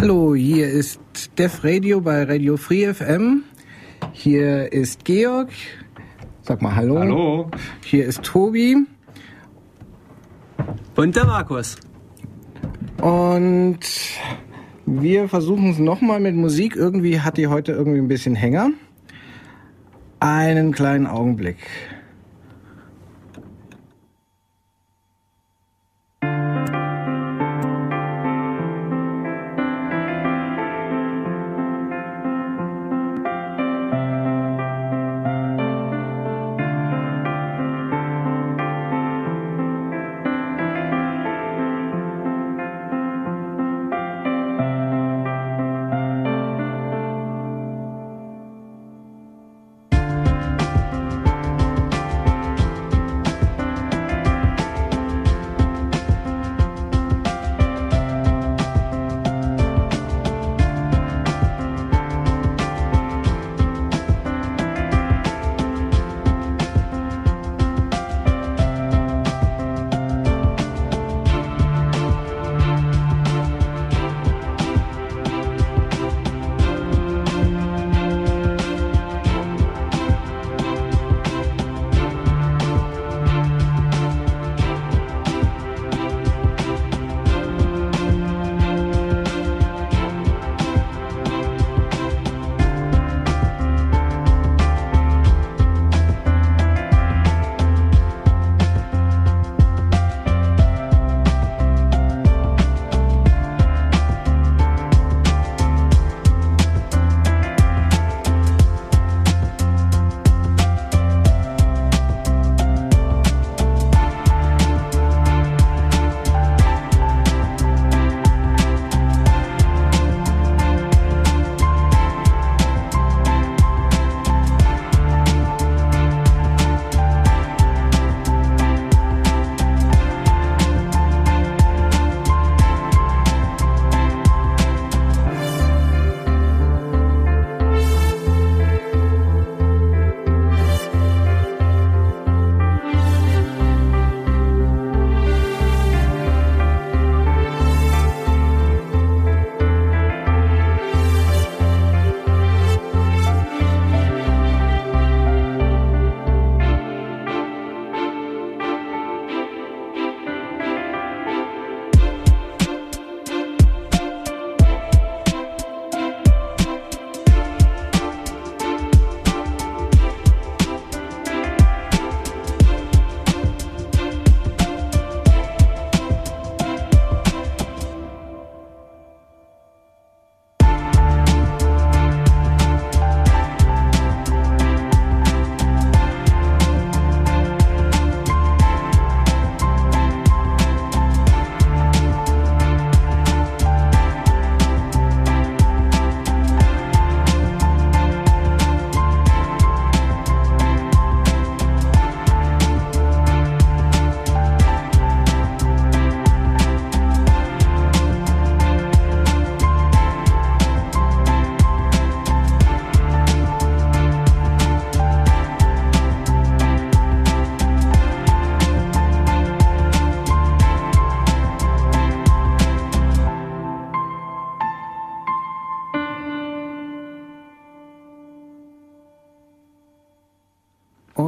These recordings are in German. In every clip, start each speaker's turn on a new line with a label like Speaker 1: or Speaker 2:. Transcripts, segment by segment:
Speaker 1: Hallo, hier ist Def Radio bei Radio Free FM. Hier ist Georg. Sag mal Hallo.
Speaker 2: Hallo.
Speaker 1: Hier ist Tobi.
Speaker 3: Und der Markus.
Speaker 1: Und wir versuchen es nochmal mit Musik. Irgendwie hat die heute irgendwie ein bisschen Hänger. Einen kleinen Augenblick.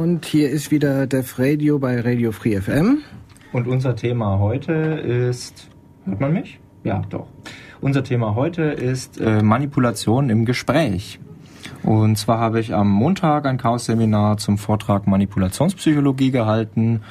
Speaker 1: Und hier ist wieder Def Radio bei Radio Free FM.
Speaker 2: Und unser Thema heute ist. Hört man mich? Ja, doch. Unser Thema heute ist äh, Manipulation im Gespräch. Und zwar habe ich am Montag ein Chaos-Seminar zum Vortrag Manipulationspsychologie gehalten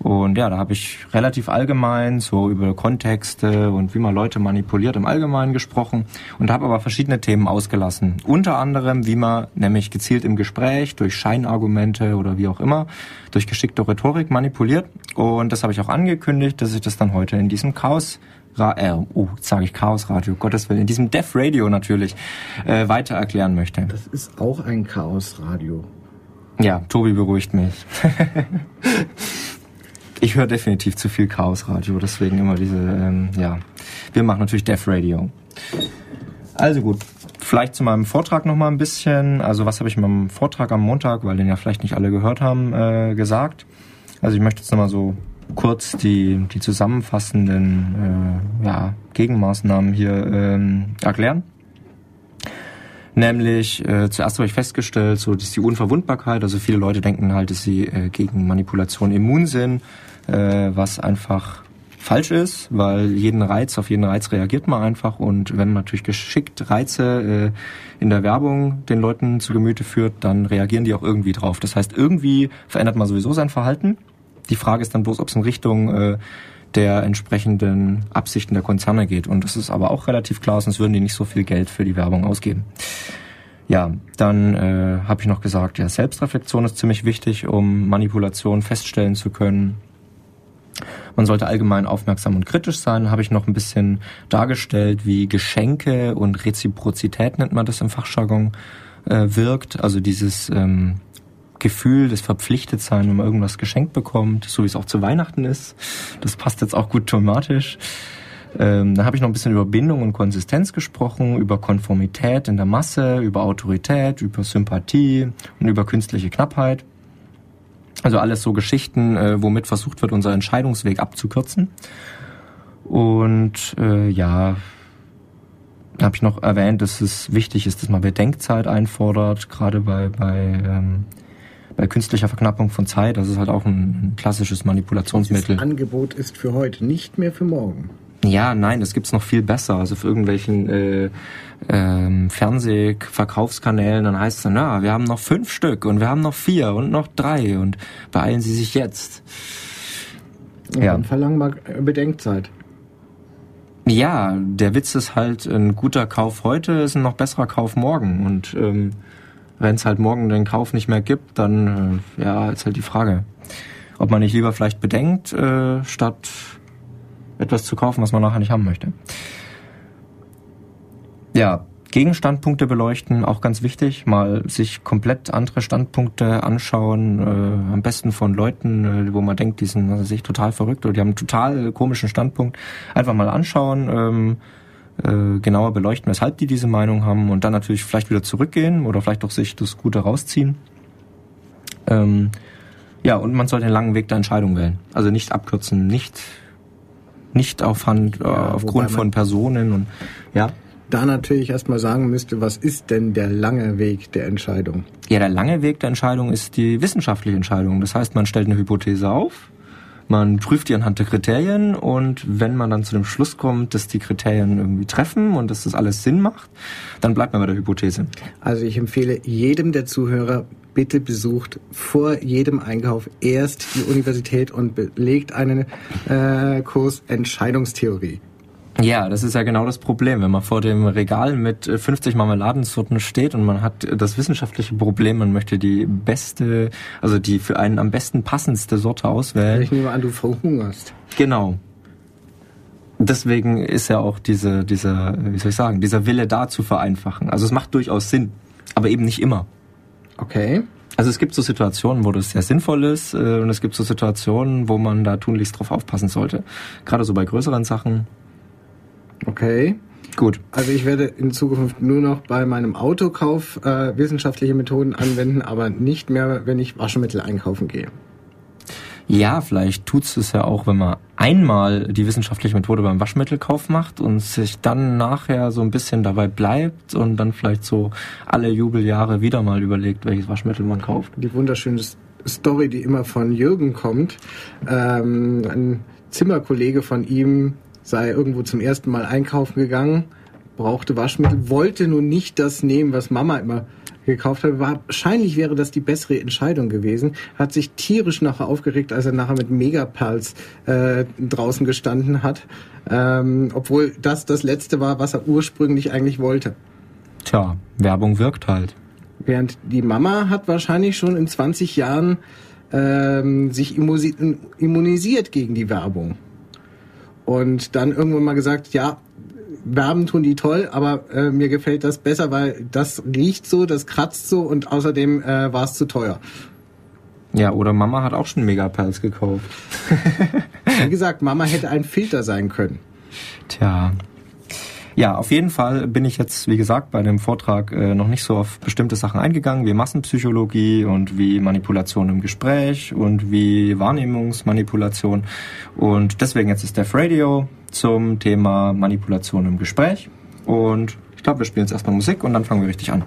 Speaker 2: und ja, da habe ich relativ allgemein so über Kontexte und wie man Leute manipuliert im Allgemeinen gesprochen und habe aber verschiedene Themen ausgelassen. Unter anderem, wie man nämlich gezielt im Gespräch durch Scheinargumente oder wie auch immer, durch geschickte Rhetorik manipuliert. Und das habe ich auch angekündigt, dass ich das dann heute in diesem Chaos äh, oh, sage ich Chaos Radio, Gottes Willen, in diesem Def Radio natürlich äh, weiter erklären möchte.
Speaker 1: Das ist auch ein Chaos Radio.
Speaker 2: Ja, Tobi beruhigt mich. Ich höre definitiv zu viel Chaos Radio, deswegen immer diese, ähm, ja. Wir machen natürlich Death Radio. Also gut, vielleicht zu meinem Vortrag noch mal ein bisschen. Also was habe ich in meinem Vortrag am Montag, weil den ja vielleicht nicht alle gehört haben, äh, gesagt. Also ich möchte jetzt noch mal so kurz die, die zusammenfassenden äh, ja, Gegenmaßnahmen hier ähm, erklären. Nämlich, äh, zuerst habe ich festgestellt, so dass die Unverwundbarkeit, also viele Leute denken halt, dass sie äh, gegen Manipulation immun sind, äh, was einfach falsch ist, weil jeden Reiz, auf jeden Reiz reagiert man einfach und wenn man natürlich geschickt Reize äh, in der Werbung den Leuten zu Gemüte führt, dann reagieren die auch irgendwie drauf. Das heißt, irgendwie verändert man sowieso sein Verhalten. Die Frage ist dann bloß, ob es in Richtung äh, der entsprechenden Absichten der Konzerne geht. Und das ist aber auch relativ klar, sonst würden die nicht so viel Geld für die Werbung ausgeben. Ja, dann äh, habe ich noch gesagt, ja, Selbstreflexion ist ziemlich wichtig, um Manipulation feststellen zu können. Man sollte allgemein aufmerksam und kritisch sein. Habe ich noch ein bisschen dargestellt, wie Geschenke und Reziprozität nennt man das im Fachjargon äh, wirkt. Also dieses ähm, Gefühl des Verpflichtetsein, wenn man irgendwas geschenkt bekommt, so wie es auch zu Weihnachten ist. Das passt jetzt auch gut thematisch. Ähm, dann habe ich noch ein bisschen über Bindung und Konsistenz gesprochen, über Konformität in der Masse, über Autorität, über Sympathie und über künstliche Knappheit. Also alles so Geschichten, äh, womit versucht wird, unser Entscheidungsweg abzukürzen. Und äh, ja, habe ich noch erwähnt, dass es wichtig ist, dass man Bedenkzeit einfordert, gerade bei, bei ähm, bei künstlicher Verknappung von Zeit, das ist halt auch ein, ein klassisches Manipulationsmittel.
Speaker 1: Das Angebot ist für heute, nicht mehr für morgen.
Speaker 2: Ja, nein, das gibt's noch viel besser. Also für irgendwelchen äh, ähm, Fernsehverkaufskanälen, dann heißt es dann, ja, wir haben noch fünf Stück und wir haben noch vier und noch drei und beeilen Sie sich jetzt.
Speaker 1: Und ja. Dann verlangen wir Bedenkzeit.
Speaker 2: Ja, der Witz ist halt, ein guter Kauf heute ist ein noch besserer Kauf morgen und ähm, wenn es halt morgen den Kauf nicht mehr gibt, dann äh, ja, ist halt die Frage, ob man nicht lieber vielleicht bedenkt, äh, statt etwas zu kaufen, was man nachher nicht haben möchte. Ja, Gegenstandpunkte beleuchten, auch ganz wichtig. Mal sich komplett andere Standpunkte anschauen, äh, am besten von Leuten, äh, wo man denkt, die sind also sich total verrückt oder die haben einen total komischen Standpunkt. Einfach mal anschauen, ähm, äh, genauer beleuchten, weshalb die diese Meinung haben und dann natürlich vielleicht wieder zurückgehen oder vielleicht auch sich das Gute rausziehen. Ähm, ja, und man sollte den langen Weg der Entscheidung wählen. Also nicht abkürzen, nicht, nicht auf Hand, äh, ja, aufgrund von Personen und ja.
Speaker 1: Da natürlich erstmal sagen müsste, was ist denn der lange Weg der Entscheidung?
Speaker 2: Ja, der lange Weg der Entscheidung ist die wissenschaftliche Entscheidung. Das heißt, man stellt eine Hypothese auf, man prüft die anhand der Kriterien und wenn man dann zu dem Schluss kommt, dass die Kriterien irgendwie treffen und dass das alles Sinn macht, dann bleibt man bei der Hypothese.
Speaker 1: Also ich empfehle jedem der Zuhörer, bitte besucht vor jedem Einkauf erst die Universität und belegt einen äh, Kurs Entscheidungstheorie.
Speaker 2: Ja, das ist ja genau das Problem. Wenn man vor dem Regal mit 50 äh, Marmeladensorten steht und man hat das wissenschaftliche Problem, man möchte die beste, also die für einen am besten passendste Sorte auswählen.
Speaker 1: Ich nehme an, du verhungerst.
Speaker 2: Genau. Deswegen ist ja auch diese, dieser, wie soll ich sagen, dieser Wille da zu vereinfachen. Also es macht durchaus Sinn, aber eben nicht immer.
Speaker 1: Okay.
Speaker 2: Also es gibt so Situationen, wo das sehr sinnvoll ist äh, und es gibt so Situationen, wo man da tunlichst drauf aufpassen sollte. Gerade so bei größeren Sachen
Speaker 1: Okay.
Speaker 2: Gut.
Speaker 1: Also ich werde in Zukunft nur noch bei meinem Autokauf äh, wissenschaftliche Methoden anwenden, aber nicht mehr, wenn ich Waschmittel einkaufen gehe.
Speaker 2: Ja, vielleicht tut's es ja auch, wenn man einmal die wissenschaftliche Methode beim Waschmittelkauf macht und sich dann nachher so ein bisschen dabei bleibt und dann vielleicht so alle Jubeljahre wieder mal überlegt, welches Waschmittel man kauft.
Speaker 1: Die wunderschöne Story, die immer von Jürgen kommt. Ähm, ein Zimmerkollege von ihm sei irgendwo zum ersten Mal einkaufen gegangen, brauchte Waschmittel, wollte nun nicht das nehmen, was Mama immer gekauft hat. Wahrscheinlich wäre das die bessere Entscheidung gewesen. Hat sich tierisch nachher aufgeregt, als er nachher mit Megapals äh, draußen gestanden hat, ähm, obwohl das das letzte war, was er ursprünglich eigentlich wollte.
Speaker 2: Tja, Werbung wirkt halt.
Speaker 1: Während die Mama hat wahrscheinlich schon in 20 Jahren ähm, sich immunisiert gegen die Werbung und dann irgendwann mal gesagt, ja, Werben tun die toll, aber äh, mir gefällt das besser, weil das riecht so, das kratzt so und außerdem äh, war es zu teuer.
Speaker 2: Ja, oder Mama hat auch schon Megapals gekauft.
Speaker 1: Wie gesagt, Mama hätte ein Filter sein können.
Speaker 2: Tja. Ja, auf jeden Fall bin ich jetzt, wie gesagt, bei dem Vortrag äh, noch nicht so auf bestimmte Sachen eingegangen, wie Massenpsychologie und wie Manipulation im Gespräch und wie Wahrnehmungsmanipulation. Und deswegen jetzt ist Death Radio, zum Thema Manipulation im Gespräch. Und ich glaube, wir spielen jetzt erstmal Musik und dann fangen wir richtig an.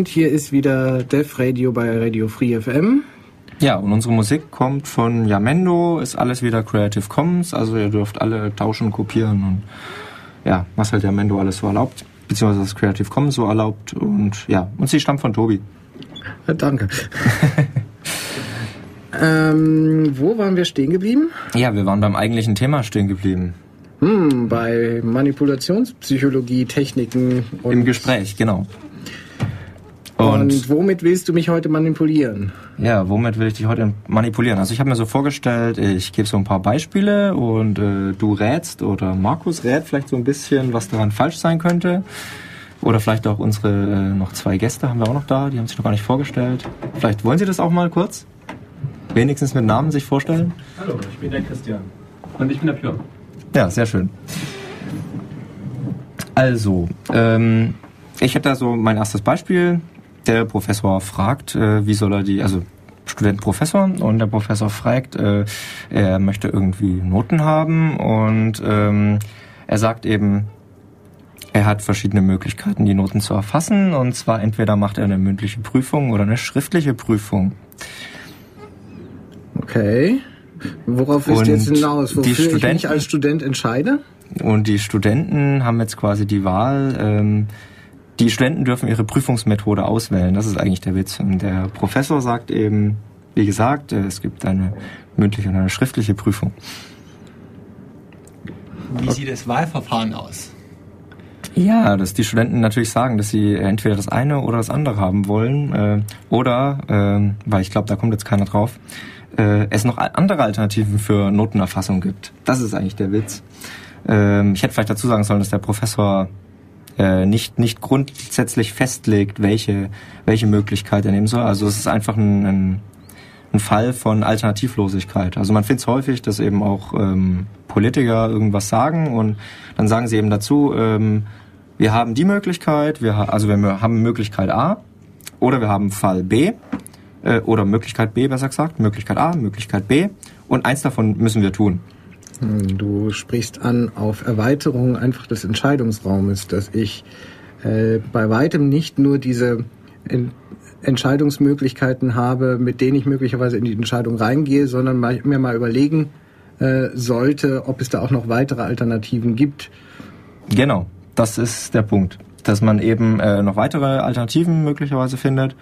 Speaker 1: und Hier ist wieder Dev Radio bei Radio Free FM.
Speaker 2: Ja, und unsere Musik kommt von Yamendo, ist alles wieder Creative Commons, also ihr dürft alle tauschen, kopieren und ja, was halt Yamendo alles so erlaubt, beziehungsweise was Creative Commons so erlaubt und ja, und sie stammt von Tobi.
Speaker 1: Danke. ähm, wo waren wir stehen geblieben?
Speaker 2: Ja, wir waren beim eigentlichen Thema stehen geblieben.
Speaker 1: Hm, bei Manipulationspsychologie, Techniken
Speaker 2: und. Im Gespräch, genau.
Speaker 1: Und, und, womit willst du mich heute manipulieren?
Speaker 2: Ja, womit will ich dich heute manipulieren? Also ich habe mir so vorgestellt, ich gebe so ein paar Beispiele und äh, du rätst oder Markus rät vielleicht so ein bisschen, was daran falsch sein könnte. Oder vielleicht auch unsere äh, noch zwei Gäste haben wir auch noch da, die haben sich noch gar nicht vorgestellt. Vielleicht wollen sie das auch mal kurz? Wenigstens mit Namen sich vorstellen?
Speaker 3: Hallo, ich bin der Christian. Und ich bin der Björn.
Speaker 2: Ja, sehr schön. Also, ähm, ich hätte da so mein erstes Beispiel. Der Professor fragt, äh, wie soll er die, also Student Professor und der Professor fragt, äh, er möchte irgendwie Noten haben und ähm, er sagt eben, er hat verschiedene Möglichkeiten, die Noten zu erfassen. Und zwar entweder macht er eine mündliche Prüfung oder eine schriftliche Prüfung.
Speaker 1: Okay. Worauf ist jetzt hinaus? Wofür ich mich als Student entscheide?
Speaker 2: Und die Studenten haben jetzt quasi die Wahl, ähm, die Studenten dürfen ihre Prüfungsmethode auswählen. Das ist eigentlich der Witz. Und der Professor sagt eben, wie gesagt, äh, es gibt eine mündliche und eine schriftliche Prüfung.
Speaker 3: Wie sieht das Wahlverfahren aus?
Speaker 2: Ja, dass die Studenten natürlich sagen, dass sie entweder das eine oder das andere haben wollen. Äh, oder, äh, weil ich glaube, da kommt jetzt keiner drauf, äh, es noch andere Alternativen für Notenerfassung gibt. Das ist eigentlich der Witz. Ähm, ich hätte vielleicht dazu sagen sollen, dass der Professor äh, nicht, nicht grundsätzlich festlegt, welche, welche Möglichkeit er nehmen soll. Also es ist einfach ein, ein, ein Fall von Alternativlosigkeit. Also man findet es häufig, dass eben auch ähm, Politiker irgendwas sagen und dann sagen sie eben dazu, ähm, wir haben die Möglichkeit, wir ha also wir haben Möglichkeit A oder wir haben Fall B äh, oder Möglichkeit B, besser gesagt, Möglichkeit A, Möglichkeit B und eins davon müssen wir tun.
Speaker 1: Hm, du sprichst an auf Erweiterung einfach des Entscheidungsraumes, dass ich äh, bei weitem nicht nur diese Ent Entscheidungsmöglichkeiten habe, mit denen ich möglicherweise in die Entscheidung reingehe, sondern mir mal überlegen äh, sollte, ob es da auch noch weitere Alternativen gibt.
Speaker 2: Genau, das ist der Punkt, dass man eben äh, noch weitere Alternativen möglicherweise findet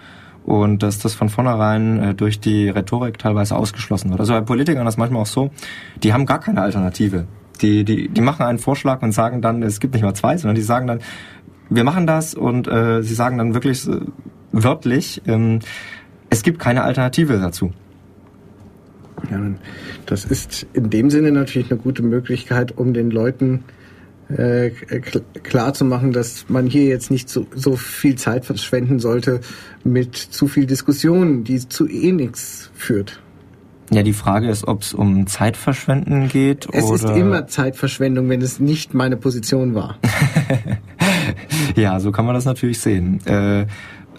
Speaker 2: und dass das von vornherein äh, durch die Rhetorik teilweise ausgeschlossen wird. Also bei Politikern ist das manchmal auch so, die haben gar keine Alternative. Die, die, die machen einen Vorschlag und sagen dann, es gibt nicht mal zwei, sondern die sagen dann, wir machen das und äh, sie sagen dann wirklich äh, wörtlich, ähm, es gibt keine Alternative dazu.
Speaker 1: Ja, das ist in dem Sinne natürlich eine gute Möglichkeit, um den Leuten äh, klar zu machen, dass man hier jetzt nicht so, so viel Zeit verschwenden sollte mit zu viel Diskussionen, die zu eh nichts führt.
Speaker 2: Ja, die Frage ist, ob es um Zeitverschwenden geht
Speaker 1: es
Speaker 2: oder...
Speaker 1: Es ist immer Zeitverschwendung, wenn es nicht meine Position war.
Speaker 2: ja, so kann man das natürlich sehen. Äh,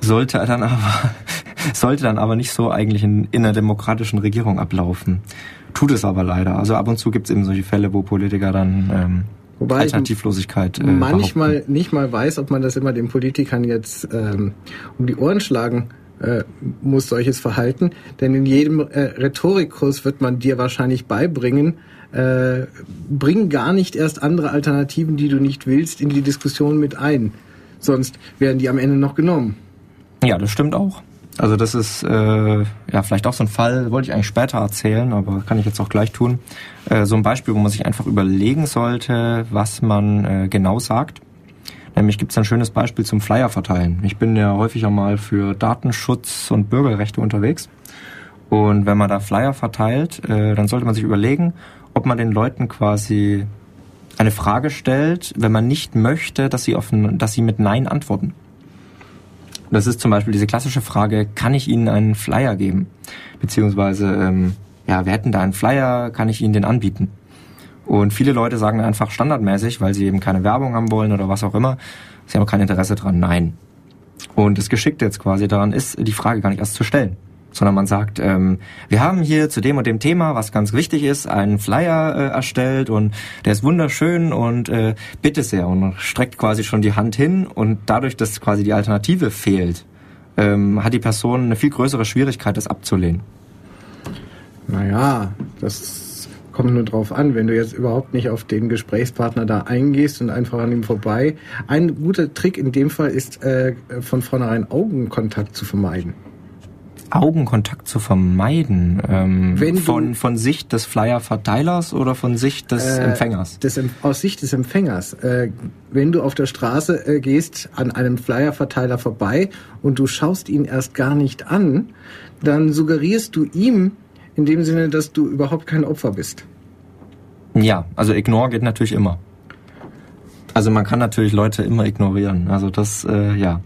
Speaker 2: sollte dann aber sollte dann aber nicht so eigentlich in, in einer demokratischen Regierung ablaufen. Tut es aber leider. Also ab und zu gibt es eben solche Fälle, wo Politiker dann ähm, Wobei Alternativlosigkeit.
Speaker 1: Äh, manchmal behaupten. nicht mal weiß, ob man das immer den Politikern jetzt ähm, um die Ohren schlagen äh, muss, solches Verhalten. Denn in jedem äh, Rhetorikkurs wird man dir wahrscheinlich beibringen, äh, bring gar nicht erst andere Alternativen, die du nicht willst, in die Diskussion mit ein. Sonst werden die am Ende noch genommen.
Speaker 2: Ja, das stimmt auch. Also das ist äh, ja vielleicht auch so ein Fall, wollte ich eigentlich später erzählen, aber kann ich jetzt auch gleich tun. Äh, so ein Beispiel, wo man sich einfach überlegen sollte, was man äh, genau sagt. Nämlich gibt es ein schönes Beispiel zum Flyer verteilen. Ich bin ja häufiger mal für Datenschutz und Bürgerrechte unterwegs. Und wenn man da Flyer verteilt, äh, dann sollte man sich überlegen, ob man den Leuten quasi eine Frage stellt, wenn man nicht möchte, dass sie, auf, dass sie mit Nein antworten. Das ist zum Beispiel diese klassische Frage, kann ich Ihnen einen Flyer geben? Beziehungsweise, ähm, ja, wir hätten da einen Flyer, kann ich Ihnen den anbieten? Und viele Leute sagen einfach standardmäßig, weil sie eben keine Werbung haben wollen oder was auch immer, sie haben kein Interesse dran, nein. Und das Geschickte jetzt quasi daran ist, die Frage gar nicht erst zu stellen sondern man sagt, ähm, wir haben hier zu dem und dem Thema, was ganz wichtig ist, einen Flyer äh, erstellt und der ist wunderschön und äh, bitte sehr und streckt quasi schon die Hand hin und dadurch, dass quasi die Alternative fehlt, ähm, hat die Person eine viel größere Schwierigkeit, das abzulehnen.
Speaker 1: Naja, das kommt nur drauf an, wenn du jetzt überhaupt nicht auf den Gesprächspartner da eingehst und einfach an ihm vorbei. Ein guter Trick in dem Fall ist, äh, von vornherein Augenkontakt zu vermeiden.
Speaker 2: Augenkontakt zu vermeiden? Ähm, von, von Sicht des Flyer-Verteilers oder von Sicht des äh, Empfängers?
Speaker 1: Des, aus Sicht des Empfängers. Äh, wenn du auf der Straße äh, gehst, an einem Flyer-Verteiler vorbei und du schaust ihn erst gar nicht an, dann suggerierst du ihm in dem Sinne, dass du überhaupt kein Opfer bist.
Speaker 2: Ja, also Ignore geht natürlich immer. Also man kann natürlich Leute immer ignorieren. Also das, äh, ja.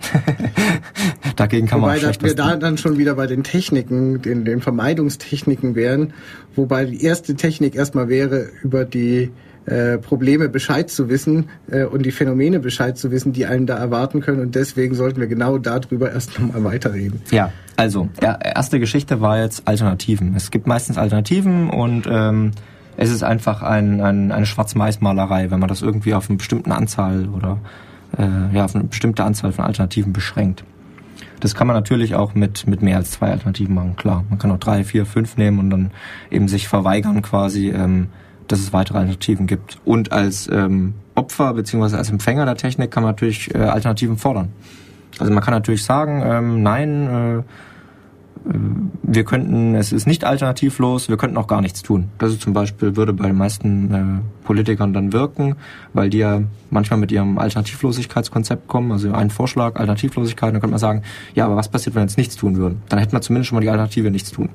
Speaker 2: Dagegen kann
Speaker 1: wobei
Speaker 2: man auch schlecht
Speaker 1: wir da dann schon wieder bei den Techniken, den, den Vermeidungstechniken wären, wobei die erste Technik erstmal wäre, über die äh, Probleme Bescheid zu wissen äh, und die Phänomene Bescheid zu wissen, die einen da erwarten können. Und deswegen sollten wir genau darüber erst nochmal weiterreden.
Speaker 2: Ja, also erste Geschichte war jetzt Alternativen. Es gibt meistens Alternativen und ähm, es ist einfach ein, ein, eine Schwarz-Mais-Malerei, wenn man das irgendwie auf eine bestimmte Anzahl oder äh, ja, auf eine bestimmte Anzahl von Alternativen beschränkt. Das kann man natürlich auch mit, mit mehr als zwei Alternativen machen, klar. Man kann auch drei, vier, fünf nehmen und dann eben sich verweigern quasi, ähm, dass es weitere Alternativen gibt. Und als ähm, Opfer beziehungsweise als Empfänger der Technik kann man natürlich äh, Alternativen fordern. Also man kann natürlich sagen, ähm, nein, äh, wir könnten, es ist nicht alternativlos, wir könnten auch gar nichts tun. Das ist zum Beispiel, würde bei den meisten äh, Politikern dann wirken, weil die ja manchmal mit ihrem Alternativlosigkeitskonzept kommen, also ein Vorschlag, Alternativlosigkeit, dann könnte man sagen, ja, aber was passiert, wenn wir jetzt nichts tun würden? Dann hätten wir zumindest schon mal die Alternative nichts tun.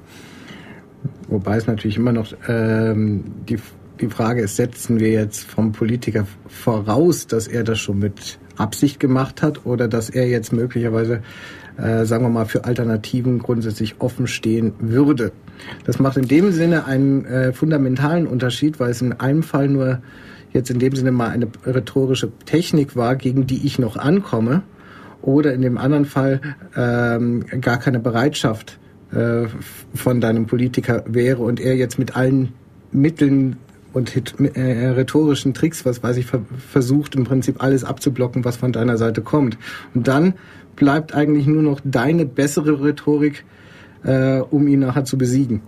Speaker 1: Wobei es natürlich immer noch ähm, die, die Frage ist, setzen wir jetzt vom Politiker voraus, dass er das schon mit Absicht gemacht hat oder dass er jetzt möglicherweise äh, sagen wir mal, für Alternativen grundsätzlich offen stehen würde. Das macht in dem Sinne einen äh, fundamentalen Unterschied, weil es in einem Fall nur jetzt in dem Sinne mal eine rhetorische Technik war, gegen die ich noch ankomme, oder in dem anderen Fall ähm, gar keine Bereitschaft äh, von deinem Politiker wäre und er jetzt mit allen Mitteln und äh, rhetorischen Tricks, was weiß ich, ver versucht im Prinzip alles abzublocken, was von deiner Seite kommt. Und dann bleibt eigentlich nur noch deine bessere Rhetorik, äh, um ihn nachher zu besiegen.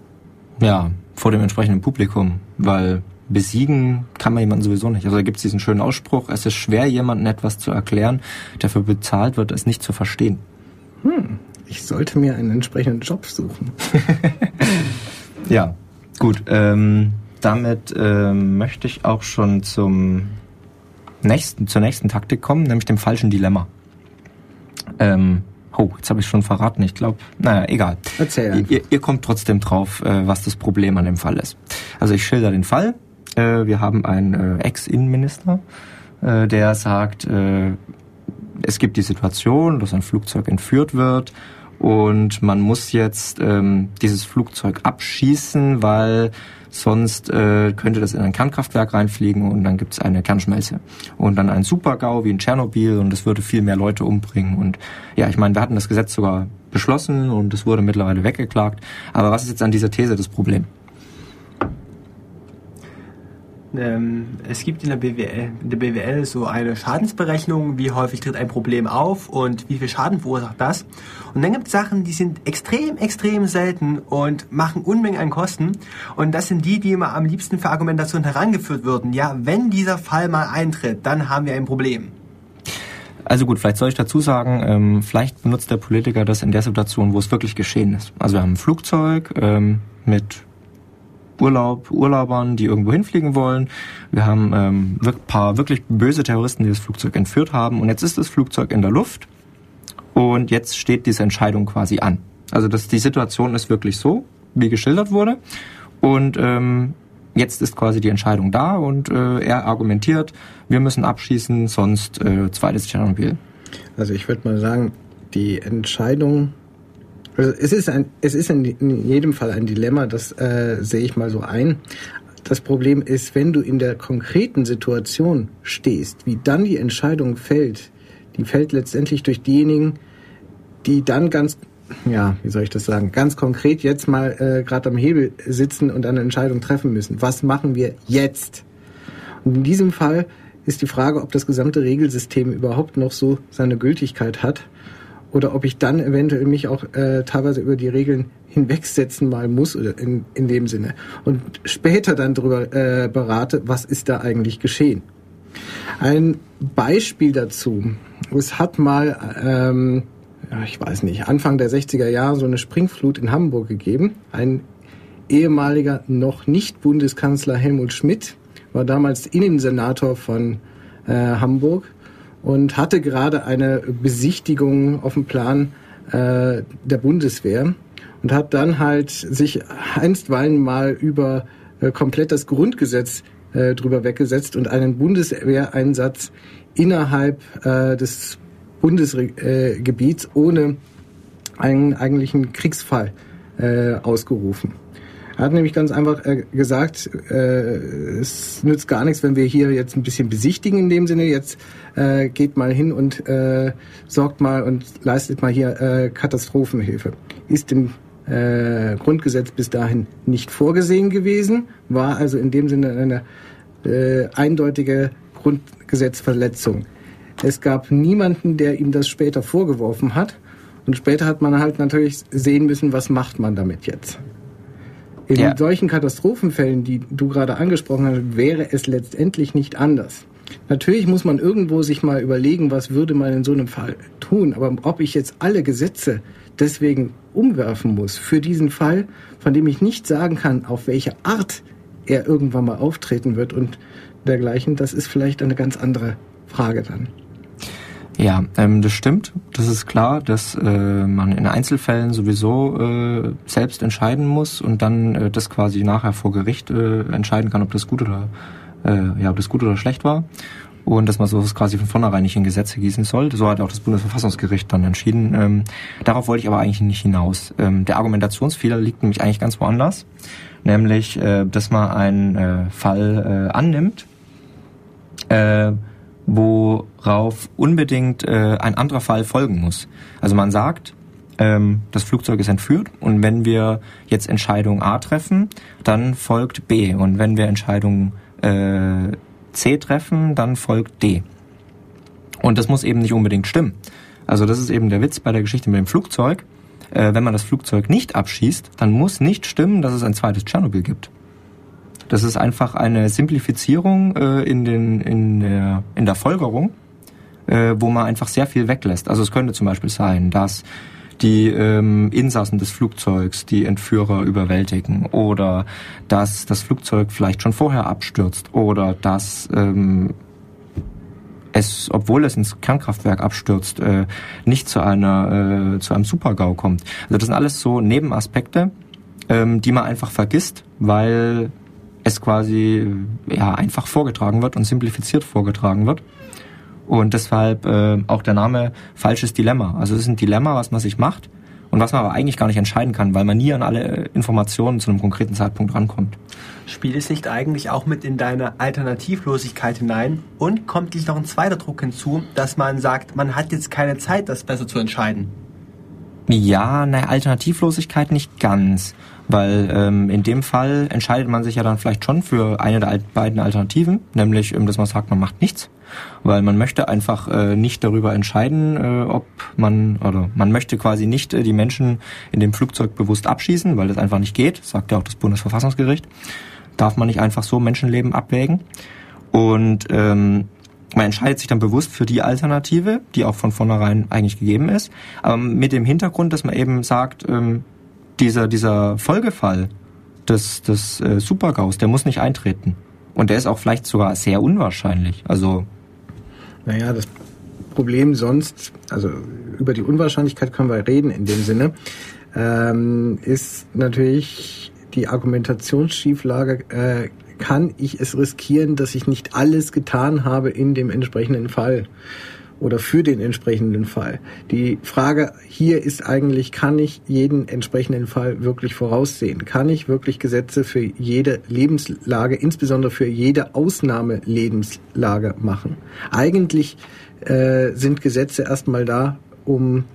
Speaker 2: Ja, vor dem entsprechenden Publikum, weil besiegen kann man jemanden sowieso nicht. Also da gibt es diesen schönen Ausspruch, es ist schwer, jemandem etwas zu erklären, der dafür bezahlt wird, es nicht zu verstehen.
Speaker 1: Hm, ich sollte mir einen entsprechenden Job suchen.
Speaker 2: ja, gut. Ähm, damit ähm, möchte ich auch schon zum nächsten, zur nächsten Taktik kommen, nämlich dem falschen Dilemma. Ähm, oh, jetzt habe ich schon verraten. Ich glaube, naja, egal.
Speaker 1: Erzähl.
Speaker 2: Ihr, ihr, kommt trotzdem drauf, äh, was das Problem an dem Fall ist. Also ich schilder den Fall. Äh, wir haben einen äh, Ex-Innenminister, der sagt, es gibt die Situation, dass ein Flugzeug entführt wird und man muss jetzt ähm, dieses Flugzeug abschießen, weil sonst äh, könnte das in ein Kernkraftwerk reinfliegen und dann gibt's eine Kernschmelze. Und dann ein Supergau wie in Tschernobyl und das würde viel mehr Leute umbringen. Und ja, ich meine, wir hatten das Gesetz sogar beschlossen und es wurde mittlerweile weggeklagt. Aber was ist jetzt an dieser These das Problem?
Speaker 3: Ähm, es gibt in der, BWL, in der BWL so eine Schadensberechnung, wie häufig tritt ein Problem auf und wie viel Schaden verursacht das. Und dann gibt es Sachen, die sind extrem, extrem selten und machen Unmengen an Kosten. Und das sind die, die immer am liebsten für Argumentation herangeführt würden. Ja, wenn dieser Fall mal eintritt, dann haben wir ein Problem.
Speaker 2: Also gut, vielleicht soll ich dazu sagen, ähm, vielleicht benutzt der Politiker das in der Situation, wo es wirklich geschehen ist. Also wir haben ein Flugzeug ähm, mit Urlaub, Urlaubern, die irgendwo hinfliegen wollen. Wir haben ähm, ein paar wirklich böse Terroristen, die das Flugzeug entführt haben. Und jetzt ist das Flugzeug in der Luft und jetzt steht diese Entscheidung quasi an. Also das, die Situation ist wirklich so, wie geschildert wurde. Und ähm, jetzt ist quasi die Entscheidung da und äh, er argumentiert, wir müssen abschießen, sonst äh, zweites Tschernobyl.
Speaker 1: Also ich würde mal sagen, die Entscheidung also es ist ein, es ist in jedem Fall ein Dilemma, das äh, sehe ich mal so ein. Das Problem ist, wenn du in der konkreten Situation stehst, wie dann die Entscheidung fällt, die fällt letztendlich durch diejenigen, die dann ganz, ja, wie soll ich das sagen, ganz konkret jetzt mal äh, gerade am Hebel sitzen und eine Entscheidung treffen müssen. Was machen wir jetzt? Und in diesem Fall ist die Frage, ob das gesamte Regelsystem überhaupt noch so seine Gültigkeit hat oder ob ich dann eventuell mich auch äh, teilweise über die Regeln hinwegsetzen mal muss oder in, in dem Sinne und später dann darüber äh, berate, was ist da eigentlich geschehen. Ein Beispiel dazu, es hat mal, ähm, ja, ich weiß nicht, Anfang der 60er Jahre so eine Springflut in Hamburg gegeben. Ein ehemaliger noch nicht Bundeskanzler Helmut Schmidt war damals Innensenator von äh, Hamburg und hatte gerade eine Besichtigung auf dem Plan äh, der Bundeswehr und hat dann halt sich einstweilen mal über äh, komplett das Grundgesetz äh, drüber weggesetzt und einen Bundeswehreinsatz innerhalb äh, des Bundesgebiets ohne einen eigentlichen Kriegsfall äh, ausgerufen. Er hat nämlich ganz einfach äh, gesagt, äh, es nützt gar nichts, wenn wir hier jetzt ein bisschen besichtigen in dem Sinne. Jetzt geht mal hin und sorgt mal und leistet mal hier Katastrophenhilfe. Ist im Grundgesetz bis dahin nicht vorgesehen gewesen, war also in dem Sinne eine eindeutige Grundgesetzverletzung. Es gab niemanden, der ihm das später vorgeworfen hat. Und später hat man halt natürlich sehen müssen, was macht man damit jetzt. In ja. solchen Katastrophenfällen, die du gerade angesprochen hast, wäre es letztendlich nicht anders. Natürlich muss man irgendwo sich mal überlegen, was würde man in so einem Fall tun. Aber ob ich jetzt alle Gesetze deswegen umwerfen muss für diesen Fall, von dem ich nicht sagen kann, auf welche Art er irgendwann mal auftreten wird und dergleichen, das ist vielleicht eine ganz andere Frage dann.
Speaker 2: Ja, ähm, das stimmt. Das ist klar, dass äh, man in Einzelfällen sowieso äh, selbst entscheiden muss und dann äh, das quasi nachher vor Gericht äh, entscheiden kann, ob das gut oder äh, ja, ob das gut oder schlecht war. Und dass man sowas quasi von vornherein nicht in Gesetze gießen soll. So hat auch das Bundesverfassungsgericht dann entschieden. Ähm, darauf wollte ich aber eigentlich nicht hinaus. Ähm, der Argumentationsfehler liegt nämlich eigentlich ganz woanders. Nämlich, äh, dass man einen äh, Fall äh, annimmt, äh, worauf unbedingt äh, ein anderer Fall folgen muss. Also man sagt, ähm, das Flugzeug ist entführt und wenn wir jetzt Entscheidung A treffen, dann folgt B und wenn wir Entscheidung äh, C treffen, dann folgt D. Und das muss eben nicht unbedingt stimmen. Also das ist eben der Witz bei der Geschichte mit dem Flugzeug. Äh, wenn man das Flugzeug nicht abschießt, dann muss nicht stimmen, dass es ein zweites Tschernobyl gibt. Das ist einfach eine Simplifizierung äh, in, den, in, der, in der Folgerung, äh, wo man einfach sehr viel weglässt. Also es könnte zum Beispiel sein, dass die ähm, Insassen des Flugzeugs die Entführer überwältigen oder dass das Flugzeug vielleicht schon vorher abstürzt oder dass ähm, es, obwohl es ins Kernkraftwerk abstürzt, äh, nicht zu einer äh, zu einem Supergau kommt. Also das sind alles so Nebenaspekte, ähm, die man einfach vergisst, weil es quasi ja einfach vorgetragen wird und simplifiziert vorgetragen wird. Und deshalb äh, auch der Name falsches Dilemma. Also es ist ein Dilemma, was man sich macht und was man aber eigentlich gar nicht entscheiden kann, weil man nie an alle Informationen zu einem konkreten Zeitpunkt rankommt.
Speaker 3: Spielt es nicht eigentlich auch mit in deine Alternativlosigkeit hinein? Und kommt nicht noch ein zweiter Druck hinzu, dass man sagt, man hat jetzt keine Zeit, das besser zu entscheiden?
Speaker 2: Ja, naja, Alternativlosigkeit nicht ganz. Weil ähm, in dem Fall entscheidet man sich ja dann vielleicht schon für eine der beiden Alternativen, nämlich, ähm, dass man sagt, man macht nichts. Weil man möchte einfach äh, nicht darüber entscheiden, äh, ob man, oder man möchte quasi nicht äh, die Menschen in dem Flugzeug bewusst abschießen, weil das einfach nicht geht, sagt ja auch das Bundesverfassungsgericht. Darf man nicht einfach so Menschenleben abwägen. Und ähm, man entscheidet sich dann bewusst für die Alternative, die auch von vornherein eigentlich gegeben ist, aber mit dem Hintergrund, dass man eben sagt, ähm, dieser, dieser Folgefall des, des äh, Supergaus, der muss nicht eintreten. Und der ist auch vielleicht sogar sehr unwahrscheinlich. Also.
Speaker 1: Naja, das Problem sonst, also über die Unwahrscheinlichkeit können wir reden in dem Sinne, ähm, ist natürlich die Argumentationsschieflage, äh, kann ich es riskieren, dass ich nicht alles getan habe in dem entsprechenden Fall oder für den entsprechenden Fall. Die Frage hier ist eigentlich, kann ich jeden entsprechenden Fall wirklich voraussehen? Kann ich wirklich Gesetze für jede Lebenslage, insbesondere für jede Ausnahmelebenslage machen? Eigentlich äh, sind Gesetze erstmal da, um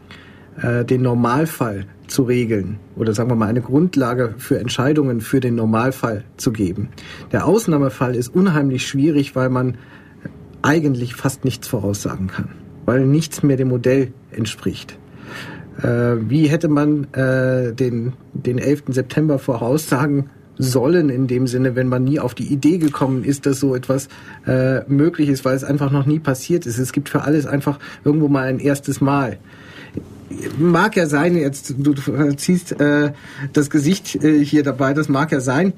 Speaker 1: äh, den Normalfall zu regeln oder sagen wir mal eine Grundlage für Entscheidungen für den Normalfall zu geben. Der Ausnahmefall ist unheimlich schwierig, weil man eigentlich fast nichts voraussagen kann, weil nichts mehr dem Modell entspricht. Äh, wie hätte man äh, den, den 11. September voraussagen sollen in dem Sinne, wenn man nie auf die Idee gekommen ist, dass so etwas äh, möglich ist, weil es einfach noch nie passiert ist. Es gibt für alles einfach irgendwo mal ein erstes Mal mag ja sein, jetzt du ziehst äh, das Gesicht äh, hier dabei, das mag ja sein,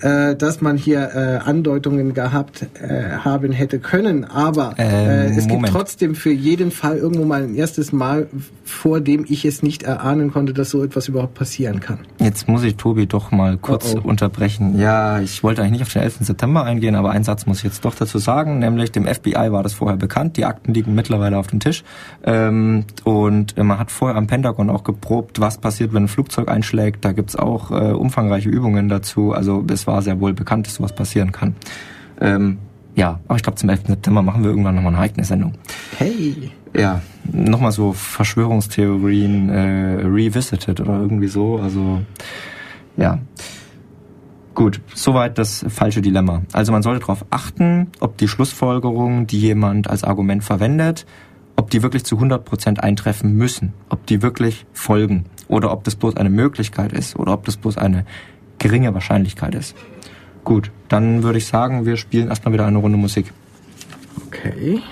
Speaker 1: äh, dass man hier äh, Andeutungen gehabt äh, haben hätte können, aber äh,
Speaker 2: Ähm,
Speaker 1: es
Speaker 2: Moment.
Speaker 1: gibt trotzdem für jeden Fall irgendwo mal ein erstes Mal, vor dem ich es nicht erahnen konnte, dass so etwas überhaupt passieren kann.
Speaker 2: Jetzt muss ich Tobi doch mal kurz
Speaker 1: Oh, oh.
Speaker 2: unterbrechen. Ja, ich wollte eigentlich nicht auf den 11. September eingehen, aber einen Satz muss ich jetzt doch dazu sagen, nämlich dem FBI war das vorher bekannt, die Akten liegen mittlerweile auf dem Tisch ähm, und man hat vorher am Pentagon auch geprobt, was passiert, wenn ein Flugzeug einschlägt. Da gibt's auch äh, umfangreiche Übungen dazu, also es war sehr wohl bekannt, dass sowas passieren kann. Ähm, ja, aber ich glaube, zum 11. Septemember machen wir irgendwann nochmal eine eigene Sendung.
Speaker 1: Hey,
Speaker 2: Ja, nochmal so Verschwörungstheorien äh, revisited oder irgendwie so. Also ja. Gut, soweit das falsche Dilemma. Also man sollte darauf achten, ob die Schlussfolgerungen, die jemand als Argument verwendet, ob die wirklich zu 100% eintreffen müssen, ob die wirklich folgen oder ob das bloß eine Möglichkeit ist oder ob das bloß eine geringe Wahrscheinlichkeit ist. Gut, dann würde ich sagen, wir spielen erstmal wieder eine Runde Musik.
Speaker 1: okay.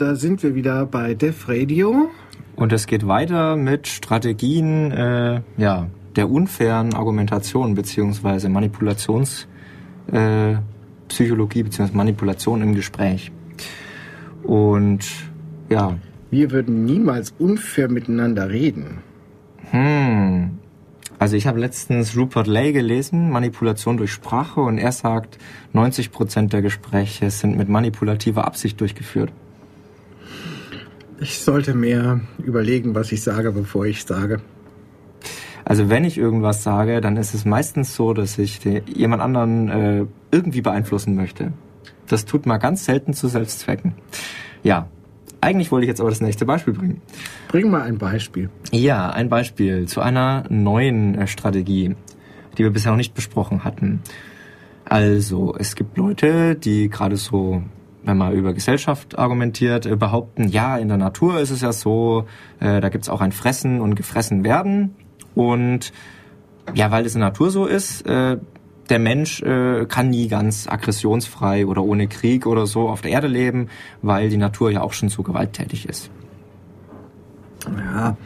Speaker 1: Da sind wir wieder bei Def Radio.
Speaker 2: Und es geht weiter mit Strategien äh, ja, der unfairen Argumentation beziehungsweise Manipulationspsychologie äh, beziehungsweise Manipulation im Gespräch. Und ja.
Speaker 1: Wir würden niemals unfair miteinander reden.
Speaker 2: Hm. Also ich habe letztens Rupert Lay gelesen, Manipulation durch Sprache, und er sagt, 90 Prozent der Gespräche sind mit manipulativer Absicht durchgeführt.
Speaker 1: Ich sollte mehr überlegen, was ich sage, bevor ich sage.
Speaker 2: Also wenn ich irgendwas sage, dann ist es meistens so, dass ich jemand anderen äh, irgendwie beeinflussen möchte. Das tut man ganz selten zu Selbstzwecken. Ja, eigentlich wollte ich jetzt aber das nächste Beispiel bringen.
Speaker 1: Bring mal ein Beispiel.
Speaker 2: Ja, ein Beispiel zu einer neuen äh, Strategie, die wir bisher noch nicht besprochen hatten. Also, es gibt Leute, die gerade so wenn man über Gesellschaft argumentiert, äh, behaupten, ja, in der Natur ist es ja so, äh, da gibt's auch ein Fressen und gefressen werden. Und ja, weil es in der Natur so ist, äh, der Mensch kann nie ganz aggressionsfrei oder ohne Krieg oder so auf der Erde leben, weil die Natur ja auch schon so gewalttätig ist.
Speaker 1: Ja,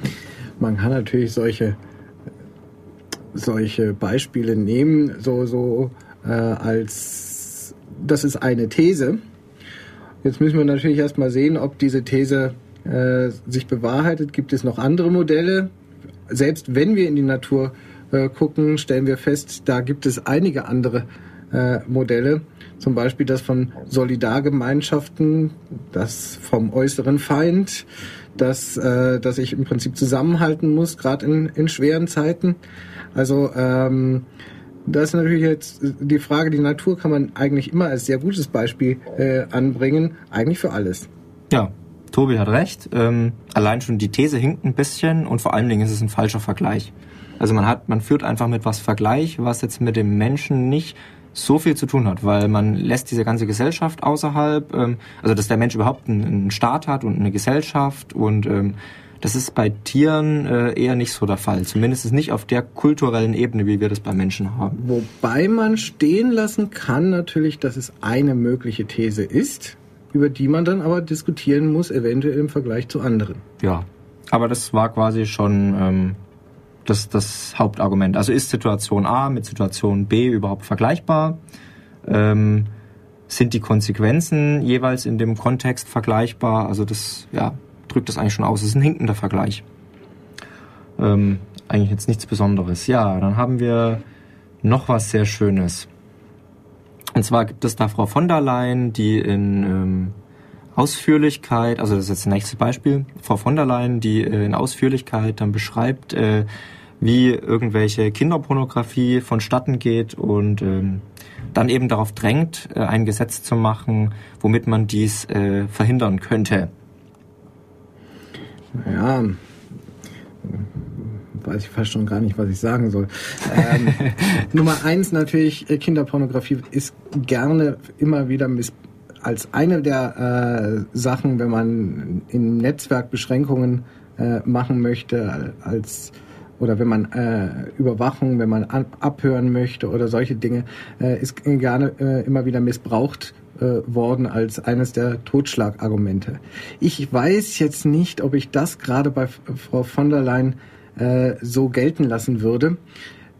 Speaker 1: man kann natürlich solche solche Beispiele nehmen, so so äh, als das ist eine These Jetzt müssen wir natürlich erstmal sehen, ob diese These äh, sich bewahrheitet. Gibt es noch andere Modelle? Selbst wenn wir in die Natur äh, gucken, stellen wir fest, da gibt es einige andere äh, Modelle. Zum Beispiel das von Solidargemeinschaften, das vom äußeren Feind, das, äh, dass ich im Prinzip zusammenhalten muss, gerade in, in schweren Zeiten. Also ähm, das ist natürlich jetzt die Frage, die Natur kann man eigentlich immer als sehr gutes Beispiel äh, anbringen, eigentlich für alles.
Speaker 2: Ja, Tobi hat recht. Ähm, allein schon die These hinkt ein bisschen und vor allen Dingen ist es ein falscher Vergleich. Also man hat, man führt einfach mit was Vergleich, was jetzt mit dem Menschen nicht so viel zu tun hat, weil man lässt diese ganze Gesellschaft außerhalb, ähm, also dass der Mensch überhaupt einen, einen Staat hat und eine Gesellschaft und ähm, das ist bei Tieren äh, eher nicht so der Fall. Zumindest nicht auf der kulturellen Ebene, wie wir das bei Menschen haben.
Speaker 1: Wobei man stehen lassen kann natürlich, dass es eine mögliche These ist, über die man dann aber diskutieren muss, eventuell im Vergleich zu anderen.
Speaker 2: Ja, aber das war quasi schon ähm, das, das Hauptargument. Also ist Situation A mit Situation B überhaupt vergleichbar? Ähm, sind die Konsequenzen jeweils in dem Kontext vergleichbar? Also das, ja, drückt das eigentlich schon aus. Es ist ein hinkender Vergleich. Ähm, eigentlich jetzt nichts Besonderes. Ja, dann haben wir noch was sehr Schönes. Und zwar gibt es da Frau von der Leyen, die in ähm, Ausführlichkeit, also das ist jetzt das nächste Beispiel, Frau von der Leyen, die äh, in Ausführlichkeit dann beschreibt, äh, wie irgendwelche Kinderpornografie vonstatten geht und ähm, dann eben darauf drängt, äh, ein Gesetz zu machen, womit man dies äh, verhindern könnte
Speaker 1: ja, weiß ich fast schon gar nicht, was ich sagen soll. Ähm, Nummer eins natürlich, äh, Kinderpornografie ist gerne immer wieder miss als eine der äh, Sachen, wenn man in Netzwerkbeschränkungen äh, machen möchte, als oder wenn man äh, Überwachung, wenn man abhören möchte oder solche Dinge, äh, ist gerne äh, immer wieder missbraucht äh, worden als eines der Totschlagargumente. Ich weiß jetzt nicht, ob ich das gerade bei Frau von der Leyen äh, so gelten lassen würde.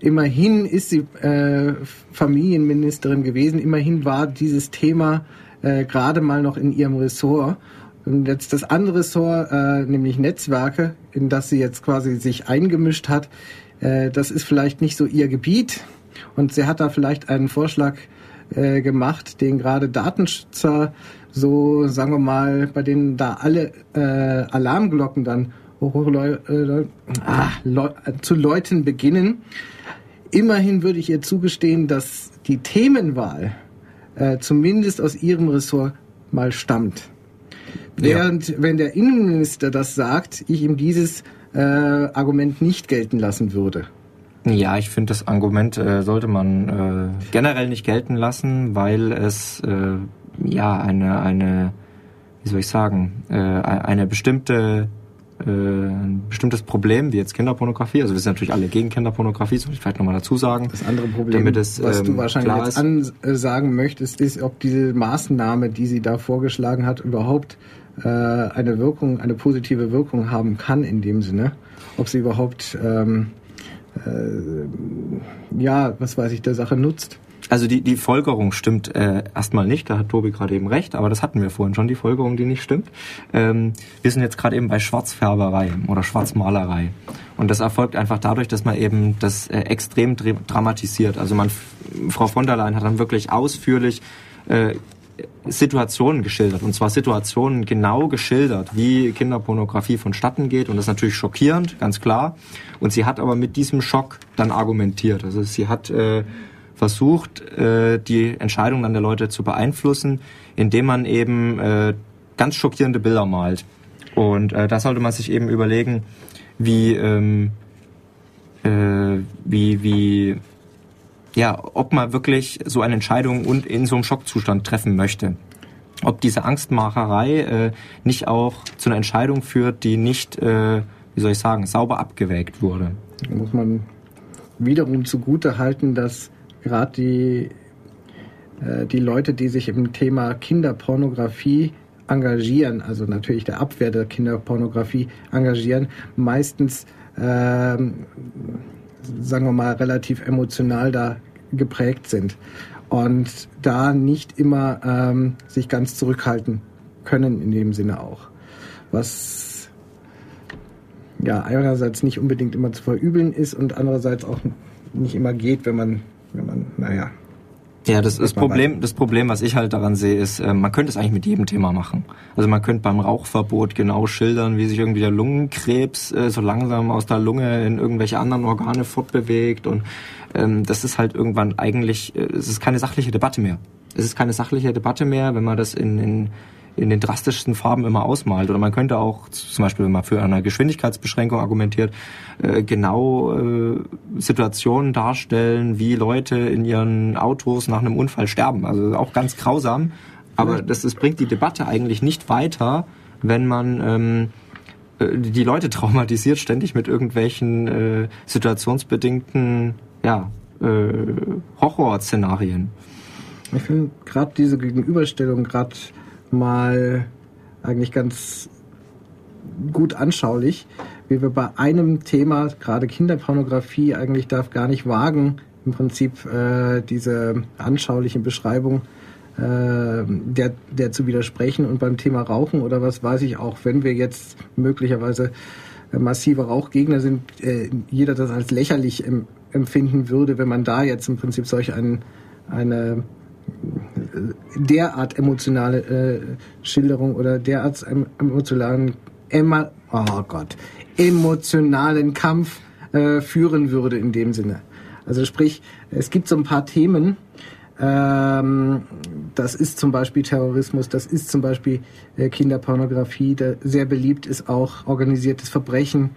Speaker 1: Immerhin ist sie äh, Familienministerin gewesen. Immerhin war dieses Thema äh, gerade mal noch in ihrem Ressort. Und jetzt das andere Ressort, äh, nämlich Netzwerke, in das sie jetzt quasi sich eingemischt hat, äh, das ist vielleicht nicht so ihr Gebiet. Und sie hat da vielleicht einen Vorschlag äh, gemacht, den gerade Datenschützer so, sagen wir mal, bei denen da alle äh, Alarmglocken dann äh, ah, zu läuten beginnen. Immerhin würde ich ihr zugestehen, dass die Themenwahl äh, zumindest aus ihrem Ressort mal stammt. Während, ja. wenn der Innenminister das sagt, ich ihm dieses äh, Argument nicht gelten lassen würde.
Speaker 2: Ja, ich finde, das Argument äh, sollte man äh, generell nicht gelten lassen, weil es äh, ja eine, eine, wie soll ich sagen, äh, eine bestimmte äh, ein bestimmtes Problem, wie jetzt Kinderpornografie. Also wir sind natürlich alle gegen Kinderpornografie, soll ich vielleicht nochmal dazu sagen.
Speaker 1: Das andere Problem,
Speaker 2: damit es,
Speaker 1: was du
Speaker 2: ähm,
Speaker 1: wahrscheinlich
Speaker 2: klar
Speaker 1: jetzt ansagen möchtest, ist, ob diese Maßnahme, die sie da vorgeschlagen hat, überhaupt äh, eine Wirkung, eine positive Wirkung haben kann in dem Sinne. Ob sie überhaupt, ähm, äh, ja, was weiß ich, der Sache nutzt.
Speaker 2: Also die, die Folgerung stimmt äh, erstmal nicht, da hat Tobi gerade eben recht, aber das hatten wir vorhin schon, die Folgerung, die nicht stimmt. Ähm, wir sind jetzt gerade eben bei Schwarzfärberei oder Schwarzmalerei. Und das erfolgt einfach dadurch, dass man eben das äh, extrem dra- dramatisiert. Also man, Frau von der Leyen hat dann wirklich ausführlich äh, Situationen geschildert. Und zwar Situationen genau geschildert, wie Kinderpornografie vonstatten geht. Und das ist natürlich schockierend, ganz klar. Und sie hat aber mit diesem Schock dann argumentiert. Also sie hat äh, versucht, äh, die Entscheidung dann der Leute zu beeinflussen, indem man eben äh, ganz schockierende Bilder malt. Und äh, da sollte man sich eben überlegen, wie, ähm, äh, wie, wie, ja, ob man wirklich so eine Entscheidung und in so einem Schockzustand treffen möchte. Ob diese Angstmacherei äh, nicht auch zu einer Entscheidung führt, die nicht, äh, wie soll ich sagen, sauber abgewägt wurde.
Speaker 1: Da muss man wiederum zugute halten, dass gerade die, äh, die Leute, die sich im Thema Kinderpornografie engagieren, also natürlich der Abwehr der Kinderpornografie engagieren, meistens, ähm, sagen wir mal, relativ emotional da geprägt sind und da nicht immer ähm, sich ganz zurückhalten können in dem Sinne auch. Was ja einerseits nicht unbedingt immer zu verübeln ist und andererseits auch nicht immer geht, wenn man, wenn man, naja.
Speaker 2: Ja, das, das Problem, das Problem, was ich halt daran sehe, ist, äh, man könnte es eigentlich mit jedem Thema machen. Also man könnte beim Rauchverbot genau schildern, wie sich irgendwie der Lungenkrebs äh, so langsam aus der Lunge in irgendwelche anderen Organe fortbewegt und ähm, das ist halt irgendwann eigentlich, äh, es ist keine sachliche Debatte mehr. Es ist keine sachliche Debatte mehr, wenn man das in, in in den drastischsten Farben immer ausmalt. Oder man könnte auch, zum Beispiel, wenn man für eine Geschwindigkeitsbeschränkung argumentiert, äh, genau äh, Situationen darstellen, wie Leute in ihren Autos nach einem Unfall sterben. Also auch ganz grausam. Aber das, das bringt die Debatte eigentlich nicht weiter, wenn man ähm, äh, die Leute traumatisiert ständig mit irgendwelchen äh, situationsbedingten ja, äh, Horrorszenarien.
Speaker 1: Ich finde gerade diese Gegenüberstellung gerade mal eigentlich ganz gut anschaulich, wie wir bei einem Thema, gerade Kinderpornografie, eigentlich darf gar nicht wagen, im Prinzip äh, diese anschauliche Beschreibung äh, der, der zu widersprechen. Und beim Thema Rauchen oder was weiß ich auch, wenn wir jetzt möglicherweise äh, massive Rauchgegner sind, äh, jeder das als lächerlich em empfinden würde, wenn man da jetzt im Prinzip solch ein, eine derart emotionale äh, Schilderung oder derart em emotionalen Emma, oh Gott, emotionalen Kampf äh, führen würde in dem Sinne. Also sprich, es gibt so ein paar Themen, ähm, das ist zum Beispiel Terrorismus, das ist zum Beispiel äh, Kinderpornografie, da sehr beliebt ist auch organisiertes Verbrechen,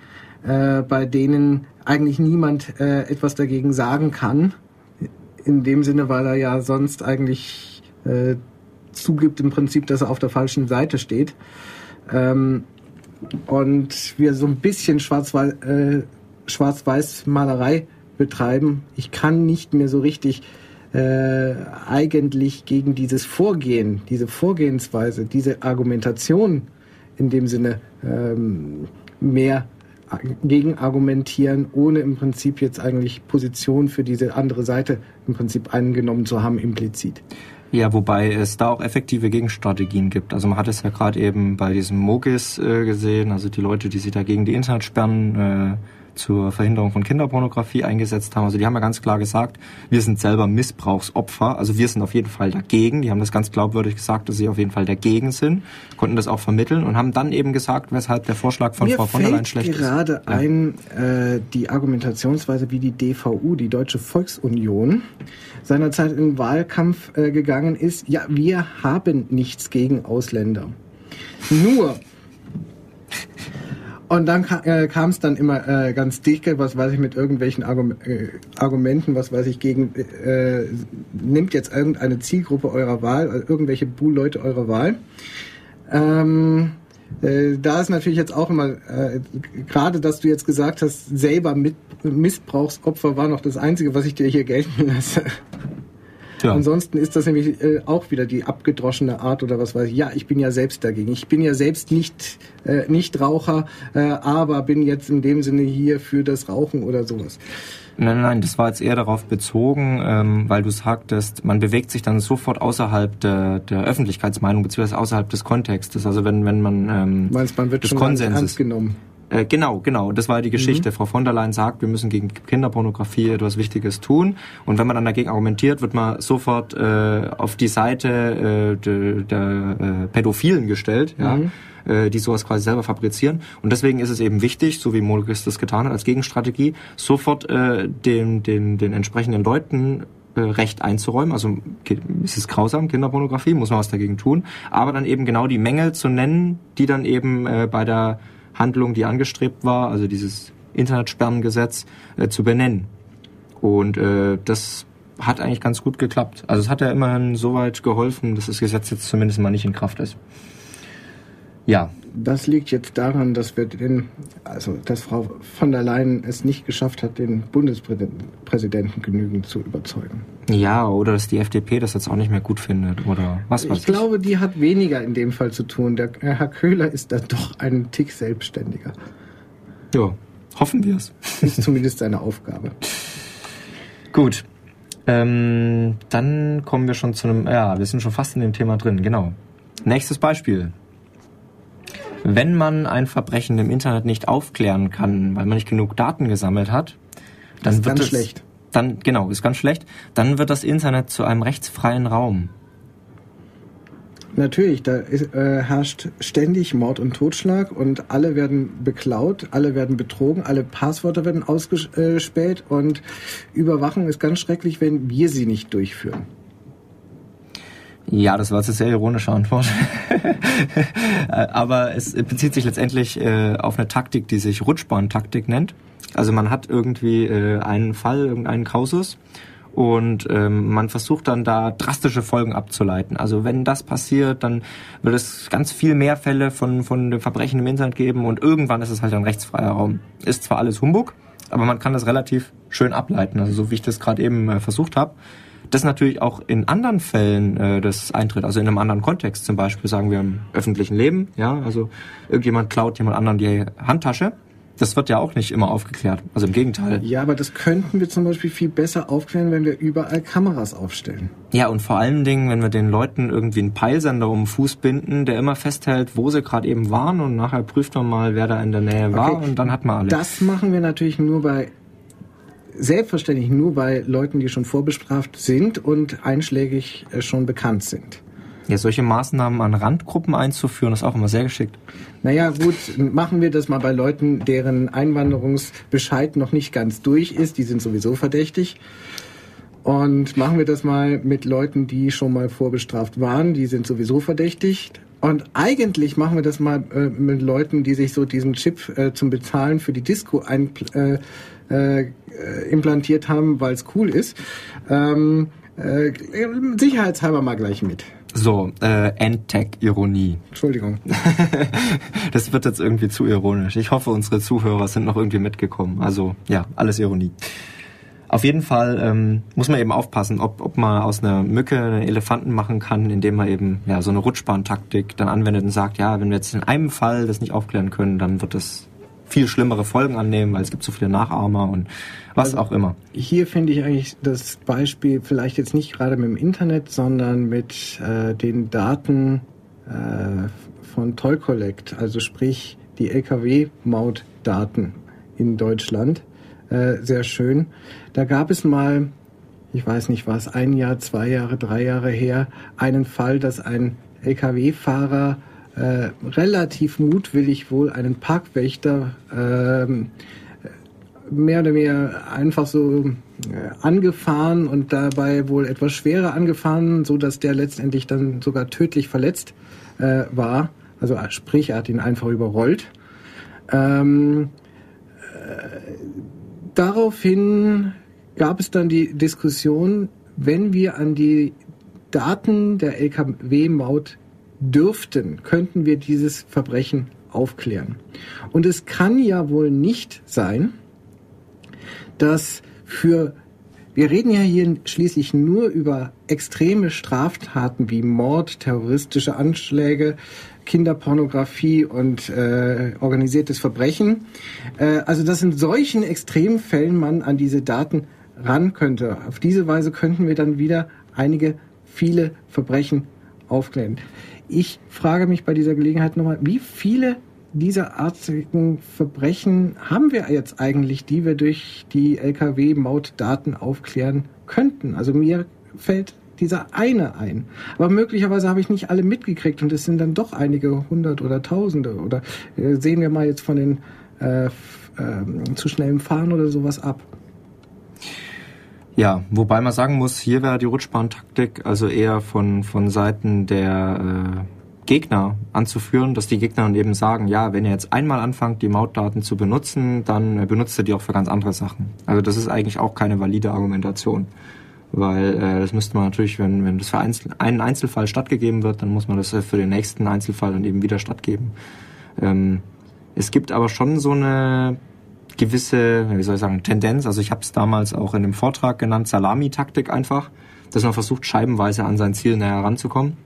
Speaker 1: äh, bei denen eigentlich niemand äh, etwas dagegen sagen kann. In dem Sinne, weil er ja sonst eigentlich äh, zugibt im Prinzip, dass er auf der falschen Seite steht. Ähm, und wir so ein bisschen äh, Schwarz-Weiß-Malerei betreiben. Ich kann nicht mehr so richtig äh, eigentlich gegen dieses Vorgehen, diese Vorgehensweise, diese Argumentation in dem Sinne ähm, mehr gegen argumentieren, ohne im Prinzip jetzt eigentlich Position für diese andere Seite im Prinzip eingenommen zu haben, implizit.
Speaker 2: Ja, wobei es da auch effektive Gegenstrategien gibt. Also man hat es ja gerade eben bei diesem Mogis äh, gesehen, also die Leute, die sich da gegen die Internetsperren äh, zur Verhinderung von Kinderpornografie eingesetzt haben. Also die haben ja ganz klar gesagt, wir sind selber Missbrauchsopfer. Also wir sind auf jeden Fall dagegen. Die haben das ganz glaubwürdig gesagt, dass sie auf jeden Fall dagegen sind, konnten das auch vermitteln und haben dann eben gesagt, weshalb der Vorschlag von
Speaker 1: Mir
Speaker 2: Frau von der Leyen schlecht
Speaker 1: gerade
Speaker 2: ist. Ja.
Speaker 1: ein, äh, die Argumentationsweise, wie die DVU, die Deutsche Volksunion, seinerzeit in den Wahlkampf äh, gegangen ist. Ja, wir haben nichts gegen Ausländer. Nur. Und dann äh, kam es dann immer äh, ganz dicke, was weiß ich, mit irgendwelchen Argum äh, Argumenten, was weiß ich, gegen, äh, nimmt jetzt irgendeine Zielgruppe eurer Wahl, äh, irgendwelche Buh-Leute eurer Wahl. Ähm, äh, da ist natürlich jetzt auch immer, äh, gerade dass du jetzt gesagt hast, selber mit Missbrauchsopfer war noch das Einzige, was ich dir hier gelten lasse. Ja. Ansonsten ist das nämlich äh, auch wieder die abgedroschene Art oder was weiß ich. Ja, ich bin ja selbst dagegen. Ich bin ja selbst nicht, äh, nicht Raucher, äh, aber bin jetzt in dem Sinne hier für das Rauchen oder sowas.
Speaker 2: Nein, nein, das war jetzt eher darauf bezogen, ähm, weil du sagtest, man bewegt sich dann sofort außerhalb der, der Öffentlichkeitsmeinung beziehungsweise außerhalb des Kontextes. Also wenn wenn man ähm,
Speaker 1: Meinst, man wird des schon Konsenses ernst genommen.
Speaker 2: Äh, genau, genau. Das war die Geschichte. Mhm. Frau von der Leyen sagt, wir müssen gegen Kinderpornografie etwas Wichtiges tun. Und wenn man dann dagegen argumentiert, wird man sofort äh, auf die Seite äh, der, der äh, Pädophilen gestellt, ja, mhm. äh, die sowas quasi selber fabrizieren. Und deswegen ist es eben wichtig, so wie Molkes das getan hat als Gegenstrategie, sofort äh, den, den, den entsprechenden Leuten äh, Recht einzuräumen. Also es ist grausam, Kinderpornografie, muss man was dagegen tun. Aber dann eben genau die Mängel zu nennen, die dann eben äh, bei der Handlung, die angestrebt war, also dieses Internetsperrengesetz, äh, zu benennen. Und äh, das hat eigentlich ganz gut geklappt. Also es hat ja immerhin so weit geholfen, dass das Gesetz jetzt zumindest mal nicht in Kraft ist. Ja.
Speaker 1: Das liegt jetzt daran, dass wir den, also dass Frau von der Leyen es nicht geschafft hat, den Bundespräsidenten genügend zu überzeugen.
Speaker 2: Ja, oder dass die FDP das jetzt auch nicht mehr gut findet oder was
Speaker 1: weiß ich. Ich glaube, die hat weniger in dem Fall zu tun. Der Herr Köhler ist da doch ein Tick selbstständiger.
Speaker 2: Ja, hoffen wir es.
Speaker 1: Ist zumindest seine Aufgabe.
Speaker 2: Gut. Ähm, dann kommen wir schon zu einem, ja, wir sind schon fast in dem Thema drin, genau. Nächstes Beispiel. Wenn man ein Verbrechen im Internet nicht aufklären kann, weil man nicht genug Daten gesammelt hat, dann
Speaker 1: ist
Speaker 2: wird
Speaker 1: ganz
Speaker 2: es,
Speaker 1: schlecht.
Speaker 2: Dann genau, ist ganz schlecht. Dann wird das Internet zu einem rechtsfreien Raum.
Speaker 1: Natürlich, da ist, äh, herrscht ständig Mord und Totschlag und alle werden beklaut, alle werden betrogen, alle Passwörter werden ausgespäht und Überwachung ist ganz schrecklich, wenn wir sie nicht durchführen.
Speaker 2: Ja, das war jetzt eine sehr ironische Antwort. Aber es bezieht sich letztendlich äh, auf eine Taktik, die sich Rutschbahntaktik nennt. Also man hat irgendwie äh, einen Fall, irgendeinen Kausus und ähm, man versucht dann da drastische Folgen abzuleiten. Also wenn das passiert, dann wird es ganz viel mehr Fälle von, von dem Verbrechen im Internet geben und irgendwann ist es halt ein rechtsfreier Raum. Ist zwar alles Humbug, aber man kann das relativ schön ableiten, also so wie ich das gerade eben äh, versucht habe das natürlich auch in anderen Fällen äh, das eintritt, also in einem anderen Kontext, zum Beispiel sagen wir im öffentlichen Leben, ja, also irgendjemand klaut jemand anderen die Handtasche. Das wird ja auch nicht immer aufgeklärt. Also im Gegenteil.
Speaker 1: Ja, aber das könnten wir zum Beispiel viel besser aufklären, wenn wir überall Kameras aufstellen.
Speaker 2: Ja, und vor allen Dingen, wenn wir den Leuten irgendwie einen Peilsender um den Fuß binden, der immer festhält, wo sie gerade eben waren und nachher prüft man mal, wer da in der Nähe war und dann hat man alle.
Speaker 1: Das machen wir natürlich nur bei selbstverständlich nur bei Leuten, die schon vorbestraft sind und einschlägig äh, schon bekannt sind.
Speaker 2: Ja, solche Maßnahmen an Randgruppen einzuführen, ist auch immer sehr geschickt.
Speaker 1: Naja, gut, machen wir das mal bei Leuten, deren Einwanderungsbescheid noch nicht ganz durch ist. Die sind sowieso verdächtig. Und machen wir das mal mit Leuten, die schon mal vorbestraft waren. Die sind sowieso verdächtig. Und eigentlich machen wir das mal äh, mit Leuten, die sich so diesen Chip äh, zum Bezahlen für die Disco ein, äh, äh, implantiert haben, weil es cool ist. Ähm, äh, sicherheitshalber mal gleich mit.
Speaker 2: So, äh, Endtech-Ironie.
Speaker 1: Entschuldigung.
Speaker 2: das wird jetzt irgendwie zu ironisch. Ich hoffe, unsere Zuhörer sind noch irgendwie mitgekommen. Also, ja, alles Ironie. Auf jeden Fall ähm, muss man eben aufpassen, ob, ob man aus einer Mücke einen Elefanten machen kann, indem man eben ja so eine Rutschbahntaktik dann anwendet und sagt, ja, wenn wir jetzt in einem Fall das nicht aufklären können, dann wird das viel schlimmere Folgen annehmen, weil es gibt so viele Nachahmer und was also auch immer.
Speaker 1: Hier finde ich eigentlich das Beispiel vielleicht jetzt nicht gerade mit dem Internet, sondern mit äh, den Daten äh, von Toll Collect, also sprich die LKW-Mautdaten in Deutschland. Äh, sehr schön. Da gab es mal, ich weiß nicht was, ein Jahr, zwei Jahre, drei Jahre her, einen Fall, dass ein LKW-Fahrer äh, relativ mutwillig wohl einen Parkwächter ähm, mehr oder weniger einfach so äh, angefahren und dabei wohl etwas schwerer angefahren, so dass der letztendlich dann sogar tödlich verletzt äh, war. Also äh, sprich, er hat ihn einfach überrollt. Ähm, äh, daraufhin gab es dann die Diskussion, wenn wir an die Daten der LKW-Maut dürften, könnten wir dieses Verbrechen aufklären. Und es kann ja wohl nicht sein, dass für wir reden ja hier schließlich nur über extreme Straftaten wie Mord, terroristische Anschläge, Kinderpornografie und äh, organisiertes Verbrechen. Äh, also dass in solchen Extremfällen man an diese Daten ran könnte. Auf diese Weise könnten wir dann wieder einige, viele Verbrechen aufklären. Ich frage mich bei dieser Gelegenheit nochmal, wie viele dieser artigen Verbrechen haben wir jetzt eigentlich, die wir durch die Lkw-Mautdaten aufklären könnten? Also mir fällt dieser eine ein. Aber möglicherweise habe ich nicht alle mitgekriegt und es sind dann doch einige hundert oder tausende. Oder äh, sehen wir mal jetzt von den äh, äh, zu schnellem Fahren oder sowas ab.
Speaker 2: Ja, wobei man sagen muss, hier wäre die Rutschbahntaktik also eher von, von Seiten der äh, Gegner anzuführen, dass die Gegner dann eben sagen, ja, wenn ihr jetzt einmal anfangt, die Mautdaten zu benutzen, dann benutzt ihr die auch für ganz andere Sachen. Also das ist eigentlich auch keine valide Argumentation. Weil äh, das müsste man natürlich, wenn, wenn das für Einzel einen Einzelfall stattgegeben wird, dann muss man das für den nächsten Einzelfall dann eben wieder stattgeben. Ähm, es gibt aber schon so eine gewisse, wie soll ich sagen, Tendenz. Also ich habe es damals auch in dem Vortrag genannt, Salami-Taktik einfach, dass man versucht, scheibenweise an sein Ziel näher ranzukommen.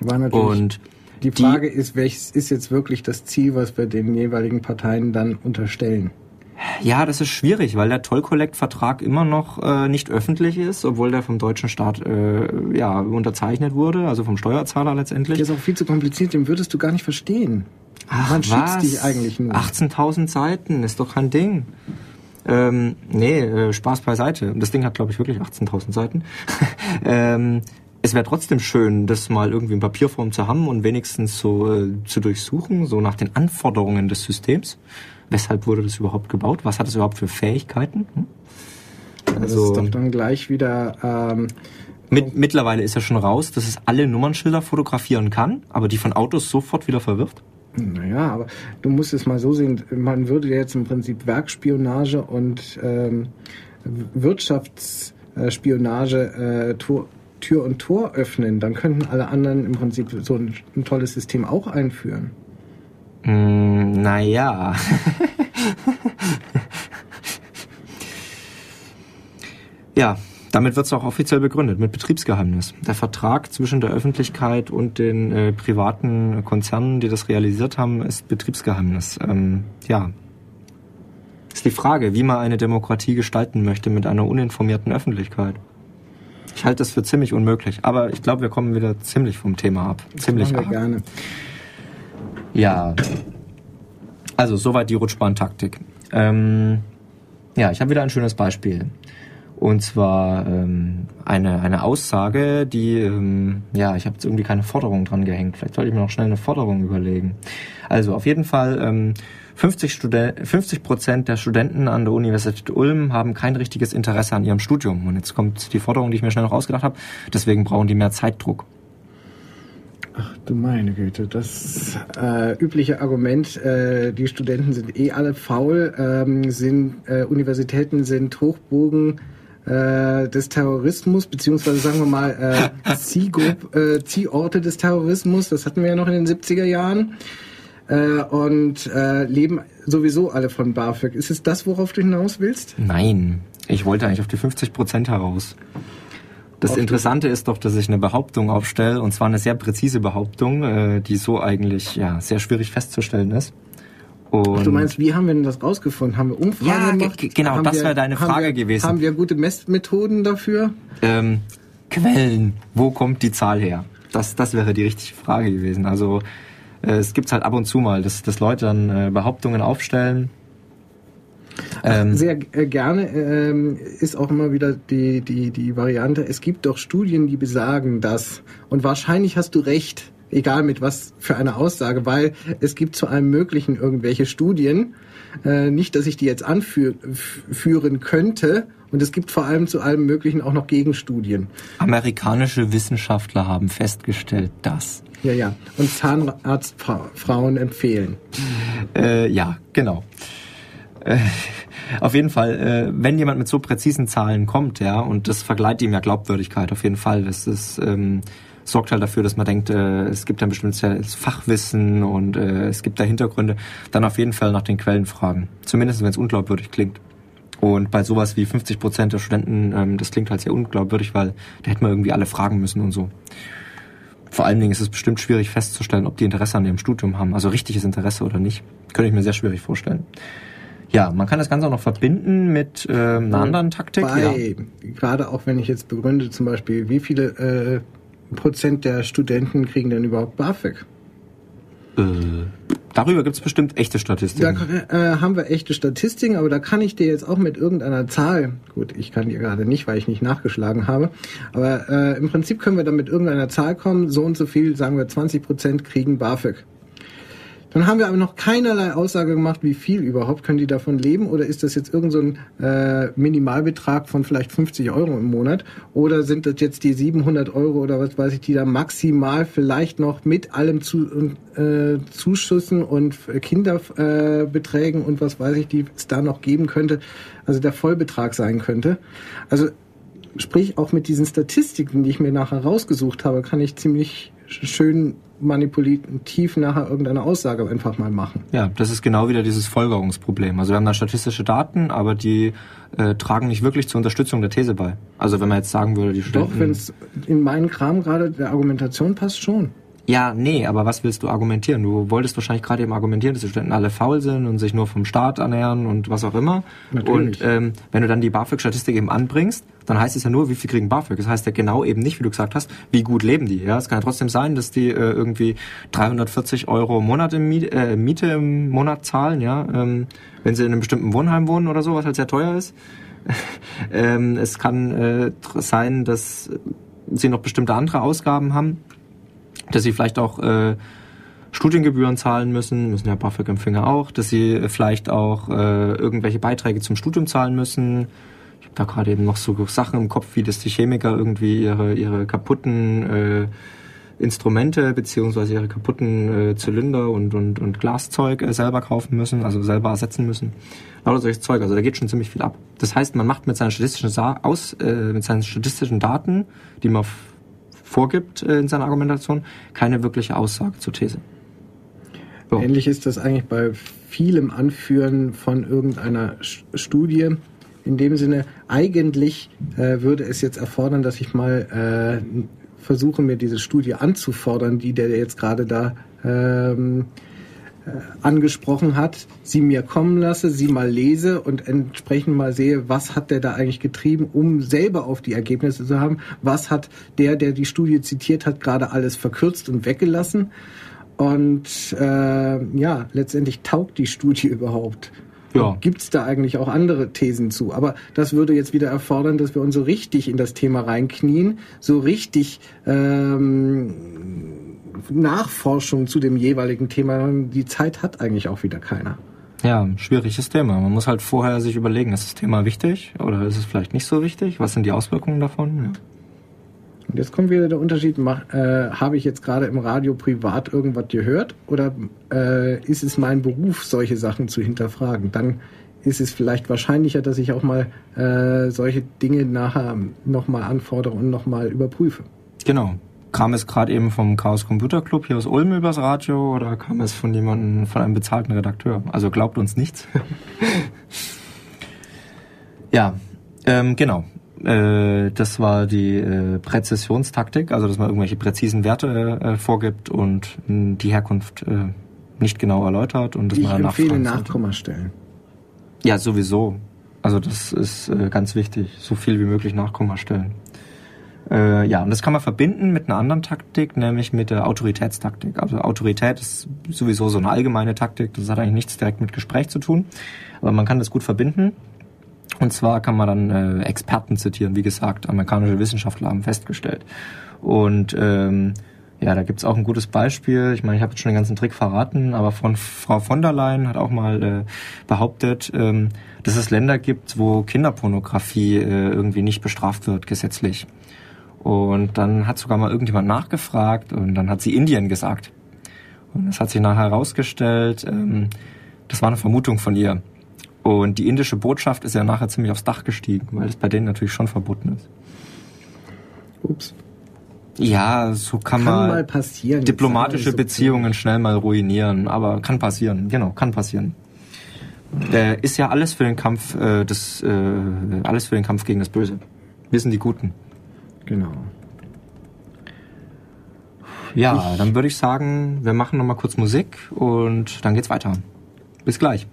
Speaker 1: War natürlich und die Frage die, ist, welches ist jetzt wirklich das Ziel, was wir den jeweiligen Parteien dann unterstellen?
Speaker 2: Ja, das ist schwierig, weil der Toll-Collect-Vertrag immer noch äh, nicht öffentlich ist, obwohl der vom deutschen Staat äh, ja, unterzeichnet wurde, also vom Steuerzahler letztendlich.
Speaker 1: Der ist auch viel zu kompliziert, den würdest du gar nicht verstehen.
Speaker 2: Ach, Man schützt dich eigentlich nur. 18.000 Seiten, ist doch kein Ding. Ähm, nee, äh, Spaß beiseite. Das Ding hat, glaube ich, wirklich 18.000 Seiten. ähm, es wäre trotzdem schön, das mal irgendwie in Papierform zu haben und wenigstens so äh, zu durchsuchen, so nach den Anforderungen des Systems. Weshalb wurde das überhaupt gebaut? Was hat es überhaupt für Fähigkeiten? Hm?
Speaker 1: Also, das ist doch dann gleich wieder. Ähm,
Speaker 2: mit, mittlerweile ist ja schon raus, dass es alle Nummernschilder fotografieren kann, aber die von Autos sofort wieder verwirft.
Speaker 1: Naja, aber du musst es mal so sehen, man würde jetzt im Prinzip Werkspionage und ähm, Wirtschaftsspionage äh, Tür und Tor öffnen, dann könnten alle anderen im Prinzip so ein, ein tolles System auch einführen.
Speaker 2: Mm, naja. ja, damit wird es auch offiziell begründet mit Betriebsgeheimnis. Der Vertrag zwischen der Öffentlichkeit und den äh, privaten Konzernen, die das realisiert haben, ist Betriebsgeheimnis. Ähm, ja. Ist die Frage, wie man eine Demokratie gestalten möchte mit einer uninformierten Öffentlichkeit. Ich halte das für ziemlich unmöglich. Aber ich glaube, wir kommen wieder ziemlich vom Thema ab. Das ziemlich
Speaker 1: ab. gerne.
Speaker 2: Ja. Also, soweit die Rutschbahntaktik. Ähm, ja, ich habe wieder ein schönes Beispiel. Und zwar ähm, eine, eine Aussage, die, ähm, ja, ich habe jetzt irgendwie keine Forderung dran gehängt. Vielleicht sollte ich mir noch schnell eine Forderung überlegen. Also auf jeden Fall, ähm, 50 Prozent 50 der Studenten an der Universität Ulm haben kein richtiges Interesse an ihrem Studium. Und jetzt kommt die Forderung, die ich mir schnell noch ausgedacht habe. Deswegen brauchen die mehr Zeitdruck.
Speaker 1: Ach du meine Güte, das äh, übliche Argument, äh, die Studenten sind eh alle faul, ähm, sind, äh, Universitäten sind Hochbogen äh, des Terrorismus, beziehungsweise sagen wir mal äh, Zielgruppe, äh, Zielorte des Terrorismus, das hatten wir ja noch in den 70er Jahren äh, und äh, leben sowieso alle von BAföG. Ist es das, worauf du hinaus willst?
Speaker 2: Nein, ich wollte eigentlich auf die 50 Prozent heraus. Das Interessante ist doch, dass ich eine Behauptung aufstelle, und zwar eine sehr präzise Behauptung, äh, die so eigentlich ja sehr schwierig festzustellen ist.
Speaker 1: Und du meinst, wie haben wir denn das rausgefunden? Haben wir Umfragen
Speaker 2: ja, gemacht? genau, haben das wäre deine Frage
Speaker 1: wir,
Speaker 2: gewesen.
Speaker 1: Haben wir gute Messmethoden dafür?
Speaker 2: Ähm, Quellen. Wo kommt die Zahl her? Das, das wäre die richtige Frage gewesen. Also äh, es gibt halt ab und zu mal, dass, dass Leute dann äh, Behauptungen aufstellen.
Speaker 1: Ähm, Sehr äh, gerne ähm, ist auch immer wieder die, die, die Variante, es gibt doch Studien, die besagen das. Und wahrscheinlich hast du recht, egal mit was für eine Aussage, weil es gibt zu allem Möglichen irgendwelche Studien. Äh, nicht, dass ich die jetzt anführen könnte. Und es gibt vor allem zu allem Möglichen auch noch Gegenstudien.
Speaker 2: Amerikanische Wissenschaftler haben festgestellt, dass.
Speaker 1: Ja, ja. Und Zahnarztfrauen empfehlen.
Speaker 2: Äh, ja, genau. Äh, auf jeden Fall, äh, wenn jemand mit so präzisen Zahlen kommt, ja, und das vergleicht ihm ja Glaubwürdigkeit auf jeden Fall. Das ist, ähm, sorgt halt dafür, dass man denkt, äh, es gibt ein bestimmtes Fachwissen und äh, es gibt da Hintergründe, dann auf jeden Fall nach den Quellen fragen. Zumindest wenn es unglaubwürdig klingt. Und bei sowas wie 50 Prozent der Studenten, ähm, das klingt halt sehr unglaubwürdig, weil da hätte man irgendwie alle fragen müssen und so. Vor allen Dingen ist es bestimmt schwierig festzustellen, ob die Interesse an ihrem Studium haben, also richtiges Interesse oder nicht. Könnte ich mir sehr schwierig vorstellen. Ja, man kann das Ganze auch noch verbinden mit äh, einer anderen Taktik.
Speaker 1: Bei, ja. Gerade auch wenn ich jetzt begründe, zum Beispiel, wie viele äh, Prozent der Studenten kriegen denn überhaupt BAföG?
Speaker 2: Äh, darüber gibt es bestimmt echte Statistiken.
Speaker 1: Da äh, haben wir echte Statistiken, aber da kann ich dir jetzt auch mit irgendeiner Zahl, gut, ich kann dir gerade nicht, weil ich nicht nachgeschlagen habe, aber äh, im Prinzip können wir dann mit irgendeiner Zahl kommen, so und so viel, sagen wir 20 Prozent kriegen BAföG. Dann haben wir aber noch keinerlei Aussage gemacht, wie viel überhaupt können die davon leben oder ist das jetzt irgendein so äh, Minimalbetrag von vielleicht 50 Euro im Monat oder sind das jetzt die 700 Euro oder was weiß ich, die da maximal vielleicht noch mit allem zu, äh, Zuschüssen und Kinderbeträgen äh, und was weiß ich, die es da noch geben könnte, also der Vollbetrag sein könnte. Also sprich auch mit diesen Statistiken, die ich mir nachher rausgesucht habe, kann ich ziemlich schön manipulativ nachher irgendeine Aussage einfach mal machen.
Speaker 2: Ja, das ist genau wieder dieses Folgerungsproblem. Also wir haben da statistische Daten, aber die äh, tragen nicht wirklich zur Unterstützung der These bei. Also wenn man jetzt sagen würde, die Studenten...
Speaker 1: Doch, wenn es in meinen Kram gerade der Argumentation passt, schon.
Speaker 2: Ja, nee, aber was willst du argumentieren? Du wolltest wahrscheinlich gerade eben argumentieren, dass die Studenten alle faul sind und sich nur vom Staat ernähren und was auch immer. Natürlich. Und ähm, wenn du dann die BAföG-Statistik eben anbringst, dann heißt es ja nur, wie viel kriegen BAföG. Das heißt ja genau eben nicht, wie du gesagt hast, wie gut leben die. Ja, es kann ja trotzdem sein, dass die äh, irgendwie 340 Euro im Monat im Miete, äh, Miete im Monat zahlen, ja, ähm, wenn sie in einem bestimmten Wohnheim wohnen oder so, was halt sehr teuer ist. ähm, es kann äh, sein, dass sie noch bestimmte andere Ausgaben haben dass sie vielleicht auch äh, Studiengebühren zahlen müssen, müssen ja BAföG-Empfänger auch, dass sie vielleicht auch äh, irgendwelche Beiträge zum Studium zahlen müssen. Ich habe da gerade eben noch so Sachen im Kopf, wie dass die Chemiker irgendwie ihre, ihre kaputten äh, Instrumente beziehungsweise ihre kaputten äh, Zylinder und, und, und Glaszeug äh, selber kaufen müssen, also selber ersetzen müssen. Lauter solches Zeug. Also da geht schon ziemlich viel ab. Das heißt, man macht mit seinen statistischen Sa aus, äh, mit seinen statistischen Daten, die man vorgibt äh, in seiner Argumentation, keine wirkliche Aussage zur These.
Speaker 1: So. Ähnlich ist das eigentlich bei vielem Anführen von irgendeiner Studie. In dem Sinne, eigentlich äh, würde es jetzt erfordern, dass ich mal äh, versuche, mir diese Studie anzufordern, die der jetzt gerade da ähm, äh, angesprochen hat, sie mir kommen lasse, sie mal lese und entsprechend mal sehe, was hat der da eigentlich getrieben, um selber auf die Ergebnisse zu haben, was hat der, der die Studie zitiert hat, gerade alles verkürzt und weggelassen. Und äh, ja, letztendlich taugt die Studie überhaupt. Ja. Gibt es da eigentlich auch andere Thesen zu? Aber das würde jetzt wieder erfordern, dass wir uns so richtig in das Thema reinknien, so richtig ähm, Nachforschung zu dem jeweiligen Thema. Die Zeit hat eigentlich auch wieder keiner.
Speaker 2: Ja, schwieriges Thema. Man muss halt vorher sich überlegen, ist das Thema wichtig oder ist es vielleicht nicht so wichtig? Was sind die Auswirkungen davon? Ja.
Speaker 1: Und jetzt kommt wieder der Unterschied, mach, äh, habe ich jetzt gerade im Radio privat irgendwas gehört oder äh, ist es mein Beruf, solche Sachen zu hinterfragen? Dann ist es vielleicht wahrscheinlicher, dass ich auch mal äh, solche Dinge nachher nochmal anfordere und nochmal überprüfe.
Speaker 2: Genau kam es gerade eben vom Chaos Computer Club hier aus Ulm übers Radio oder kam es von jemandem, von einem bezahlten Redakteur? Also glaubt uns nichts. ja, ähm, genau. Äh, das war die äh, Präzisionstaktik, also dass man irgendwelche präzisen Werte äh, vorgibt und mh, die Herkunft äh, nicht genau erläutert und dass
Speaker 1: ich
Speaker 2: man
Speaker 1: empfehle Nachkommastellen.
Speaker 2: Ja, sowieso. Also das ist äh, ganz wichtig, so viel wie möglich Nachkommastellen. Äh, ja, und das kann man verbinden mit einer anderen Taktik, nämlich mit der Autoritätstaktik. Also Autorität ist sowieso so eine allgemeine Taktik, das hat eigentlich nichts direkt mit Gespräch zu tun, aber man kann das gut verbinden. Und zwar kann man dann äh, Experten zitieren, wie gesagt, amerikanische Wissenschaftler haben festgestellt. Und ähm, ja, da gibt's auch ein gutes Beispiel. Ich meine, ich habe jetzt schon den ganzen Trick verraten, aber von Frau von der Leyen hat auch mal äh, behauptet, ähm, dass es Länder gibt, wo Kinderpornografie äh, irgendwie nicht bestraft wird gesetzlich. Und dann hat sogar mal irgendjemand nachgefragt und dann hat sie Indien gesagt. Und das hat sich nachher herausgestellt, ähm, das war eine Vermutung von ihr. Und die indische Botschaft ist ja nachher ziemlich aufs Dach gestiegen, weil das bei denen natürlich schon verboten ist.
Speaker 1: Ups.
Speaker 2: Ja, so kann,
Speaker 1: kann
Speaker 2: man
Speaker 1: passieren.
Speaker 2: diplomatische Beziehungen schnell mal ruinieren, aber kann passieren, genau, kann passieren. Äh, ist ja alles für den Kampf, äh, das, äh, alles für den Kampf gegen das Böse. Wir sind die Guten.
Speaker 1: Genau.
Speaker 2: Ja, ich dann würde ich sagen, wir machen nochmal kurz Musik und dann geht's weiter. Bis gleich.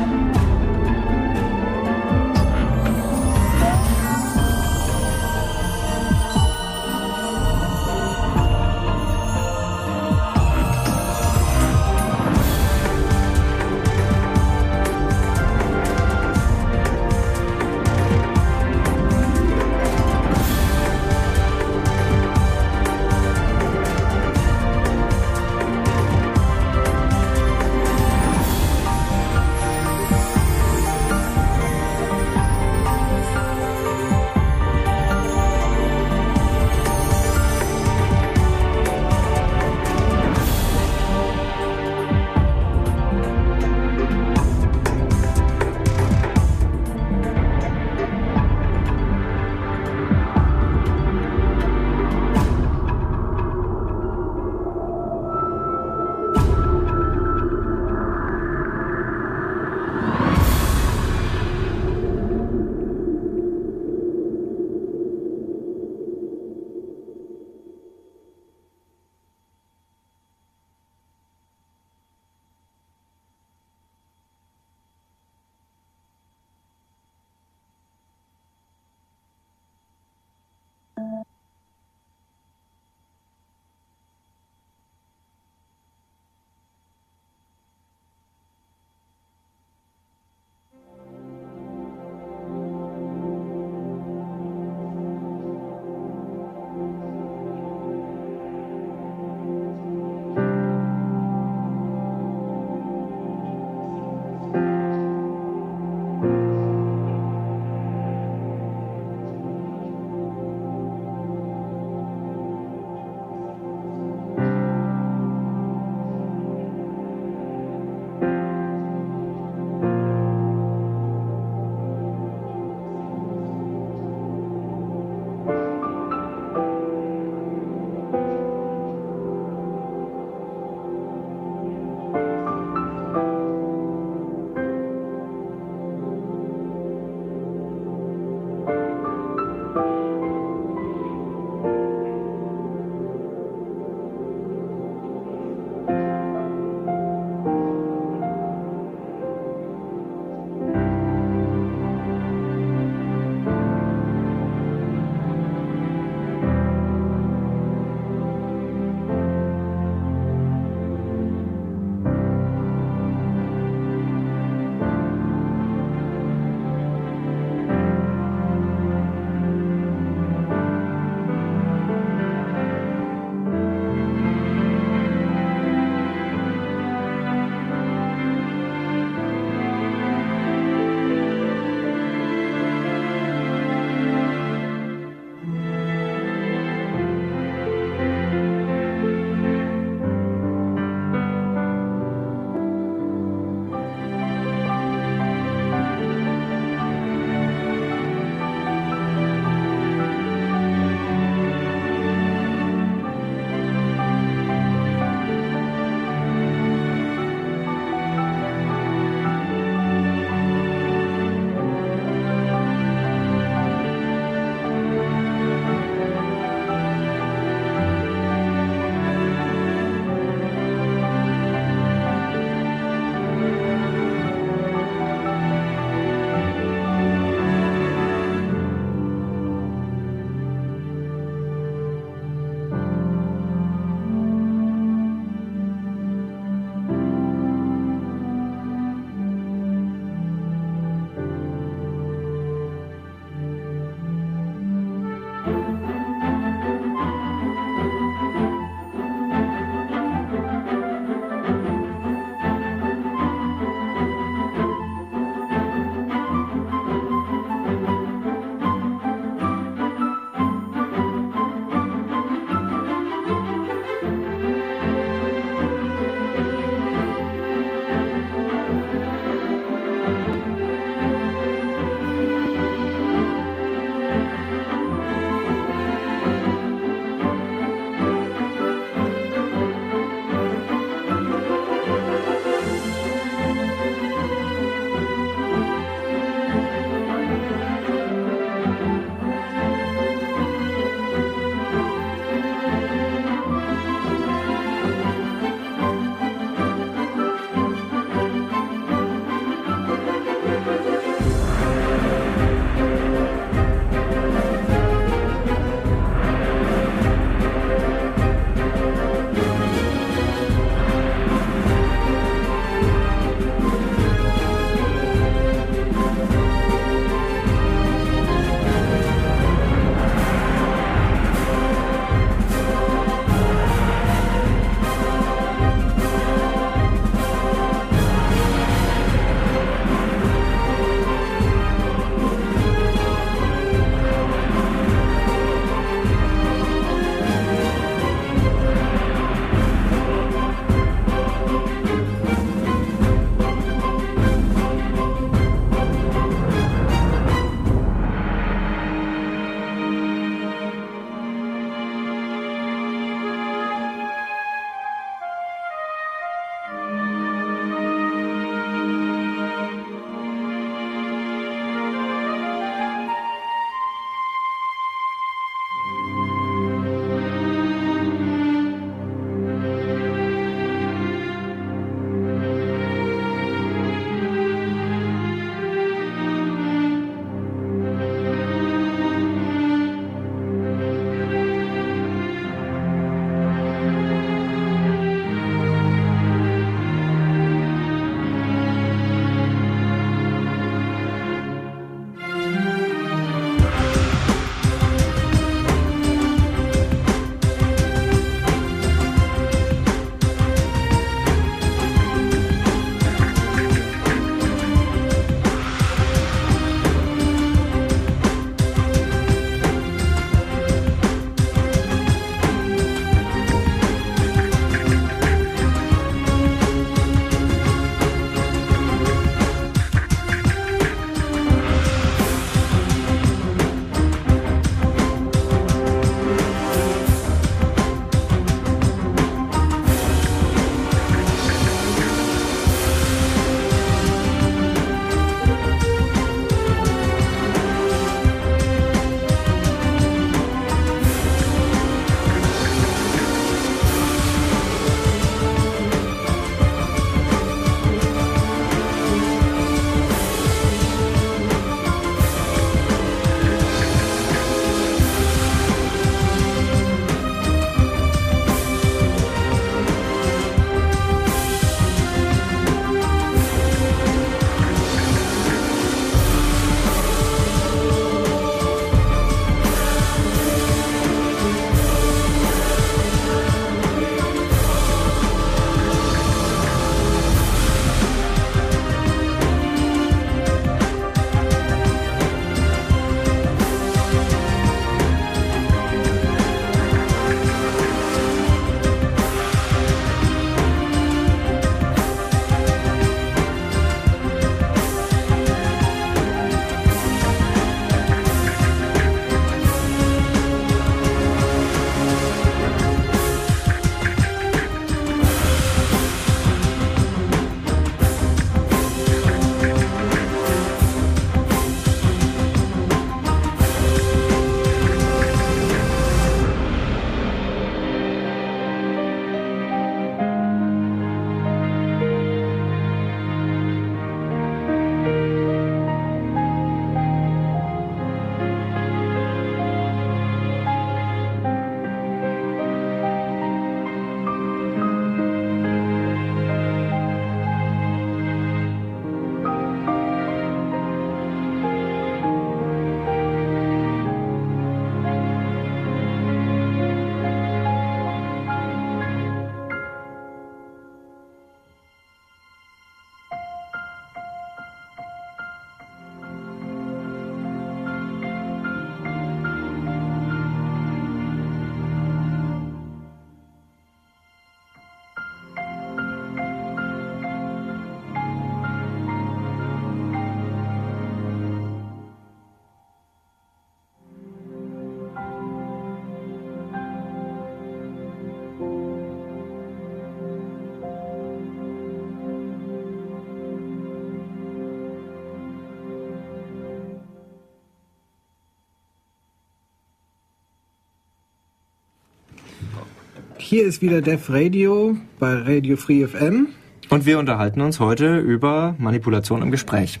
Speaker 1: Hier ist wieder Def Radio bei Radio Free FM.
Speaker 2: Und wir unterhalten uns heute über Manipulation im Gespräch.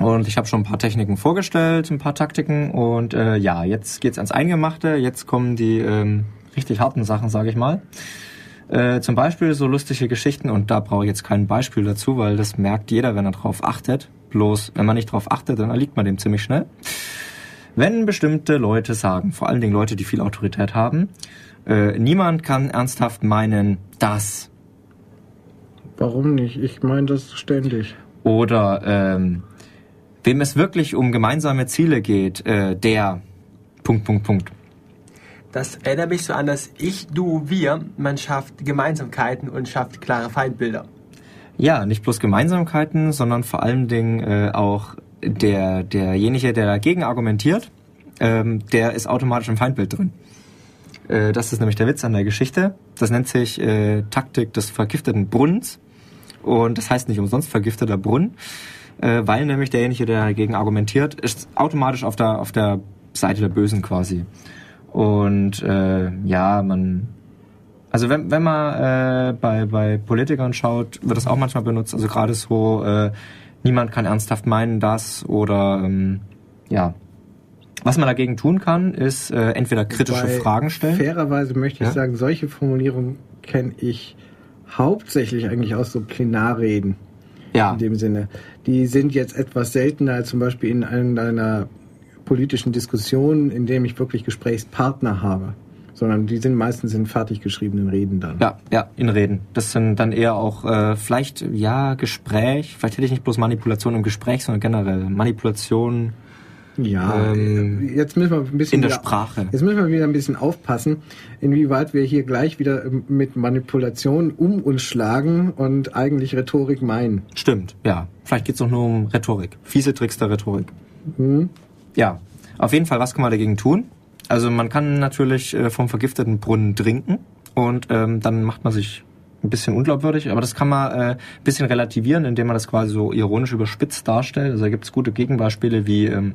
Speaker 2: Und ich habe schon ein paar Techniken vorgestellt, ein paar Taktiken. Und äh, ja, jetzt geht's ans Eingemachte. Jetzt kommen die ähm, richtig harten Sachen, sage ich mal. Äh, zum Beispiel so lustige Geschichten. Und da brauche ich jetzt kein Beispiel dazu, weil das merkt jeder, wenn er drauf achtet. Bloß, wenn man nicht drauf achtet, dann erliegt man dem ziemlich schnell. Wenn bestimmte Leute sagen, vor allen Dingen Leute, die viel Autorität haben, äh, niemand kann ernsthaft meinen, dass.
Speaker 1: Warum nicht? Ich meine das ständig.
Speaker 2: Oder ähm, wem es wirklich um gemeinsame Ziele geht, äh, der Punkt, Punkt, Punkt.
Speaker 3: Das erinnert mich so an das Ich, Du, Wir. Man schafft Gemeinsamkeiten und schafft klare Feindbilder.
Speaker 2: Ja, nicht bloß Gemeinsamkeiten, sondern vor allen Dingen äh, auch der, derjenige, der dagegen argumentiert, ähm, der ist automatisch im Feindbild drin. Äh, das ist nämlich der Witz an der Geschichte. Das nennt sich äh, Taktik des vergifteten Brunnens. Und das heißt nicht umsonst vergifteter Brunnen, äh, weil nämlich derjenige, der dagegen argumentiert, ist automatisch auf der, auf der Seite der Bösen quasi. Und äh, ja, man also wenn, wenn man äh, bei, bei Politikern schaut, wird das auch manchmal benutzt. Also gerade so, äh, niemand kann ernsthaft meinen, das oder ähm, ja. Was man dagegen tun kann, ist äh, entweder kritische
Speaker 1: Wobei,
Speaker 2: Fragen stellen.
Speaker 1: Fairerweise möchte ich
Speaker 2: Ja?
Speaker 1: sagen, solche Formulierungen kenne ich hauptsächlich eigentlich aus so Plenarreden.
Speaker 2: Ja,
Speaker 1: in dem Sinne. Die sind jetzt etwas seltener als zum Beispiel in einer politischen Diskussion, in dem ich wirklich Gesprächspartner habe. Sondern die sind meistens in fertig geschriebenen Reden dann.
Speaker 2: ja, ja, in Reden. Das sind dann eher auch äh, vielleicht ja Gespräch. Vielleicht hätte ich nicht bloß Manipulation im Gespräch, sondern generell Manipulation.
Speaker 1: Ja,
Speaker 2: Ähm,
Speaker 1: jetzt müssen wir ein bisschen
Speaker 2: in der
Speaker 1: wieder-
Speaker 2: Sprache.
Speaker 1: Jetzt müssen wir wieder ein bisschen aufpassen, inwieweit wir hier gleich wieder ähm, mit Manipulation um uns schlagen und eigentlich Rhetorik meinen.
Speaker 2: Stimmt, ja. Vielleicht geht's auch nur um Rhetorik. Fiese Tricks der Rhetorik.
Speaker 1: Hm?
Speaker 2: Ja, auf jeden Fall, was kann man dagegen tun? Also man kann natürlich äh, vom vergifteten Brunnen trinken und ähm, dann macht man sich ein bisschen unglaubwürdig, aber das kann man äh, ein bisschen relativieren, indem man das quasi so ironisch überspitzt darstellt. Also da gibt's gute Gegenbeispiele wie ähm,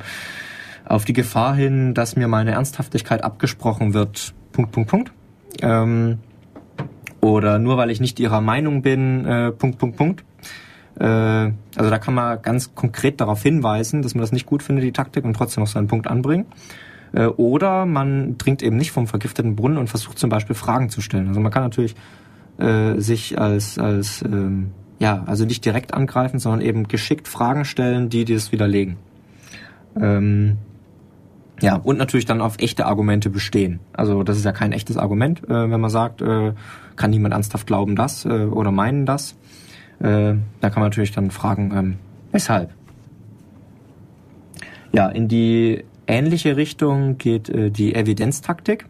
Speaker 2: auf die Gefahr hin, dass mir meine Ernsthaftigkeit abgesprochen wird. Punkt, Punkt, Punkt. Ähm, oder nur weil ich nicht ihrer Meinung bin. Äh, Punkt, Punkt, Punkt. Äh, also da kann man ganz konkret darauf hinweisen, dass man das nicht gut findet, die Taktik, und trotzdem noch seinen Punkt anbringen. Äh, oder man trinkt eben nicht vom vergifteten Brunnen und versucht zum Beispiel Fragen zu stellen. Also man kann natürlich äh, sich als, als ähm, ja, also nicht direkt angreifen, sondern eben geschickt Fragen stellen, die das widerlegen. Ähm, ja, und natürlich dann auf echte Argumente bestehen. Also das ist ja kein echtes Argument, äh, wenn man sagt, äh, kann niemand ernsthaft glauben das äh, oder meinen das. Äh, da kann man natürlich dann fragen, ähm, weshalb. Ja, in die ähnliche Richtung geht äh, die Evidenztaktik.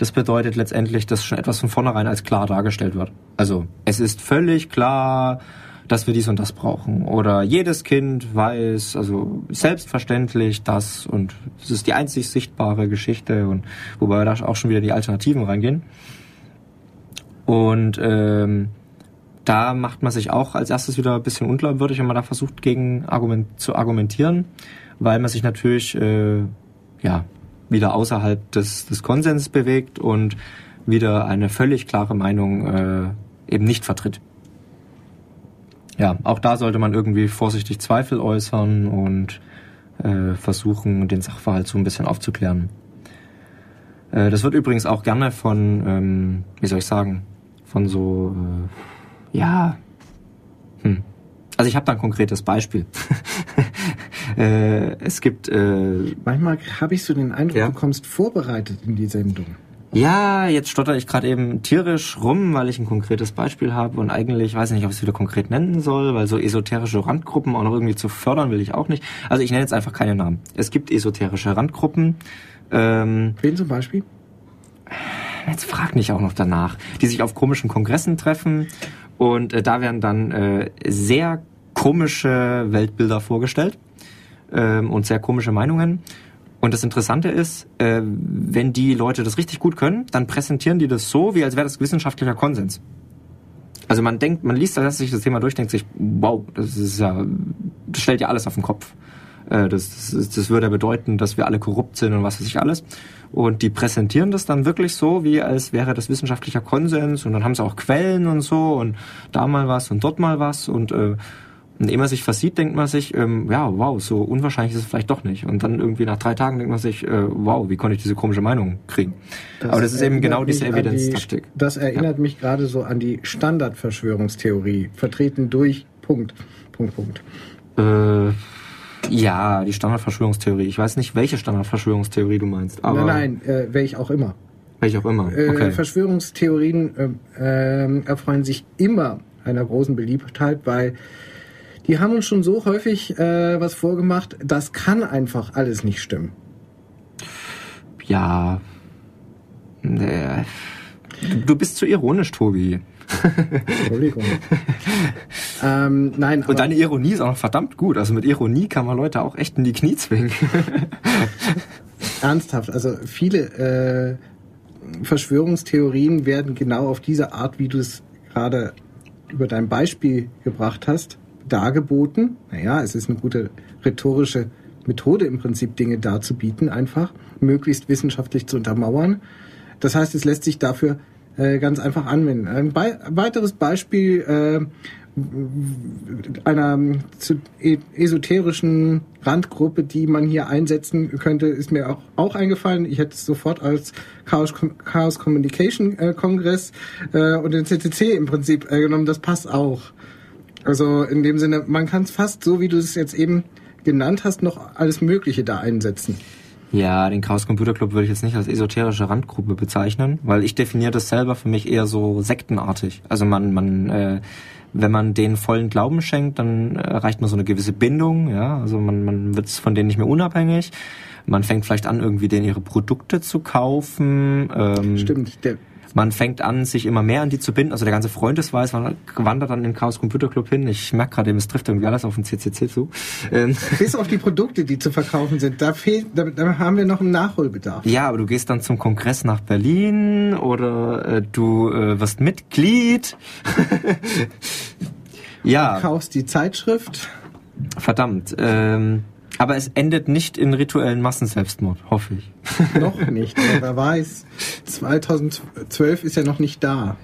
Speaker 2: Das bedeutet letztendlich, dass schon etwas von vornherein als klar dargestellt wird. Also es ist völlig klar, dass wir dies und das brauchen. Oder jedes Kind weiß, also selbstverständlich das und es ist die einzig sichtbare Geschichte und wobei da auch schon wieder die Alternativen reingehen. Und ähm, da macht man sich auch als erstes wieder ein bisschen unglaubwürdig, wenn man da versucht, gegen Argument zu argumentieren, weil man sich natürlich äh, ja wieder außerhalb des, des Konsens bewegt und wieder eine völlig klare Meinung äh, eben nicht vertritt. Ja, auch da sollte man irgendwie vorsichtig Zweifel äußern und äh, versuchen, den Sachverhalt so ein bisschen aufzuklären. Äh, das wird übrigens auch gerne von, ähm, wie soll ich sagen, von so, äh, ja. Also ich habe da ein konkretes Beispiel. äh, es gibt äh,
Speaker 1: Manchmal habe ich so den Eindruck,
Speaker 2: Ja.
Speaker 1: du kommst vorbereitet in die Sendung.
Speaker 2: Ja, jetzt stotter ich gerade eben tierisch rum, weil ich ein konkretes Beispiel habe und eigentlich weiß ich nicht, ob ich es wieder konkret nennen soll, weil so esoterische Randgruppen auch noch irgendwie zu fördern will ich auch nicht. Also ich nenne jetzt einfach keine Namen. Es gibt esoterische Randgruppen. Ähm,
Speaker 1: Wen zum Beispiel?
Speaker 2: jetzt frag nicht auch noch danach, die sich auf komischen Kongressen treffen und äh, da werden dann äh, sehr komische Weltbilder vorgestellt ähm, und sehr komische Meinungen. Und das Interessante ist, äh, wenn die Leute das richtig gut können, dann präsentieren die das so, wie als wäre das wissenschaftlicher Konsens. Also man denkt, man liest das sich das Thema durch, denkt sich, wow, das ist ja, das stellt ja alles auf den Kopf. Äh, das, das, das würde bedeuten, dass wir alle korrupt sind und was weiß ich alles. Und die präsentieren das dann wirklich so, wie als wäre das wissenschaftlicher Konsens und dann haben sie auch Quellen und so und da mal was und dort mal was und äh, und man sich versieht, denkt man sich, ähm, ja, wow, so unwahrscheinlich ist es vielleicht doch nicht. Und dann irgendwie nach drei Tagen denkt man sich, äh, wow, wie konnte ich diese komische Meinung kriegen? Das Aber das ist eben genau diese Evidenztaktik.
Speaker 1: Die, das erinnert ja. mich gerade so an die Standardverschwörungstheorie, vertreten durch Punkt, Punkt, Punkt.
Speaker 2: Äh, ja, die Standardverschwörungstheorie. Ich weiß nicht, welche Standardverschwörungstheorie du meinst.
Speaker 1: Aber nein, nein, äh, welche auch immer.
Speaker 2: Welche auch immer. Äh, okay.
Speaker 1: Äh, Verschwörungstheorien äh, erfreuen sich immer einer großen Beliebtheit, weil die haben uns schon so häufig äh, was vorgemacht, das kann einfach alles nicht stimmen.
Speaker 2: Ja. Äh, du bist zu ironisch, Tobi. Entschuldigung. ähm, nein, Und deine Ironie ist auch noch verdammt gut. Also mit Ironie kann man Leute auch echt in die Knie zwingen.
Speaker 1: Ernsthaft, also viele äh, Verschwörungstheorien werden genau auf diese Art, wie du es gerade über dein Beispiel gebracht hast, dargeboten. Naja, es ist eine gute rhetorische Methode im Prinzip, Dinge darzubieten, einfach möglichst wissenschaftlich zu untermauern. Das heißt, es lässt sich dafür äh, ganz einfach anwenden. Ein Be weiteres Beispiel äh, einer e-, esoterischen Randgruppe, die man hier einsetzen könnte, ist mir auch, auch eingefallen. Ich hätte es sofort als Chaos, Chaos Communication äh, Kongress äh, und den CCC im Prinzip äh, genommen. Das passt auch. Also in dem Sinne, man kann es fast so, wie du es jetzt eben genannt hast, noch alles Mögliche da einsetzen.
Speaker 2: Ja, den Chaos Computer Club würde ich jetzt nicht als esoterische Randgruppe bezeichnen, weil ich definiere das selber für mich eher so sektenartig. Also man, man, äh, wenn man denen vollen Glauben schenkt, dann erreicht man so eine gewisse Bindung, ja. Also man, man wird von denen nicht mehr unabhängig. Man fängt vielleicht an, irgendwie denen ihre Produkte zu kaufen.
Speaker 1: Ähm, Stimmt, der,
Speaker 2: man fängt an, sich immer mehr an die zu binden. Also der ganze Freundesweis wandert dann in den Chaos Computer Club hin. Ich merke gerade, es trifft irgendwie alles auf den CCC zu.
Speaker 1: Ähm. Bis auf die Produkte, die zu verkaufen sind. Da fehlt, da, da haben wir noch einen Nachholbedarf.
Speaker 2: Ja, aber du gehst dann zum Kongress nach Berlin oder äh, du äh, wirst Mitglied.
Speaker 1: ja. Du kaufst die Zeitschrift.
Speaker 2: Verdammt. Ähm, aber es endet nicht in rituellen Massenselbstmord, hoffe ich.
Speaker 1: noch nicht, aber wer weiß. 2012 ist ja noch nicht da.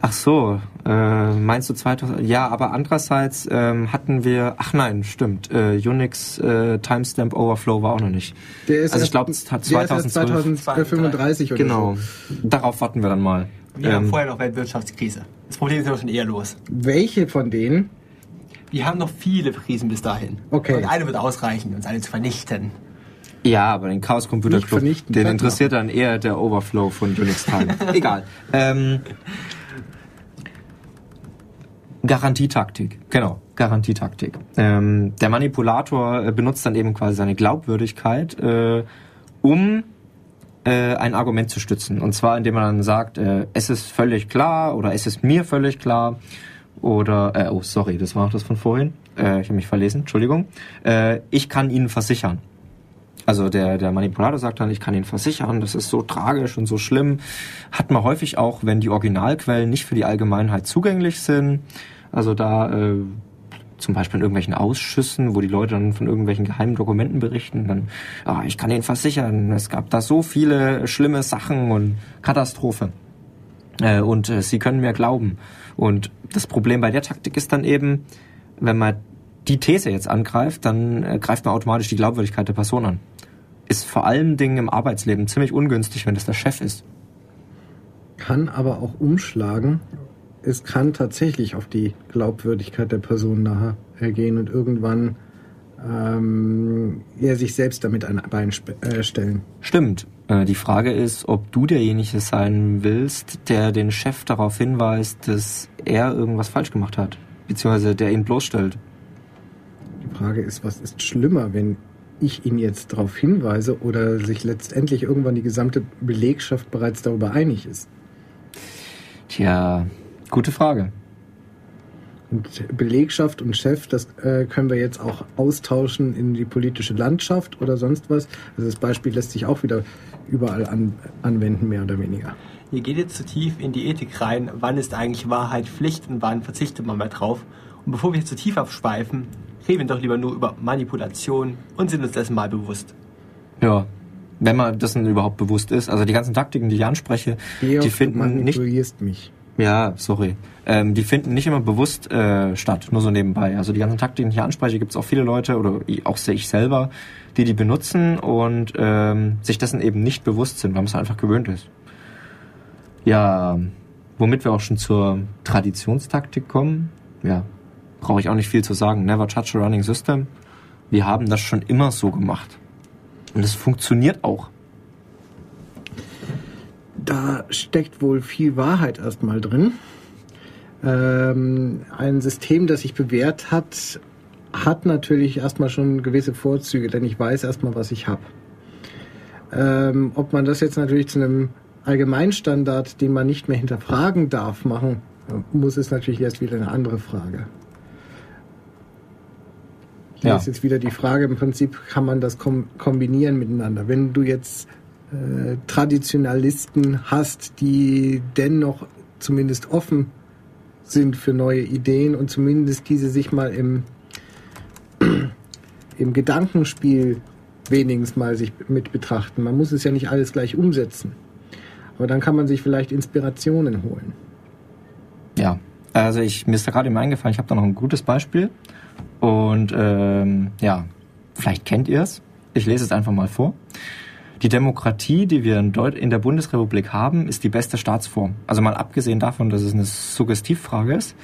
Speaker 2: Ach so, äh, meinst du 2000? Ja, aber andererseits ähm, hatten wir, ach nein, stimmt, äh, Unix äh, Timestamp Overflow war auch noch nicht.
Speaker 1: Der ist also ich glaube, es hat 2035 oder
Speaker 2: Genau, so. darauf warten wir dann mal.
Speaker 3: Wir ähm, haben vorher noch Weltwirtschaftskrise. Das Problem ist ja schon eher los.
Speaker 1: Welche von denen?
Speaker 3: Wir haben noch viele Krisen bis dahin.
Speaker 1: Okay.
Speaker 3: Und eine wird ausreichen, uns alle zu vernichten.
Speaker 2: Ja, aber den Chaos Computer Club, den interessiert dann eher der Overflow von Unix Time. Egal. Ähm, Garantietaktik, genau, Garantietaktik. Ähm, der Manipulator äh, benutzt dann eben quasi seine Glaubwürdigkeit, äh, um äh, ein Argument zu stützen. Und zwar, indem man dann sagt, äh, es ist völlig klar oder es ist mir völlig klar oder, äh, oh, sorry, das war auch das von vorhin. Äh, ich habe mich verlesen, Entschuldigung. Äh, ich kann Ihnen versichern. Also der, der Manipulator sagt dann, ich kann Ihnen versichern, das ist so tragisch und so schlimm. Hat man häufig auch, wenn die Originalquellen nicht für die Allgemeinheit zugänglich sind. Also da äh, zum Beispiel in irgendwelchen Ausschüssen, wo die Leute dann von irgendwelchen geheimen Dokumenten berichten, dann, ah, ich kann Ihnen versichern, es gab da so viele schlimme Sachen und Katastrophe. Äh, und äh, Sie können mir glauben. Und das Problem bei der Taktik ist dann eben, wenn man die These jetzt angreift, dann äh, greift man automatisch die Glaubwürdigkeit der Person an. Ist vor allen Dingen im Arbeitsleben ziemlich ungünstig, wenn das der Chef ist.
Speaker 1: Kann aber auch umschlagen. Es kann tatsächlich auf die Glaubwürdigkeit der Person nachher gehen und irgendwann ähm, er sich selbst damit ein Bein äh, stellen.
Speaker 2: Stimmt. Äh, die Frage ist, ob du derjenige sein willst, der den Chef darauf hinweist, dass er irgendwas falsch gemacht hat, beziehungsweise der ihn bloßstellt.
Speaker 1: Die Frage ist, was ist schlimmer, wenn ich ihn jetzt darauf hinweise oder sich letztendlich irgendwann die gesamte Belegschaft bereits darüber einig ist?
Speaker 2: Tja, gute Frage.
Speaker 1: Und Belegschaft und Chef, das äh, können wir jetzt auch austauschen in die politische Landschaft oder sonst was. Also das Beispiel lässt sich auch wieder überall an, anwenden, mehr oder weniger.
Speaker 3: Ihr geht jetzt zu tief in die Ethik rein. Wann ist eigentlich Wahrheit Pflicht und wann verzichtet man mal drauf? Und bevor wir zu tief abschweifen, reden wir doch lieber nur über Manipulation und sind uns dessen mal bewusst.
Speaker 2: Ja, wenn man dessen überhaupt bewusst ist. Also die ganzen Taktiken, die ich anspreche,
Speaker 1: Georg,
Speaker 2: die
Speaker 1: du
Speaker 2: finden nicht.
Speaker 1: manipulierst mich.
Speaker 2: Ja, sorry. Ähm, die finden nicht immer bewusst äh, statt, nur so nebenbei. Also die ganzen Taktiken, die ich anspreche, gibt es auch viele Leute oder auch ich selber, die die benutzen und ähm, sich dessen eben nicht bewusst sind, weil man es einfach gewöhnt ist. Ja, womit wir auch schon zur Traditionstaktik kommen. Ja, brauche ich auch nicht viel zu sagen. Never touch a running system. Wir haben das schon immer so gemacht. Und es funktioniert auch.
Speaker 1: Da steckt wohl viel Wahrheit erstmal drin. Ähm, ein System, das sich bewährt hat, hat natürlich erstmal schon gewisse Vorzüge, denn ich weiß erstmal, was ich habe. Ähm, ob man das jetzt natürlich zu einem Allgemeinstandard, den man nicht mehr hinterfragen darf, machen muss, ist natürlich erst wieder eine andere Frage.
Speaker 2: Ja.
Speaker 1: ist jetzt wieder die Frage, im Prinzip kann man das kom kombinieren miteinander. Wenn du jetzt äh, Traditionalisten hast, die dennoch zumindest offen sind für neue Ideen und zumindest diese sich mal im, im Gedankenspiel wenigstens mal sich mit betrachten. Man muss es ja nicht alles gleich umsetzen. Aber dann kann man sich vielleicht Inspirationen holen.
Speaker 2: Ja, also ich, mir ist da gerade eben eingefallen, ich habe da noch ein gutes Beispiel. Und ähm, ja, vielleicht kennt ihr es. Ich lese es einfach mal vor. Die Demokratie, die wir in, Deut in der Bundesrepublik haben, ist die beste Staatsform. Also mal abgesehen davon, dass es eine Suggestivfrage ist.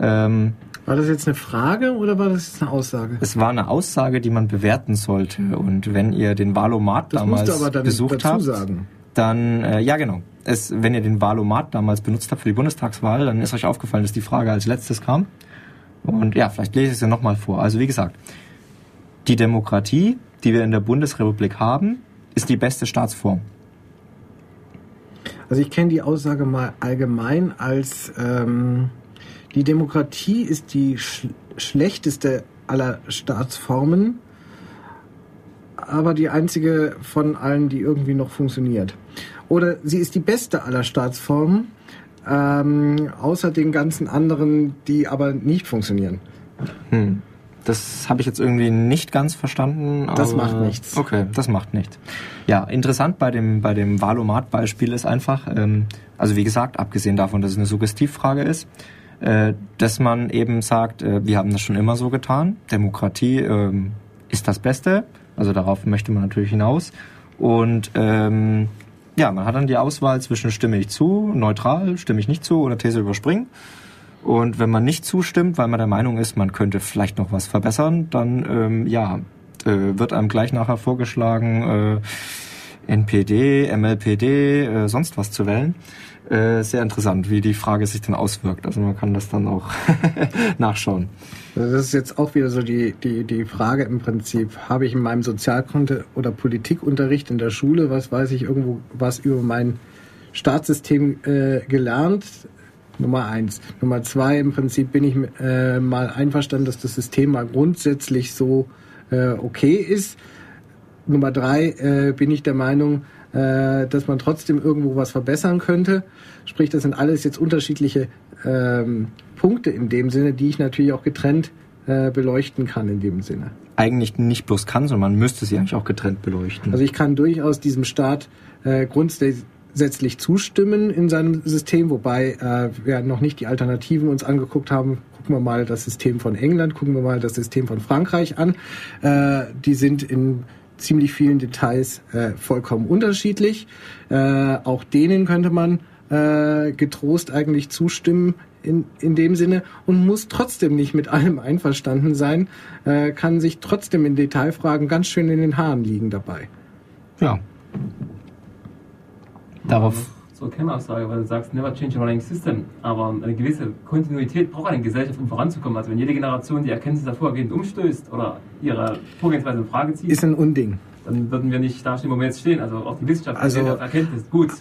Speaker 2: Ähm,
Speaker 1: War das jetzt eine Frage oder war das jetzt eine Aussage?
Speaker 2: es war eine Aussage, die man bewerten sollte. Und wenn ihr den Valomat
Speaker 1: Das musst
Speaker 2: damals
Speaker 1: aber dann
Speaker 2: besucht habt,
Speaker 1: sagen.
Speaker 2: dann, äh, ja genau, es, wenn ihr den Valomat damals benutzt habt für die Bundestagswahl, dann ist euch aufgefallen, dass die Frage als letztes kam. Und ja, vielleicht lese ich es ja nochmal vor. Also wie gesagt, die Demokratie, die wir in der Bundesrepublik haben, ist die beste Staatsform.
Speaker 1: Also ich kenne die Aussage mal allgemein als ähm, die Demokratie ist die sch schlechteste aller Staatsformen, aber die einzige von allen, die irgendwie noch funktioniert. Oder sie ist die beste aller Staatsformen, ähm, außer den ganzen anderen, die aber nicht funktionieren.
Speaker 2: Hm. Das habe ich jetzt irgendwie nicht ganz verstanden.
Speaker 1: Das macht nichts.
Speaker 2: Okay, das macht nichts. Ja, interessant bei dem, bei dem Valomat-Beispiel ist einfach, ähm, also wie gesagt, abgesehen davon, dass es eine Suggestivfrage ist, äh, dass man eben sagt, äh, wir haben das schon immer so getan. Demokratie ähm, ist das Beste. Also darauf möchte man natürlich hinaus. Und ähm, ja, man hat dann die Auswahl zwischen stimme ich zu, neutral, stimme ich nicht zu oder These überspringen. Und wenn man nicht zustimmt, weil man der Meinung ist, man könnte vielleicht noch was verbessern, dann ähm, ja, äh, wird einem gleich nachher vorgeschlagen, äh, NPD, MLPD, äh, sonst was zu wählen. Äh, sehr interessant, wie die Frage sich dann auswirkt. Also man kann das dann auch nachschauen.
Speaker 1: Das ist jetzt auch wieder so die, die, die Frage im Prinzip. Habe ich in meinem Sozialkonto oder Politikunterricht in der Schule, was weiß ich, irgendwo was über mein Staatssystem äh, gelernt? Nummer eins. Nummer zwei, im Prinzip bin ich äh, mal einverstanden, dass das System mal grundsätzlich so äh, okay ist. Nummer drei, äh, bin ich der Meinung, äh, dass man trotzdem irgendwo was verbessern könnte. Sprich, das sind alles jetzt unterschiedliche ähm, Punkte in dem Sinne, die ich natürlich auch getrennt äh, beleuchten kann in dem Sinne.
Speaker 2: Eigentlich nicht bloß kann, sondern man müsste sie eigentlich auch getrennt beleuchten.
Speaker 1: Also ich kann durchaus diesem Staat äh, grundsätzlich zustimmen in seinem System, wobei äh, wir noch nicht die Alternativen uns angeguckt haben. Gucken wir mal das System von England, gucken wir mal das System von Frankreich an. Äh, die sind in ziemlich vielen Details äh, vollkommen unterschiedlich. Äh, auch denen könnte man äh, getrost eigentlich zustimmen in, in dem Sinne und muss trotzdem nicht mit allem einverstanden sein, äh, kann sich trotzdem in Detailfragen ganz schön in den Haaren liegen dabei.
Speaker 2: ja. Darauf
Speaker 4: zur Kernaussage, weil du sagst, never change a running system. Aber eine gewisse Kontinuität braucht eine Gesellschaft, um voranzukommen. Also wenn jede Generation die Erkenntnisse der vorhergehend umstößt oder ihre Vorgehensweise in Frage zieht,
Speaker 1: Ist ein Unding.
Speaker 4: dann würden wir nicht da stehen, wo wir jetzt stehen. Also auch die Wissenschaft
Speaker 1: Also-
Speaker 4: auf Erkenntnis. Gut,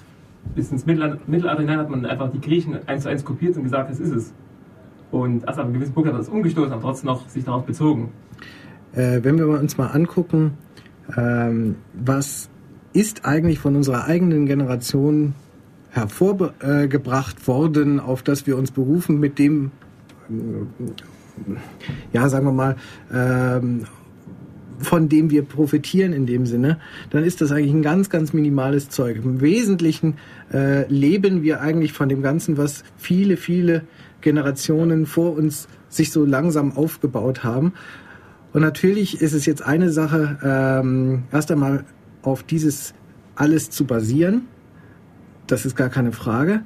Speaker 4: bis ins Mittelalter, hinein hat man einfach die Griechen eins zu eins kopiert und gesagt, das ist es. Und erst ab einem gewissen Punkt hat das umgestoßen, aber trotzdem noch sich darauf bezogen.
Speaker 1: Äh, wenn wir uns mal angucken, ähm, was ist eigentlich von unserer eigenen Generation hervorgebracht worden, auf das wir uns berufen, mit dem, äh, ja, sagen wir mal, ähm, von dem wir profitieren in dem Sinne, dann ist das eigentlich ein ganz, ganz minimales Zeug. Im Wesentlichen äh, leben wir eigentlich von dem Ganzen, was viele, viele Generationen vor uns sich so langsam aufgebaut haben. Und natürlich ist es jetzt eine Sache, ähm, erst einmal auf dieses alles zu basieren. Das ist gar keine Frage.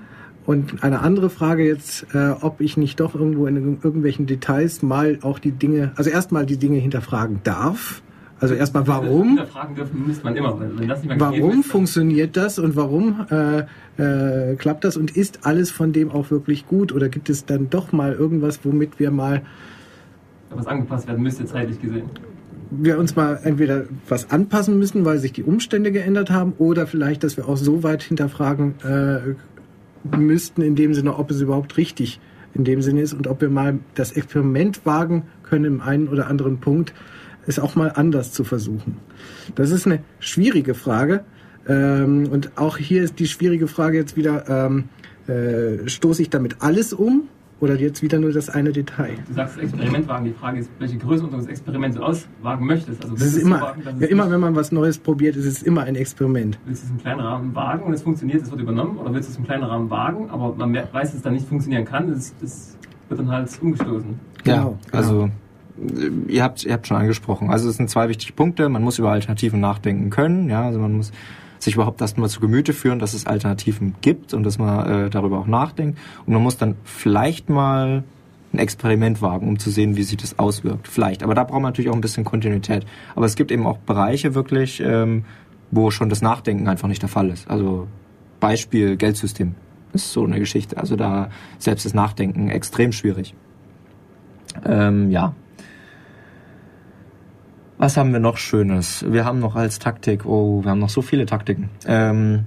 Speaker 1: Und eine andere Frage jetzt, äh, ob ich nicht doch irgendwo in irgendwelchen Details mal auch die Dinge, also erstmal die Dinge hinterfragen darf. Also erstmal warum?
Speaker 4: Hinterfragen dürfen müsste man immer. Wenn das nicht mehr
Speaker 1: Warum
Speaker 4: ist,
Speaker 1: funktioniert das und warum äh, äh, klappt das und ist alles von dem auch wirklich gut oder gibt es dann doch mal irgendwas, womit wir mal
Speaker 4: was angepasst werden müsste, zeitlich gesehen.
Speaker 1: Wir uns mal entweder was anpassen müssen, weil sich die Umstände geändert haben, oder vielleicht, dass wir auch so weit hinterfragen äh, müssten, in dem Sinne, ob es überhaupt richtig in dem Sinne ist und ob wir mal das Experiment wagen können, im einen oder anderen Punkt es auch mal anders zu versuchen. Das ist eine schwierige Frage. Ähm, und auch hier ist die schwierige Frage jetzt wieder, ähm, äh, stoße ich damit alles um oder jetzt wieder nur das eine Detail?
Speaker 4: Du sagst Experiment wagen. Die Frage ist, welche Größenordnung das Experiment so auswagen möchtest. Also
Speaker 1: Das ist
Speaker 4: du
Speaker 1: immer,
Speaker 4: wagen, es
Speaker 1: ja, immer wenn man was Neues probiert, ist es immer ein Experiment.
Speaker 4: Willst du es im kleinen Rahmen wagen und es funktioniert, es wird übernommen? Oder willst du es im kleinen Rahmen wagen, aber man weiß, dass es dann nicht funktionieren kann, das, das wird dann halt umgestoßen.
Speaker 1: Genau,
Speaker 2: ja,
Speaker 1: genau.
Speaker 2: also äh, ihr habt ihr habt schon angesprochen. Also es sind zwei wichtige Punkte. Man muss über Alternativen nachdenken können. Ja, also man muss sich überhaupt erstmal zu Gemüte führen, dass es Alternativen gibt und dass man äh, darüber auch nachdenkt. Und man muss dann vielleicht mal ein Experiment wagen, um zu sehen, wie sich das auswirkt. Vielleicht. Aber da braucht man natürlich auch ein bisschen Kontinuität. Aber es gibt eben auch Bereiche wirklich, ähm, wo schon das Nachdenken einfach nicht der Fall ist. Also Beispiel Geldsystem ist so eine Geschichte. Also da selbst das Nachdenken extrem schwierig. Ähm, ja. Was haben wir noch Schönes? Wir haben noch als Taktik, oh, wir haben noch so viele Taktiken. Ähm,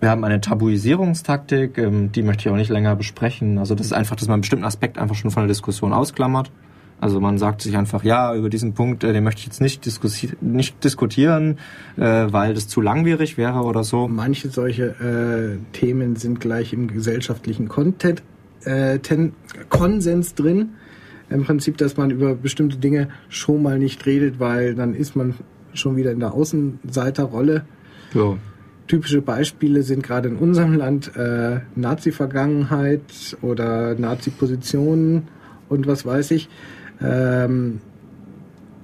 Speaker 2: wir haben eine Tabuisierungstaktik, ähm, die möchte ich auch nicht länger besprechen. Also das ist einfach, dass man einen bestimmten Aspekt einfach schon von der Diskussion ausklammert. Also man sagt sich einfach, ja, über diesen Punkt, äh, den möchte ich jetzt nicht, diskussi nicht diskutieren, äh, weil das zu langwierig wäre oder so.
Speaker 1: Manche solche äh, Themen sind gleich im gesellschaftlichen Content, äh, Konsens drin. Im Prinzip, dass man über bestimmte Dinge schon mal nicht redet, weil dann ist man schon wieder in der Außenseiterrolle.
Speaker 2: Ja.
Speaker 1: Typische Beispiele sind gerade in unserem Land äh, Nazi-Vergangenheit oder Nazi-Positionen und was weiß ich, ähm,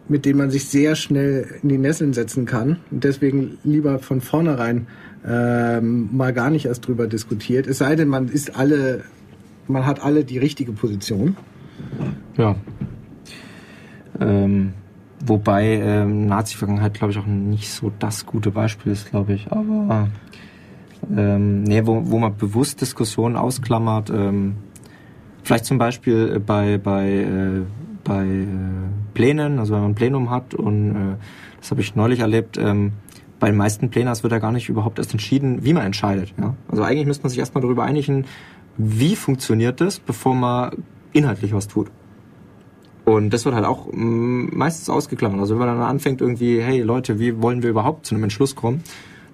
Speaker 1: mit denen man sich sehr schnell in die Nesseln setzen kann. Und deswegen lieber von vornherein ähm, mal gar nicht erst drüber diskutiert. Es sei denn, man ist alle, man hat alle die richtige Position.
Speaker 2: Ja. Ähm, wobei ähm, Nazi-Vergangenheit, glaube ich, auch nicht so das gute Beispiel ist, glaube ich. Aber ähm, nee, wo, wo man bewusst Diskussionen ausklammert, ähm, vielleicht zum Beispiel äh, bei, bei, äh, bei äh, Plänen, also wenn man ein Plenum hat und äh, das habe ich neulich erlebt, ähm, bei den meisten Plenars wird ja gar nicht überhaupt erst entschieden, wie man entscheidet. Ja? Also eigentlich müsste man sich erstmal darüber einigen, wie funktioniert das, bevor man inhaltlich was tut. Und das wird halt auch mm, meistens ausgeklammert. Also wenn man dann anfängt irgendwie, hey Leute, wie wollen wir überhaupt zu einem Entschluss kommen?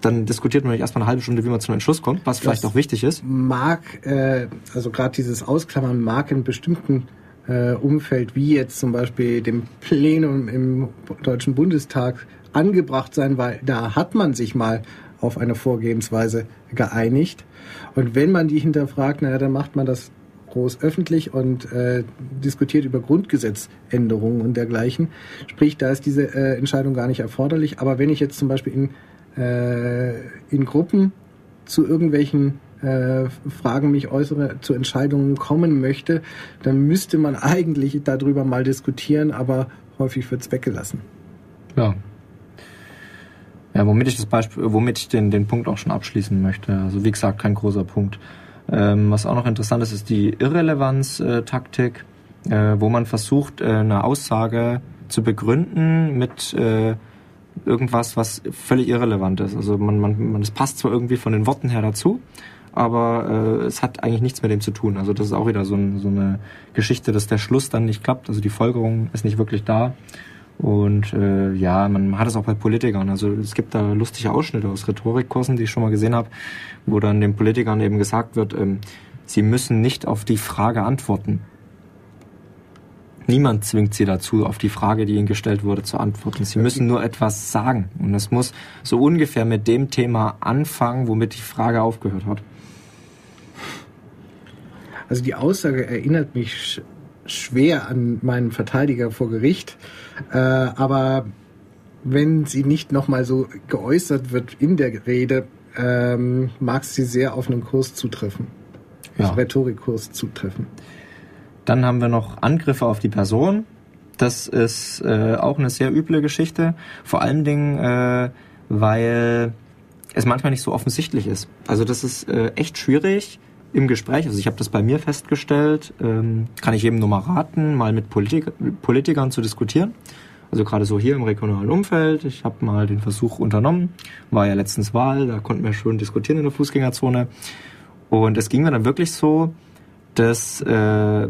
Speaker 2: Dann diskutiert man erstmal eine halbe Stunde, wie man zu einem Entschluss kommt, was vielleicht auch wichtig ist.
Speaker 1: Mag, äh, also gerade dieses Ausklammern mag in bestimmten äh, Umfeld, wie jetzt zum Beispiel dem Plenum im Deutschen Bundestag angebracht sein, weil da hat man sich mal auf eine Vorgehensweise geeinigt. Und wenn man die hinterfragt, naja, dann macht man das groß öffentlich und äh, diskutiert über Grundgesetzänderungen und dergleichen. Sprich, da ist diese äh, Entscheidung gar nicht erforderlich. Aber wenn ich jetzt zum Beispiel in, äh, in Gruppen zu irgendwelchen äh, Fragen mich äußere, zu Entscheidungen kommen möchte, dann müsste man eigentlich darüber mal diskutieren, aber häufig wird es weggelassen.
Speaker 2: Ja. Ja, womit ich das Beispiel, womit ich den, den Punkt auch schon abschließen möchte. Also wie gesagt, kein großer Punkt. Ähm, was auch noch interessant ist, ist die Irrelevanz-Taktik, äh, wo man versucht, äh, eine Aussage zu begründen mit äh, irgendwas, was völlig irrelevant ist. Also man, man, man, es passt zwar irgendwie von den Worten her dazu, aber äh, es hat eigentlich nichts mit dem zu tun. Also das ist auch wieder so, ein, so eine Geschichte, dass der Schluss dann nicht klappt. Also die Folgerung ist nicht wirklich da. Und äh, ja, man hat es auch bei Politikern. Also es gibt da lustige Ausschnitte aus Rhetorikkursen, die ich schon mal gesehen habe, wo dann den Politikern eben gesagt wird, ähm, sie müssen nicht auf die Frage antworten. Niemand zwingt sie dazu, auf die Frage, die ihnen gestellt wurde, zu antworten. Sie müssen nur etwas sagen. Und es muss so ungefähr mit dem Thema anfangen, womit die Frage aufgehört hat.
Speaker 1: Also die Aussage erinnert mich schwer an meinen Verteidiger vor Gericht, äh, aber wenn sie nicht nochmal so geäußert wird in der Rede, ähm, mag sie sehr auf einen Kurs zutreffen.
Speaker 2: Ja.
Speaker 1: Also Rhetorikkurs zutreffen.
Speaker 2: Dann haben wir noch Angriffe auf die Person. Das ist äh, auch eine sehr üble Geschichte. Vor allen Dingen, äh, weil es manchmal nicht so offensichtlich ist. Also das ist äh, echt schwierig im Gespräch. Also ich habe das bei mir festgestellt. Ähm, kann ich jedem nur mal raten, mal mit Politik Politikern zu diskutieren. Also gerade so hier im regionalen Umfeld. Ich habe mal den Versuch unternommen. War ja letztens Wahl, da konnten wir schon diskutieren in der Fußgängerzone. Und es ging mir dann wirklich so, dass äh,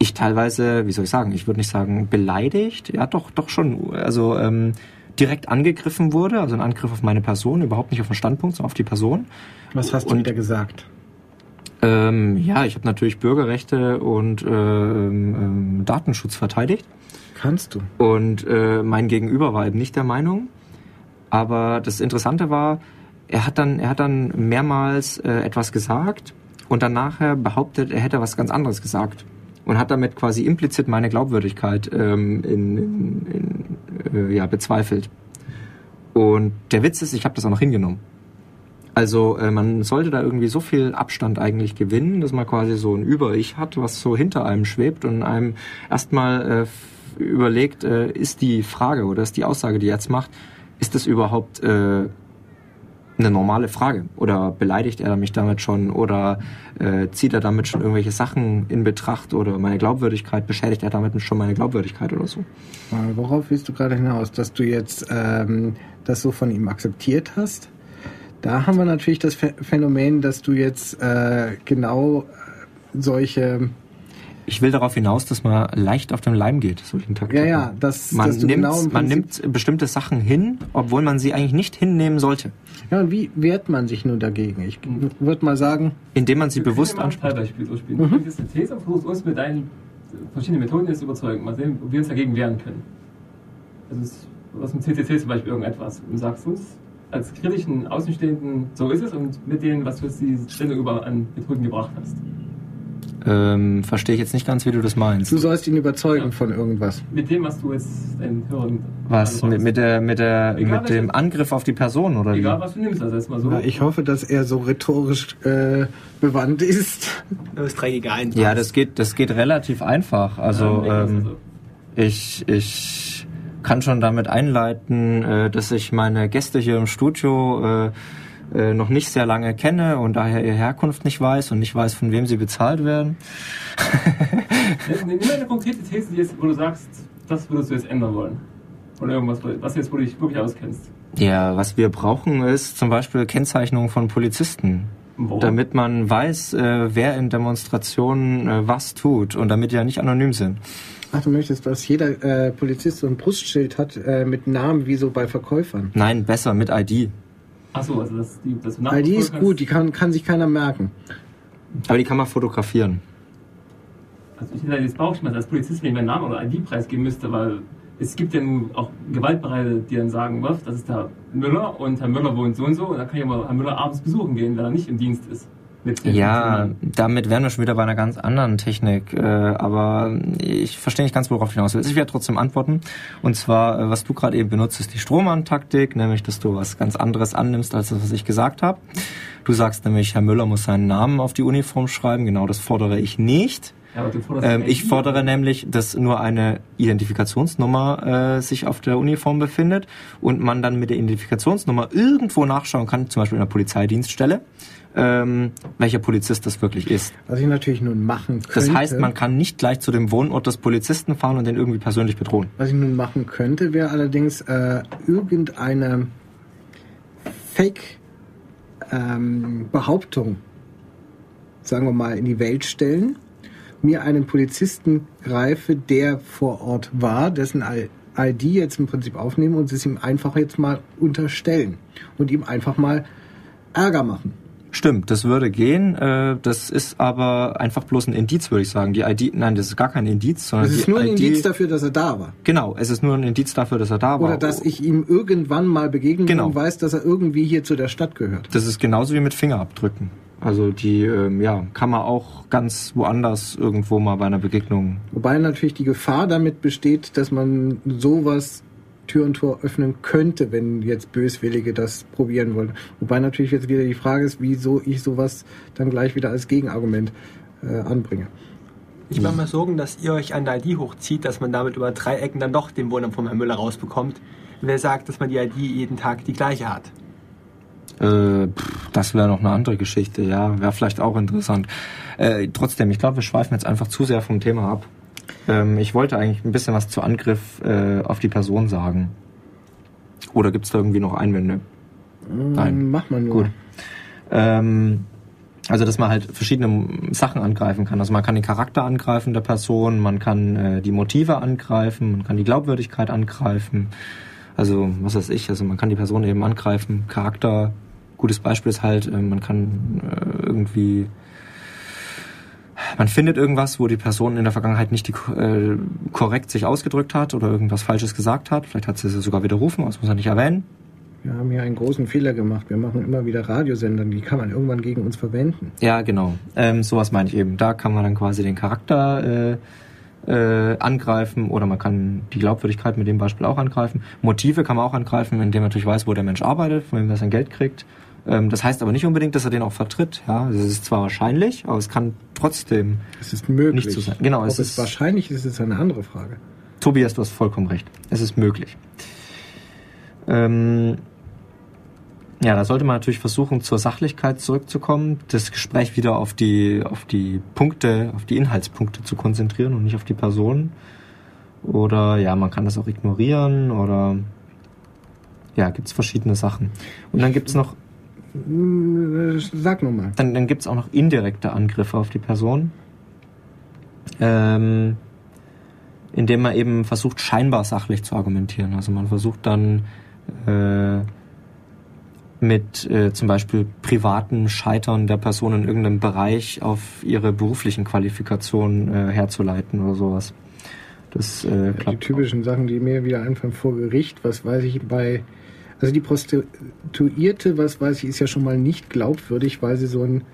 Speaker 2: ich teilweise, wie soll ich sagen, ich würde nicht sagen beleidigt, ja doch, doch schon, also ähm, direkt angegriffen wurde, also ein Angriff auf meine Person, überhaupt nicht auf den Standpunkt, sondern auf die Person.
Speaker 1: Was hast du
Speaker 2: Und-
Speaker 1: wieder gesagt?
Speaker 2: Ähm, ja, ich habe natürlich Bürgerrechte und äh, ähm, Datenschutz verteidigt.
Speaker 1: Kannst du?
Speaker 2: Und äh, mein Gegenüber war eben nicht der Meinung. Aber das Interessante war, er hat dann, er hat dann mehrmals äh, etwas gesagt und dann nachher behauptet, er hätte was ganz anderes gesagt. Und hat damit quasi implizit meine Glaubwürdigkeit ähm, in, in, in, äh, ja, bezweifelt. Und der Witz ist, ich habe das auch noch hingenommen. Also äh, man sollte da irgendwie so viel Abstand eigentlich gewinnen, dass man quasi so ein Über-Ich hat, was so hinter einem schwebt und einem erstmal äh, überlegt, äh, ist die Frage oder ist die Aussage, die er jetzt macht, ist das überhaupt äh, eine normale Frage? Oder beleidigt er mich damit schon? Oder äh, zieht er damit schon irgendwelche Sachen in Betracht? Oder meine Glaubwürdigkeit, beschädigt er damit schon meine Glaubwürdigkeit oder so?
Speaker 1: Äh, Worauf willst du gerade hinaus? Dass du jetzt ähm, das so von ihm akzeptiert hast? Da haben wir natürlich das Ph- Phänomen, dass du jetzt äh, genau äh, solche,
Speaker 2: Ich will darauf hinaus, dass man leicht auf den Leim geht, solchen
Speaker 1: ja,
Speaker 2: Taktiken.
Speaker 1: ja, dass,
Speaker 2: Man,
Speaker 1: dass du
Speaker 2: nimmt,
Speaker 1: genau
Speaker 2: man nimmt bestimmte Sachen hin, obwohl man sie eigentlich nicht hinnehmen sollte.
Speaker 1: Ja, und wie wehrt man sich nun dagegen? Ich würde mal sagen,
Speaker 2: Indem man sie bewusst
Speaker 4: können ja mal ein
Speaker 2: anspricht.
Speaker 4: Fallbeispiel durchspielen. Du bringst jetzt eine These und versuchst uns mit deinen verschiedenen Methoden jetzt überzeugen. Mal sehen, ob wir uns dagegen wehren können. Also aus dem CCC zum Beispiel irgendetwas. Und sagst uns als kritischen Außenstehenden, so ist es und mit denen, was du jetzt die Sendung über an Methoden gebracht hast.
Speaker 2: Ähm, verstehe ich jetzt nicht ganz, wie du das meinst.
Speaker 1: du sollst ihn überzeugen
Speaker 4: Ja.
Speaker 1: von irgendwas.
Speaker 4: Mit dem, was du jetzt deinen Hörern
Speaker 2: Was? Mit, mit, der, mit, der,
Speaker 4: Egal,
Speaker 2: mit dem Angriff auf die Person, oder wie?
Speaker 4: Egal, was du nimmst, also jetzt mal so.
Speaker 1: Ja, ich hoffe, dass er so rhetorisch äh, bewandt ist.
Speaker 3: Das ist 3 gegen 1.
Speaker 2: Ja, das geht, das geht relativ einfach. Also,
Speaker 4: Ja,
Speaker 2: ähm,
Speaker 4: also,
Speaker 2: ich, ich kann schon damit einleiten, äh, dass ich meine Gäste hier im Studio äh, äh, noch nicht sehr lange kenne und daher ihre Herkunft nicht weiß und nicht weiß, von wem sie bezahlt werden.
Speaker 4: Nimm eine konkrete These, die jetzt, wo du sagst, das würdest du jetzt ändern wollen. Oder irgendwas, was jetzt, wo du dich wirklich auskennst.
Speaker 2: Ja, was wir brauchen, ist zum Beispiel Kennzeichnung von Polizisten.
Speaker 4: Warum?
Speaker 2: Damit man weiß, äh, wer in Demonstrationen äh, was tut und damit die ja nicht anonym sind.
Speaker 1: Ach, du möchtest, dass jeder äh, Polizist so ein Brustschild hat äh, mit Namen wie so bei Verkäufern.
Speaker 2: Nein, besser mit ID.
Speaker 4: Achso, also das, die, das
Speaker 1: Weil die ist gut, die kann, kann sich keiner merken.
Speaker 2: Aber die kann man fotografieren.
Speaker 4: Also ich hätte jetzt Bauchschmerzen als Polizist, wenn ich meinen Namen oder ID preisgeben müsste, weil es gibt ja nun auch Gewaltbereite, die dann sagen, was, das ist Herr Müller und Herr Müller wohnt so und so und dann kann ich aber Herr Müller abends besuchen gehen, wenn er nicht im Dienst ist.
Speaker 2: Ja, damit wären wir schon wieder bei einer ganz anderen Technik. Äh, aber ich verstehe nicht ganz, worauf du hinaus willst. Ich werde trotzdem antworten. Und zwar, äh, was du gerade eben benutzt, ist die Strohmann-Taktik, nämlich, dass du was ganz anderes annimmst, als das, was ich gesagt habe. Du sagst nämlich, Herr Müller muss seinen Namen auf die Uniform schreiben. Genau das fordere ich nicht.
Speaker 4: Ja,
Speaker 2: Ähm, ich fordere nämlich, dass nur eine Identifikationsnummer äh, sich auf der Uniform befindet und man dann mit der Identifikationsnummer irgendwo nachschauen kann, zum Beispiel in der Polizeidienststelle, ähm, welcher Polizist das wirklich ist.
Speaker 1: Was ich natürlich nun machen könnte.
Speaker 2: Das heißt, man kann nicht gleich zu dem Wohnort des Polizisten fahren und den irgendwie persönlich bedrohen.
Speaker 1: Was ich nun machen könnte, wäre allerdings äh, irgendeine Fake-Behauptung, sagen wir mal, in die Welt stellen, mir einen Polizisten greife, der vor Ort war, dessen ID jetzt im Prinzip aufnehmen und es ihm einfach jetzt mal unterstellen und ihm einfach mal Ärger machen.
Speaker 2: Stimmt, das würde gehen. Äh, das ist aber einfach bloß ein Indiz, würde ich sagen. Die ID, nein, das ist gar kein Indiz, sondern
Speaker 1: Es ist nur ein
Speaker 2: ID,
Speaker 1: Indiz dafür, dass er da war.
Speaker 2: Genau, es ist nur ein Indiz dafür, dass er da war.
Speaker 1: Oder dass ich ihm irgendwann mal begegnen bin
Speaker 2: Genau.
Speaker 1: und weiß, dass er irgendwie hier zu der Stadt gehört.
Speaker 2: Das ist genauso wie mit Fingerabdrücken. Also die, ähm, ja, kann man auch ganz woanders irgendwo mal bei einer Begegnung.
Speaker 1: Wobei natürlich die Gefahr damit besteht, dass man sowas Tür und Tor öffnen könnte, wenn jetzt Böswillige das probieren wollen. Wobei natürlich jetzt wieder die Frage ist, wieso ich sowas dann gleich wieder als Gegenargument äh, anbringe.
Speaker 3: Ich mache mal Sorgen, dass ihr euch an der ID hochzieht, dass man damit über drei Ecken dann doch den Wohnnamen vom Herrn Müller rausbekommt. Wer sagt, dass man die ID jeden Tag die gleiche hat?
Speaker 2: Äh, pff, das wäre noch eine andere Geschichte, ja, wäre vielleicht auch interessant. Äh, trotzdem, ich glaube, wir schweifen jetzt einfach zu sehr vom Thema ab. Ähm, ich wollte eigentlich ein bisschen was zu Angriff äh, auf die Person sagen. Oder gibt es da irgendwie noch Einwände? Nein.
Speaker 1: Mach mal nur.
Speaker 2: Gut. Ähm, also, dass man halt verschiedene Sachen angreifen kann. Also man kann den Charakter angreifen der Person, man kann äh, die Motive angreifen, man kann die Glaubwürdigkeit angreifen. Also, was weiß ich, also man kann die Person eben angreifen. Charakter, gutes Beispiel ist halt, äh, man kann äh, irgendwie man findet irgendwas, wo die Person in der Vergangenheit nicht die, äh, korrekt sich ausgedrückt hat oder irgendwas Falsches gesagt hat. Vielleicht hat sie es sogar widerrufen, aber das muss man nicht erwähnen.
Speaker 1: Wir haben hier einen großen Fehler gemacht. Wir machen immer wieder Radiosender, die kann man irgendwann gegen uns verwenden.
Speaker 2: Ja, genau. Ähm, sowas meine ich eben. Da kann man dann quasi den Charakter äh, äh, angreifen oder man kann die Glaubwürdigkeit mit dem Beispiel auch angreifen. Motive kann man auch angreifen, indem man natürlich weiß, wo der Mensch arbeitet, von wem er sein Geld kriegt. Ähm, das heißt aber nicht unbedingt, dass er den auch vertritt. Ja, das ist zwar wahrscheinlich, aber es kann trotzdem.
Speaker 1: Es ist möglich.
Speaker 2: Nicht zu sein. Genau,
Speaker 1: Ob
Speaker 2: es
Speaker 1: es,
Speaker 2: ist-
Speaker 1: wahrscheinlich ist, ist eine andere Frage.
Speaker 2: Tobias, du hast vollkommen recht. Es ist möglich. Ähm, ja, da sollte man natürlich versuchen, zur Sachlichkeit zurückzukommen, das Gespräch wieder auf die, auf die Punkte, auf die Inhaltspunkte zu konzentrieren und nicht auf die Person. Oder ja, man kann das auch ignorieren oder ja, gibt's verschiedene Sachen. Und dann gibt's noch
Speaker 1: Hm, Sag nochmal.
Speaker 2: dann, dann gibt es auch noch indirekte Angriffe auf die Person, ähm, indem man eben versucht, scheinbar sachlich zu argumentieren. Also man versucht dann äh, mit äh, zum Beispiel privaten Scheitern der Person in irgendeinem Bereich auf ihre beruflichen Qualifikationen äh, herzuleiten oder sowas. Das äh,
Speaker 1: Die typischen Sachen, die mir wieder einfallen vor Gericht, was weiß ich bei. Also die Prostituierte, was weiß ich, ist ja schon mal nicht glaubwürdig, weil sie so einen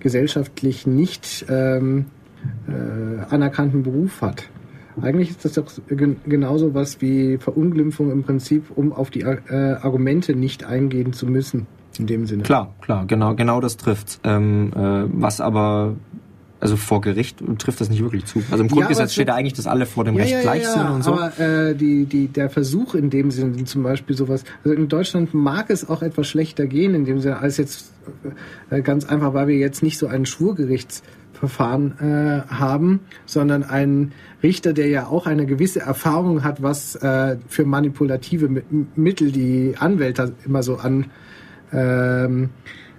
Speaker 1: gesellschaftlich nicht ähm, äh, anerkannten Beruf hat. Eigentlich ist das doch gen genauso was wie Verunglimpfung im Prinzip, um auf die äh, Argumente nicht eingehen zu müssen, in dem Sinne.
Speaker 2: Klar, klar, genau, genau das trifft. Ähm, äh, was aber, also vor Gericht trifft das nicht wirklich zu. Also im
Speaker 1: Ja,
Speaker 2: Grundgesetz
Speaker 1: es
Speaker 2: steht ja eigentlich, dass alle vor dem Recht gleich sind und so.
Speaker 1: Aber äh, die, die, der Versuch in dem Sinne, zum Beispiel sowas, also in Deutschland mag es auch etwas schlechter gehen, in dem Sinne, als jetzt äh, ganz einfach, weil wir jetzt nicht so ein Schwurgerichtsverfahren äh, haben, sondern einen Richter, der ja auch eine gewisse Erfahrung hat, was äh, für manipulative Mi- Mittel die Anwälte immer so an ähm,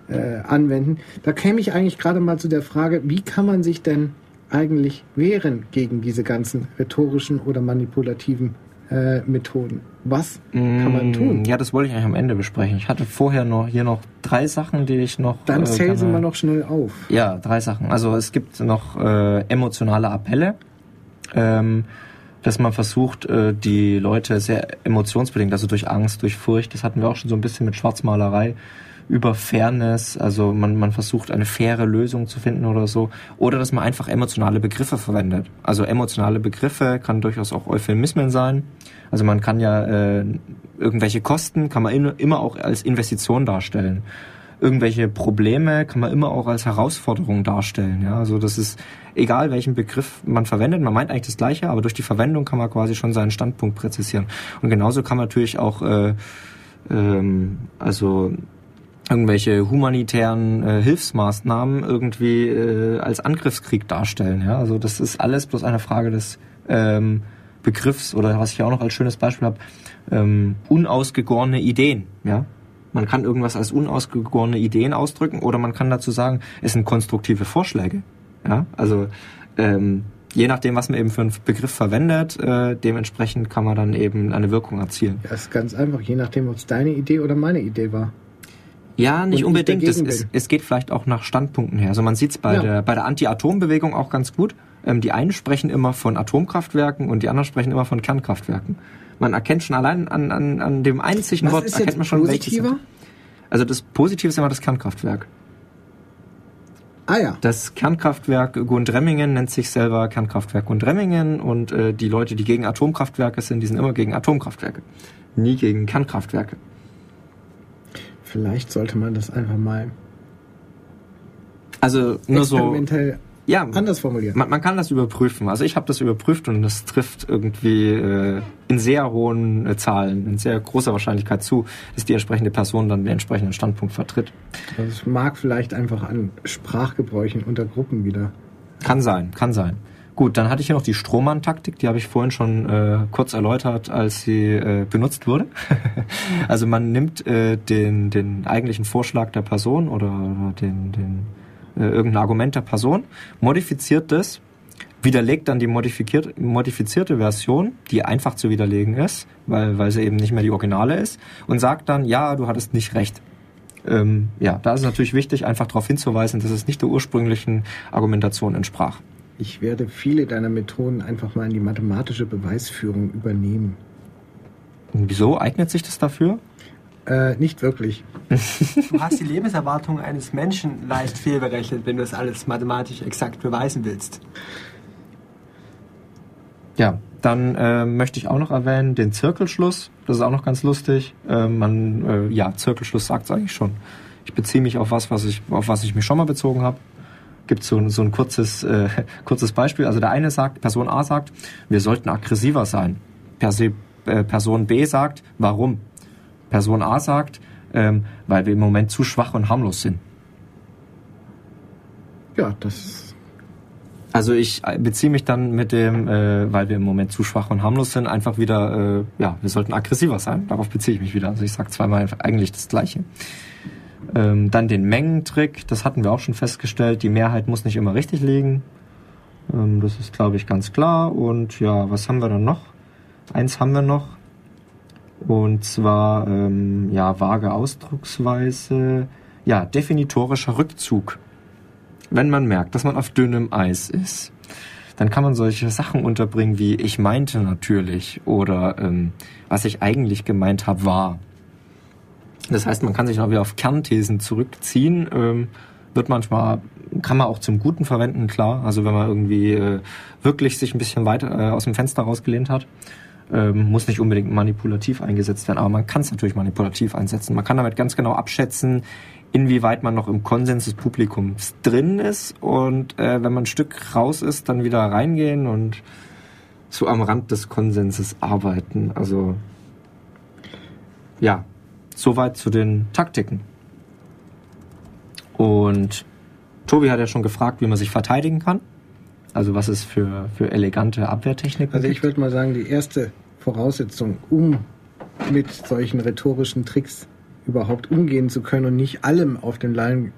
Speaker 1: äh, anwenden. Da käme ich eigentlich gerade mal zu der Frage, wie kann man sich denn eigentlich wehren gegen diese ganzen rhetorischen oder manipulativen äh, Methoden? Was kann man tun?
Speaker 2: Mm, Ja, das wollte ich eigentlich am Ende besprechen. Ich hatte vorher noch hier noch drei Sachen, die ich noch.
Speaker 1: Dann
Speaker 2: äh,
Speaker 1: zählen Sie mal noch schnell auf.
Speaker 2: Ja, drei Sachen. Also es gibt noch äh, emotionale Appelle, ähm, dass man versucht, äh, die Leute sehr emotionsbedingt, also durch Angst, durch Furcht, das hatten wir auch schon so ein bisschen mit Schwarzmalerei, über Fairness, also man, man versucht eine faire Lösung zu finden oder so. Oder dass man einfach emotionale Begriffe verwendet. Also emotionale Begriffe kann durchaus auch Euphemismen sein. Also man kann ja äh, irgendwelche Kosten, kann man in, immer auch als Investition darstellen irgendwelche Probleme kann man immer auch als Herausforderung darstellen. Ja, also das ist egal, welchen Begriff man verwendet. Man meint eigentlich das Gleiche, aber durch die Verwendung kann man quasi schon seinen Standpunkt präzisieren. Und genauso kann man natürlich auch, äh, ähm, also irgendwelche humanitären äh, Hilfsmaßnahmen irgendwie äh, als Angriffskrieg darstellen. Ja, also das ist alles bloß eine Frage des ähm, Begriffs oder was ich auch noch als schönes Beispiel habe, ähm, unausgegorene Ideen. Ja, man kann irgendwas als unausgegorene Ideen ausdrücken oder man kann dazu sagen, es sind konstruktive Vorschläge. Ja, also ähm, je nachdem, was man eben für einen Begriff verwendet, äh, dementsprechend kann man dann eben eine Wirkung erzielen.
Speaker 1: Ja, ist ganz einfach, je nachdem, ob es deine Idee oder meine Idee war.
Speaker 2: Ja, nicht unbedingt. Es, es, es geht vielleicht auch nach Standpunkten her. Also man sieht es bei
Speaker 1: Ja.
Speaker 2: der, bei der Anti-Atom-Bewegung auch ganz gut. Ähm, die einen sprechen immer von Atomkraftwerken und die anderen sprechen immer von Kernkraftwerken. Man erkennt schon allein an, an, an dem einzigen
Speaker 1: Was
Speaker 2: Wort,
Speaker 1: ist
Speaker 2: erkennt man schon,
Speaker 1: positiver?
Speaker 2: Also das Positive ist immer das Kernkraftwerk.
Speaker 1: Ah ja.
Speaker 2: Das Kernkraftwerk Gundremmingen nennt sich selber Kernkraftwerk Gundremmingen und äh, die Leute, die gegen Atomkraftwerke sind, die sind immer gegen Atomkraftwerke. Nie gegen Kernkraftwerke.
Speaker 1: Vielleicht sollte man das einfach mal
Speaker 2: Also nur so.
Speaker 1: experimentell
Speaker 2: Ja,
Speaker 1: anders formulieren.
Speaker 2: Man, man kann das überprüfen. Also ich habe das überprüft und das trifft irgendwie äh, in sehr hohen äh, Zahlen, in sehr großer Wahrscheinlichkeit zu, dass die entsprechende Person dann den entsprechenden Standpunkt vertritt.
Speaker 1: Es mag vielleicht einfach an Sprachgebräuchen unter Gruppen wieder.
Speaker 2: Kann sein, kann sein. Gut, dann hatte ich hier noch die Strohmann-Taktik, die habe ich vorhin schon äh, kurz erläutert, als sie äh, benutzt wurde. also man nimmt äh, den, den eigentlichen Vorschlag der Person oder, oder den, den, äh, irgendein Argument der Person, modifiziert das, widerlegt dann die modifizierte, Version, die einfach zu widerlegen ist, weil, weil sie eben nicht mehr die Originale ist, und sagt dann, ja, du hattest nicht recht. Ähm, ja, da ist es natürlich wichtig, einfach darauf hinzuweisen, dass es nicht der ursprünglichen Argumentation entsprach.
Speaker 1: Ich werde viele deiner Methoden einfach mal in die mathematische Beweisführung übernehmen.
Speaker 2: Und wieso eignet sich das dafür?
Speaker 1: Äh, nicht wirklich.
Speaker 3: Du hast die Lebenserwartung eines Menschen leicht fehlberechnet, wenn du das alles mathematisch exakt beweisen willst.
Speaker 2: Ja, dann äh, möchte ich auch noch erwähnen den Zirkelschluss. Das ist auch noch ganz lustig. Äh, man, äh, ja, Zirkelschluss sagt es eigentlich schon. Ich beziehe mich auf was, was ich, auf was ich mich schon mal bezogen habe. Gibt so, so ein kurzes, äh, kurzes Beispiel. Also der eine sagt, Person A sagt, wir sollten aggressiver sein. Perse, äh, Person B sagt, warum? Person A sagt, ähm, weil wir im Moment zu schwach und harmlos sind.
Speaker 1: Ja, das
Speaker 2: Also ich äh, beziehe mich dann mit dem, äh, weil wir im Moment zu schwach und harmlos sind, einfach wieder, äh, ja, wir sollten aggressiver sein. Darauf beziehe ich mich wieder. Also ich sage zweimal eigentlich das Gleiche. Ähm, dann den Mengentrick, das hatten wir auch schon festgestellt. Die Mehrheit muss nicht immer richtig liegen. Ähm, das ist, glaube ich, ganz klar. Und ja, was haben wir dann noch? Eins haben wir noch. Und zwar, ähm, ja, vage Ausdrucksweise. Ja, definitorischer Rückzug wenn man merkt, dass man auf dünnem Eis ist, dann kann man solche Sachen unterbringen wie ich meinte natürlich oder ähm, was ich eigentlich gemeint habe war. Das heißt, man kann sich auch wieder auf Kernthesen zurückziehen. Ähm, wird manchmal, kann man auch zum Guten verwenden, klar. Also wenn man irgendwie äh, wirklich sich ein bisschen weiter äh, aus dem Fenster rausgelehnt hat. Ähm, muss nicht unbedingt manipulativ eingesetzt werden, aber man kann es natürlich manipulativ einsetzen. Man kann damit ganz genau abschätzen, inwieweit man noch im Konsens des Publikums drin ist und äh, wenn man ein Stück raus ist, dann wieder reingehen und so am Rand des Konsenses arbeiten. Also ja, soweit zu den Taktiken. Und Tobi hat ja schon gefragt, wie man sich verteidigen kann. Also was es für, für elegante Abwehrtechniken
Speaker 1: Also ich würde mal sagen, die erste Voraussetzung, um mit solchen rhetorischen Tricks überhaupt umgehen zu können und nicht allem auf den Leim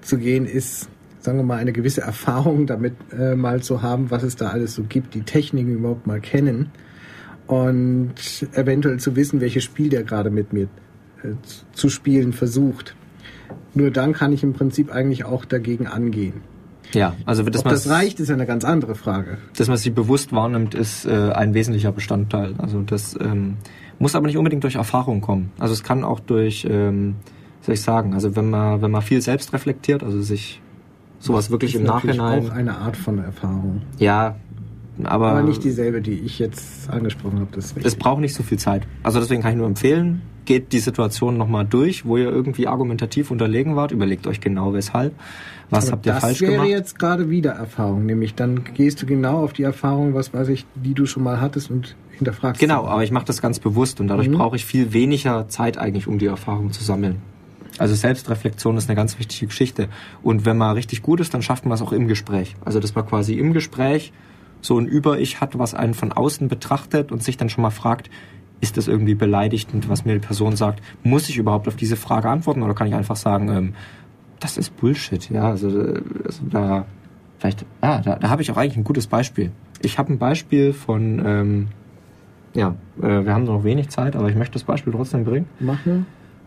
Speaker 1: zu gehen, ist, sagen wir mal, eine gewisse Erfahrung damit äh, mal zu haben, was es da alles so gibt, die Techniken überhaupt mal kennen und eventuell zu wissen, welches Spiel der gerade mit mir zu spielen versucht. Nur dann kann ich im Prinzip eigentlich auch dagegen angehen.
Speaker 2: Ja, also dass
Speaker 1: Ob das reicht, ist ja eine ganz andere Frage.
Speaker 2: dass man sie bewusst wahrnimmt, ist äh, ein wesentlicher Bestandteil. Also das ähm, muss aber nicht unbedingt durch Erfahrung kommen. Also es kann auch durch, ähm, soll ich sagen, also wenn man wenn man viel selbst reflektiert, also sich sowas wirklich
Speaker 1: ist
Speaker 2: im Nachhinein,
Speaker 1: auch eine Art von Erfahrung.
Speaker 2: ja, aber,
Speaker 1: Aber nicht dieselbe, die ich jetzt angesprochen habe. Das
Speaker 2: es braucht nicht so viel Zeit. Also deswegen kann ich nur empfehlen, geht die Situation nochmal durch, wo ihr irgendwie argumentativ unterlegen wart, überlegt euch genau weshalb, was
Speaker 1: Aber
Speaker 2: habt ihr
Speaker 1: das
Speaker 2: falsch
Speaker 1: wäre
Speaker 2: gemacht.
Speaker 1: jetzt gerade wieder Erfahrung, nämlich dann gehst du genau auf die Erfahrung, was weiß ich, die du schon mal hattest und hinterfragst.
Speaker 2: Genau, aber ich mache das ganz bewusst und dadurch
Speaker 1: Mhm.
Speaker 2: brauche ich viel weniger Zeit eigentlich, um die Erfahrung zu sammeln. Also Selbstreflexion ist eine ganz wichtige Geschichte. Und wenn man richtig gut ist, dann schafft man es auch im Gespräch. Also dass man quasi im Gespräch so ein Über-Ich hat, was einen von außen betrachtet und sich dann schon mal fragt, ist das irgendwie beleidigend, was mir die Person sagt? Muss ich überhaupt auf diese Frage antworten oder kann ich einfach sagen, ähm, das ist Bullshit? Ja, also, äh, also da vielleicht, ja, da, da habe ich auch eigentlich ein gutes Beispiel. Ich habe ein Beispiel von, ähm, ja, äh, wir haben nur noch wenig Zeit, aber ich möchte das Beispiel trotzdem bringen.
Speaker 1: Mach nur.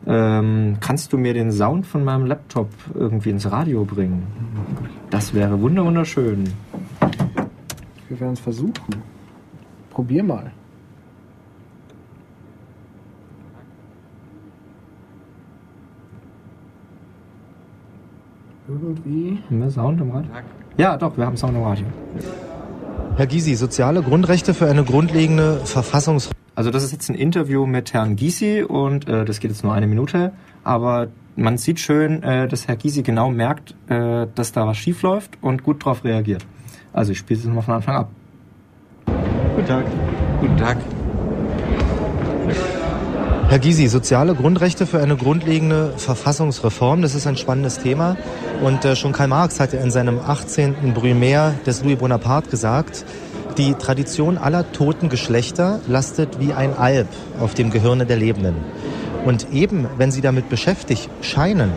Speaker 2: Ähm, kannst du mir den Sound von meinem Laptop irgendwie ins Radio bringen? Das wäre wunder wunderschön.
Speaker 1: Wir werden es versuchen. Probier mal. Irgendwie.
Speaker 2: Haben wir Sound im Radio? Ja, doch, wir haben Sound im Radio.
Speaker 5: Herr Gysi, soziale Grundrechte für eine grundlegende Verfassungs...
Speaker 2: Also das ist jetzt ein Interview mit Herrn Gysi und äh, das geht jetzt nur eine Minute, aber man sieht schön, äh, dass Herr Gysi genau merkt, äh, dass da was schief läuft und gut darauf reagiert. Also ich spiele es mal von Anfang ab.
Speaker 5: Guten Tag.
Speaker 6: Guten Tag.
Speaker 5: Herr Gysi, soziale Grundrechte für eine grundlegende Verfassungsreform, das ist ein spannendes Thema. Und äh, schon Karl Marx hat ja in seinem 18. Brumaire des Louis Bonaparte gesagt, die Tradition aller toten Geschlechter lastet wie ein Alb auf dem Gehirne der Lebenden. Und eben, wenn sie damit beschäftigt scheinen,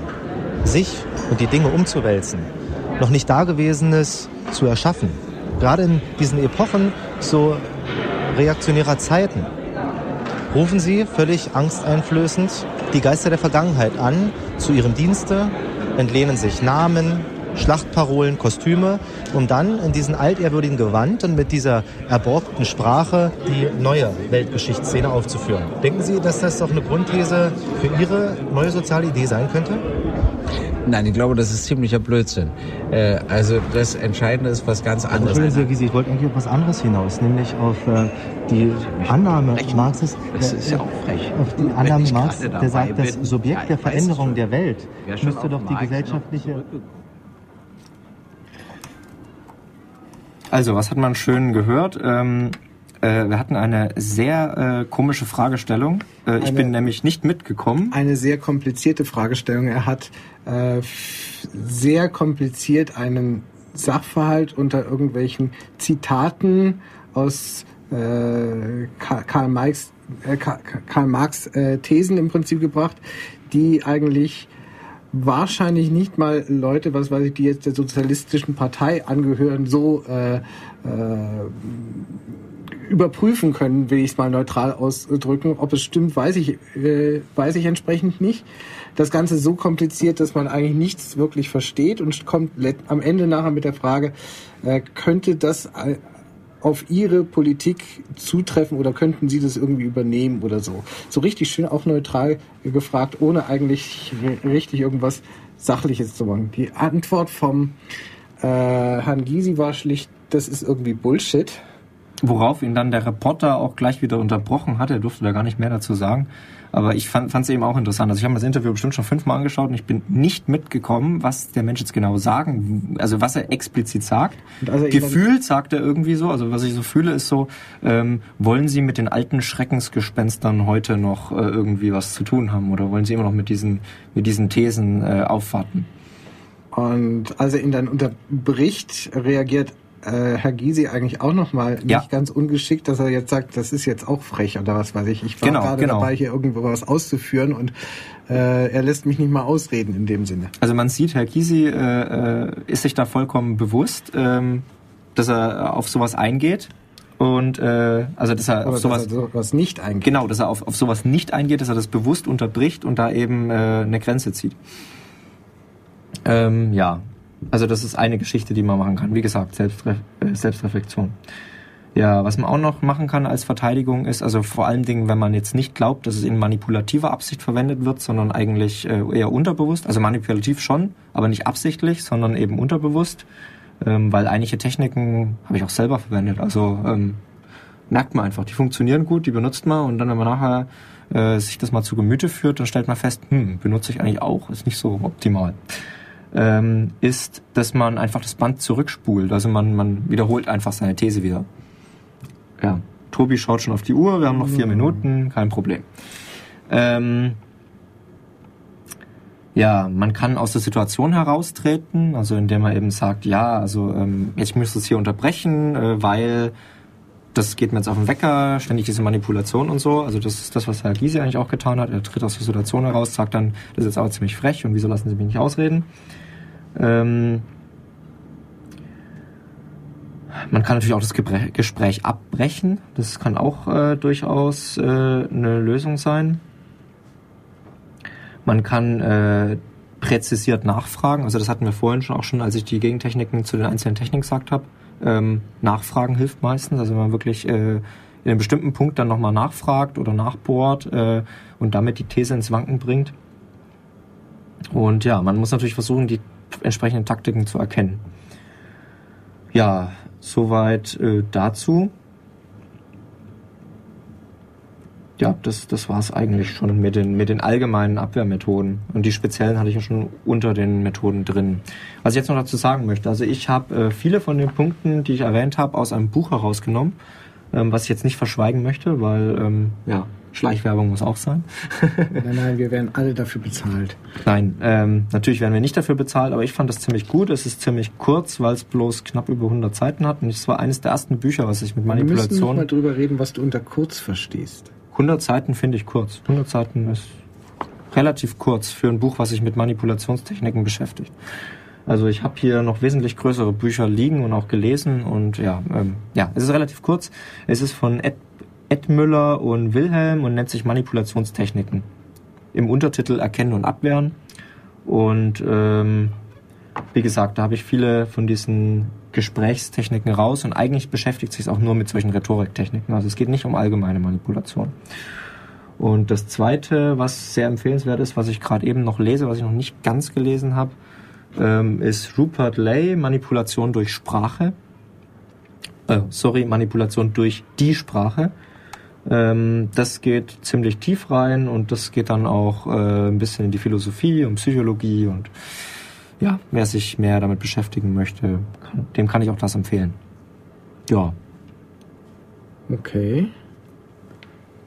Speaker 5: sich und die Dinge umzuwälzen, noch nicht Dagewesenes zu erschaffen, gerade in diesen Epochen so reaktionärer Zeiten, rufen sie völlig angsteinflößend die Geister der Vergangenheit an zu ihrem Dienste, entlehnen sich Namen, Schlachtparolen, Kostüme, um dann in diesen altehrwürdigen Gewand und mit dieser erborgten Sprache die neue Weltgeschichtsszene aufzuführen. Denken Sie, dass das doch eine Grundthese für Ihre neue soziale Idee sein könnte?
Speaker 6: Nein, ich glaube, das ist ziemlicher Blödsinn. Äh, also das Entscheidende ist was ganz anderes.
Speaker 5: Entschuldigen Sie, ich wollte eigentlich auf was anderes hinaus, nämlich auf äh, die Annahme Marxes.
Speaker 6: Das ist ja auch frech.
Speaker 5: Auf die Annahme Marx, der sagt, das Subjekt
Speaker 6: ja,
Speaker 5: der Veränderung
Speaker 6: schon.
Speaker 5: der Welt müsste doch die gesellschaftliche.
Speaker 2: Also, was hat man schön gehört? Ähm, äh, wir hatten eine sehr äh, komische Fragestellung. Äh, ich
Speaker 1: Eine-
Speaker 2: bin nämlich nicht mitgekommen.
Speaker 1: Eine sehr komplizierte Fragestellung. Er hat äh, sehr kompliziert einen Sachverhalt unter irgendwelchen Zitaten aus äh, Ka- Karl Marx, äh, Ka- Karl Marx äh, Thesen im Prinzip gebracht, die eigentlich wahrscheinlich nicht mal Leute, was weiß ich, die jetzt der sozialistischen Partei angehören, so äh, äh, überprüfen können, will ich es mal neutral ausdrücken. Ob es stimmt, weiß ich, äh, weiß ich entsprechend nicht. Das Ganze so kompliziert, dass man eigentlich nichts wirklich versteht und kommt am Ende nachher mit der Frage, äh, könnte das äh, auf Ihre Politik zutreffen oder könnten Sie das irgendwie übernehmen oder so? So richtig schön auch neutral gefragt, ohne eigentlich ri- richtig irgendwas Sachliches zu machen. Die Antwort vom äh, Herrn Gysi war schlicht, das ist irgendwie Bullshit.
Speaker 2: Worauf ihn dann der Reporter auch gleich wieder unterbrochen hat. Er durfte da gar nicht mehr dazu sagen. Aber ich fand es eben auch interessant. Also ich habe mir das Interview bestimmt schon fünfmal angeschaut und ich bin nicht mitgekommen, was der Mensch jetzt genau sagen, also was er explizit sagt.
Speaker 1: Also
Speaker 2: Gefühlt sagt er irgendwie so, also was ich so fühle, ist so, ähm, wollen Sie mit den alten Schreckensgespenstern heute noch äh, irgendwie was zu tun haben oder wollen Sie immer noch mit diesen, mit diesen Thesen äh, aufwarten?
Speaker 1: Und als er ihn dann unterbricht, reagiert äh, Herr Gysi eigentlich auch nochmal
Speaker 2: Ja.
Speaker 1: nicht ganz ungeschickt, dass er jetzt sagt, das ist jetzt auch frech oder was weiß ich. Ich war
Speaker 2: Genau,
Speaker 1: gerade
Speaker 2: genau.
Speaker 1: dabei, hier irgendwo was auszuführen und äh, er lässt mich nicht mal ausreden in dem Sinne.
Speaker 2: Also man sieht, Herr Gysi äh, äh, ist sich da vollkommen bewusst, ähm, dass er auf sowas eingeht und äh, also dass er
Speaker 1: Aber
Speaker 2: auf
Speaker 1: dass
Speaker 2: sowas
Speaker 1: er sowas nicht eingeht.
Speaker 2: genau, dass er auf, auf sowas nicht eingeht, dass er das bewusst unterbricht und da eben äh, eine Grenze zieht. Ähm, ja, also das ist eine Geschichte, die man machen kann. Wie gesagt, Selbstre äh, Selbstreflexion. Ja, was man auch noch machen kann als Verteidigung ist, also vor allen Dingen, wenn man jetzt nicht glaubt, dass es in manipulativer Absicht verwendet wird, sondern eigentlich äh, eher unterbewusst, also manipulativ schon, aber nicht absichtlich, sondern eben unterbewusst, ähm, weil einige Techniken habe ich auch selber verwendet. Also ähm, merkt man einfach, die funktionieren gut, die benutzt man und dann, wenn man nachher äh, sich das mal zu Gemüte führt, dann stellt man fest, hm, benutze ich eigentlich auch, ist nicht so optimal. Ähm, ist, dass man einfach das Band zurückspult, also man, man wiederholt einfach seine These wieder. Ja, Tobi schaut schon auf die Uhr, wir haben noch vier Minuten, kein Problem. Ähm, ja, man kann aus der Situation heraustreten, also indem man eben sagt, ja, also ähm, ich muss es hier unterbrechen, äh, weil das geht mir jetzt auf den Wecker, ständig diese Manipulation und so. Also das ist das, was Herr Gysi eigentlich auch getan hat. Er tritt aus der Situation heraus, sagt dann, das ist jetzt aber ziemlich frech und wieso lassen Sie mich nicht ausreden? Ähm, man kann natürlich auch das Gespräch abbrechen. Das kann auch äh, durchaus äh, eine Lösung sein. Man kann äh, präzisiert nachfragen. Also das hatten wir vorhin schon auch schon, als ich die Gegentechniken zu den einzelnen Techniken gesagt habe. Ähm, nachfragen hilft meistens. Also wenn man wirklich äh, in einem bestimmten Punkt dann nochmal nachfragt oder nachbohrt äh, und damit die These ins Wanken bringt. Und ja, man muss natürlich versuchen, die entsprechenden Taktiken zu erkennen. Ja, soweit äh, dazu. Ja, das, das war es eigentlich schon mit den, mit den allgemeinen Abwehrmethoden. Und die speziellen hatte ich ja schon unter den Methoden drin. Was ich jetzt noch dazu sagen möchte, also ich habe äh, viele von den Punkten, die ich erwähnt habe, aus einem Buch herausgenommen, ähm, was ich jetzt nicht verschweigen möchte, weil ähm, ja, Schleichwerbung muss auch sein.
Speaker 1: nein, nein, wir werden alle dafür bezahlt.
Speaker 2: Nein, ähm, natürlich werden wir nicht dafür bezahlt, aber ich fand das ziemlich gut. Es ist ziemlich kurz, weil es bloß knapp über 100 Seiten hat. Und es war eines der ersten Bücher, was ich mit Manipulation... Wir müssen
Speaker 1: mal drüber reden, was du unter kurz verstehst.
Speaker 2: 100 Seiten finde ich kurz. 100 Seiten ist relativ kurz für ein Buch, was sich mit Manipulationstechniken beschäftigt. Also ich habe hier noch wesentlich größere Bücher liegen und auch gelesen und ja, ähm, ja, es ist relativ kurz. Es ist von Ed, Ed Müller und Wilhelm und nennt sich Manipulationstechniken. Im Untertitel Erkennen und Abwehren. Und ähm, wie gesagt, da habe ich viele von diesen Gesprächstechniken raus und eigentlich beschäftigt sich es auch nur mit solchen Rhetoriktechniken. Also es geht nicht um allgemeine Manipulation. Und das Zweite, was sehr empfehlenswert ist, was ich gerade eben noch lese, was ich noch nicht ganz gelesen habe, ähm, ist Rupert Lay, Manipulation durch Sprache. Äh, sorry, Manipulation durch die Sprache. Ähm, das geht ziemlich tief rein und das geht dann auch äh, ein bisschen in die Philosophie und Psychologie und ja, wer sich mehr damit beschäftigen möchte, kann, dem kann ich auch das empfehlen. Ja.
Speaker 1: Okay.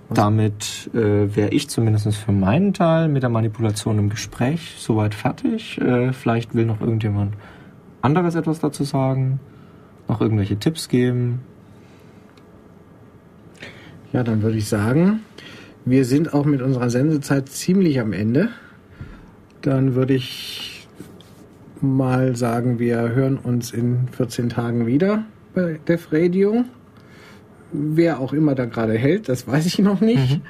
Speaker 2: Damit äh, wäre ich zumindest für meinen Teil mit der Manipulation im Gespräch soweit fertig. Äh, vielleicht will noch irgendjemand anderes etwas dazu sagen, noch irgendwelche Tipps geben.
Speaker 1: Ja, dann würde ich sagen, wir sind auch mit unserer Sendezeit ziemlich am Ende. Dann würde ich mal sagen, wir hören uns in 14 Tagen wieder bei Def Radio. Wer auch immer da gerade hält, das weiß ich noch nicht. Mhm.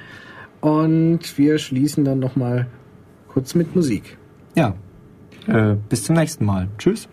Speaker 1: Und wir schließen dann noch mal kurz mit Musik.
Speaker 2: Ja. Äh, bis zum nächsten Mal. Tschüss.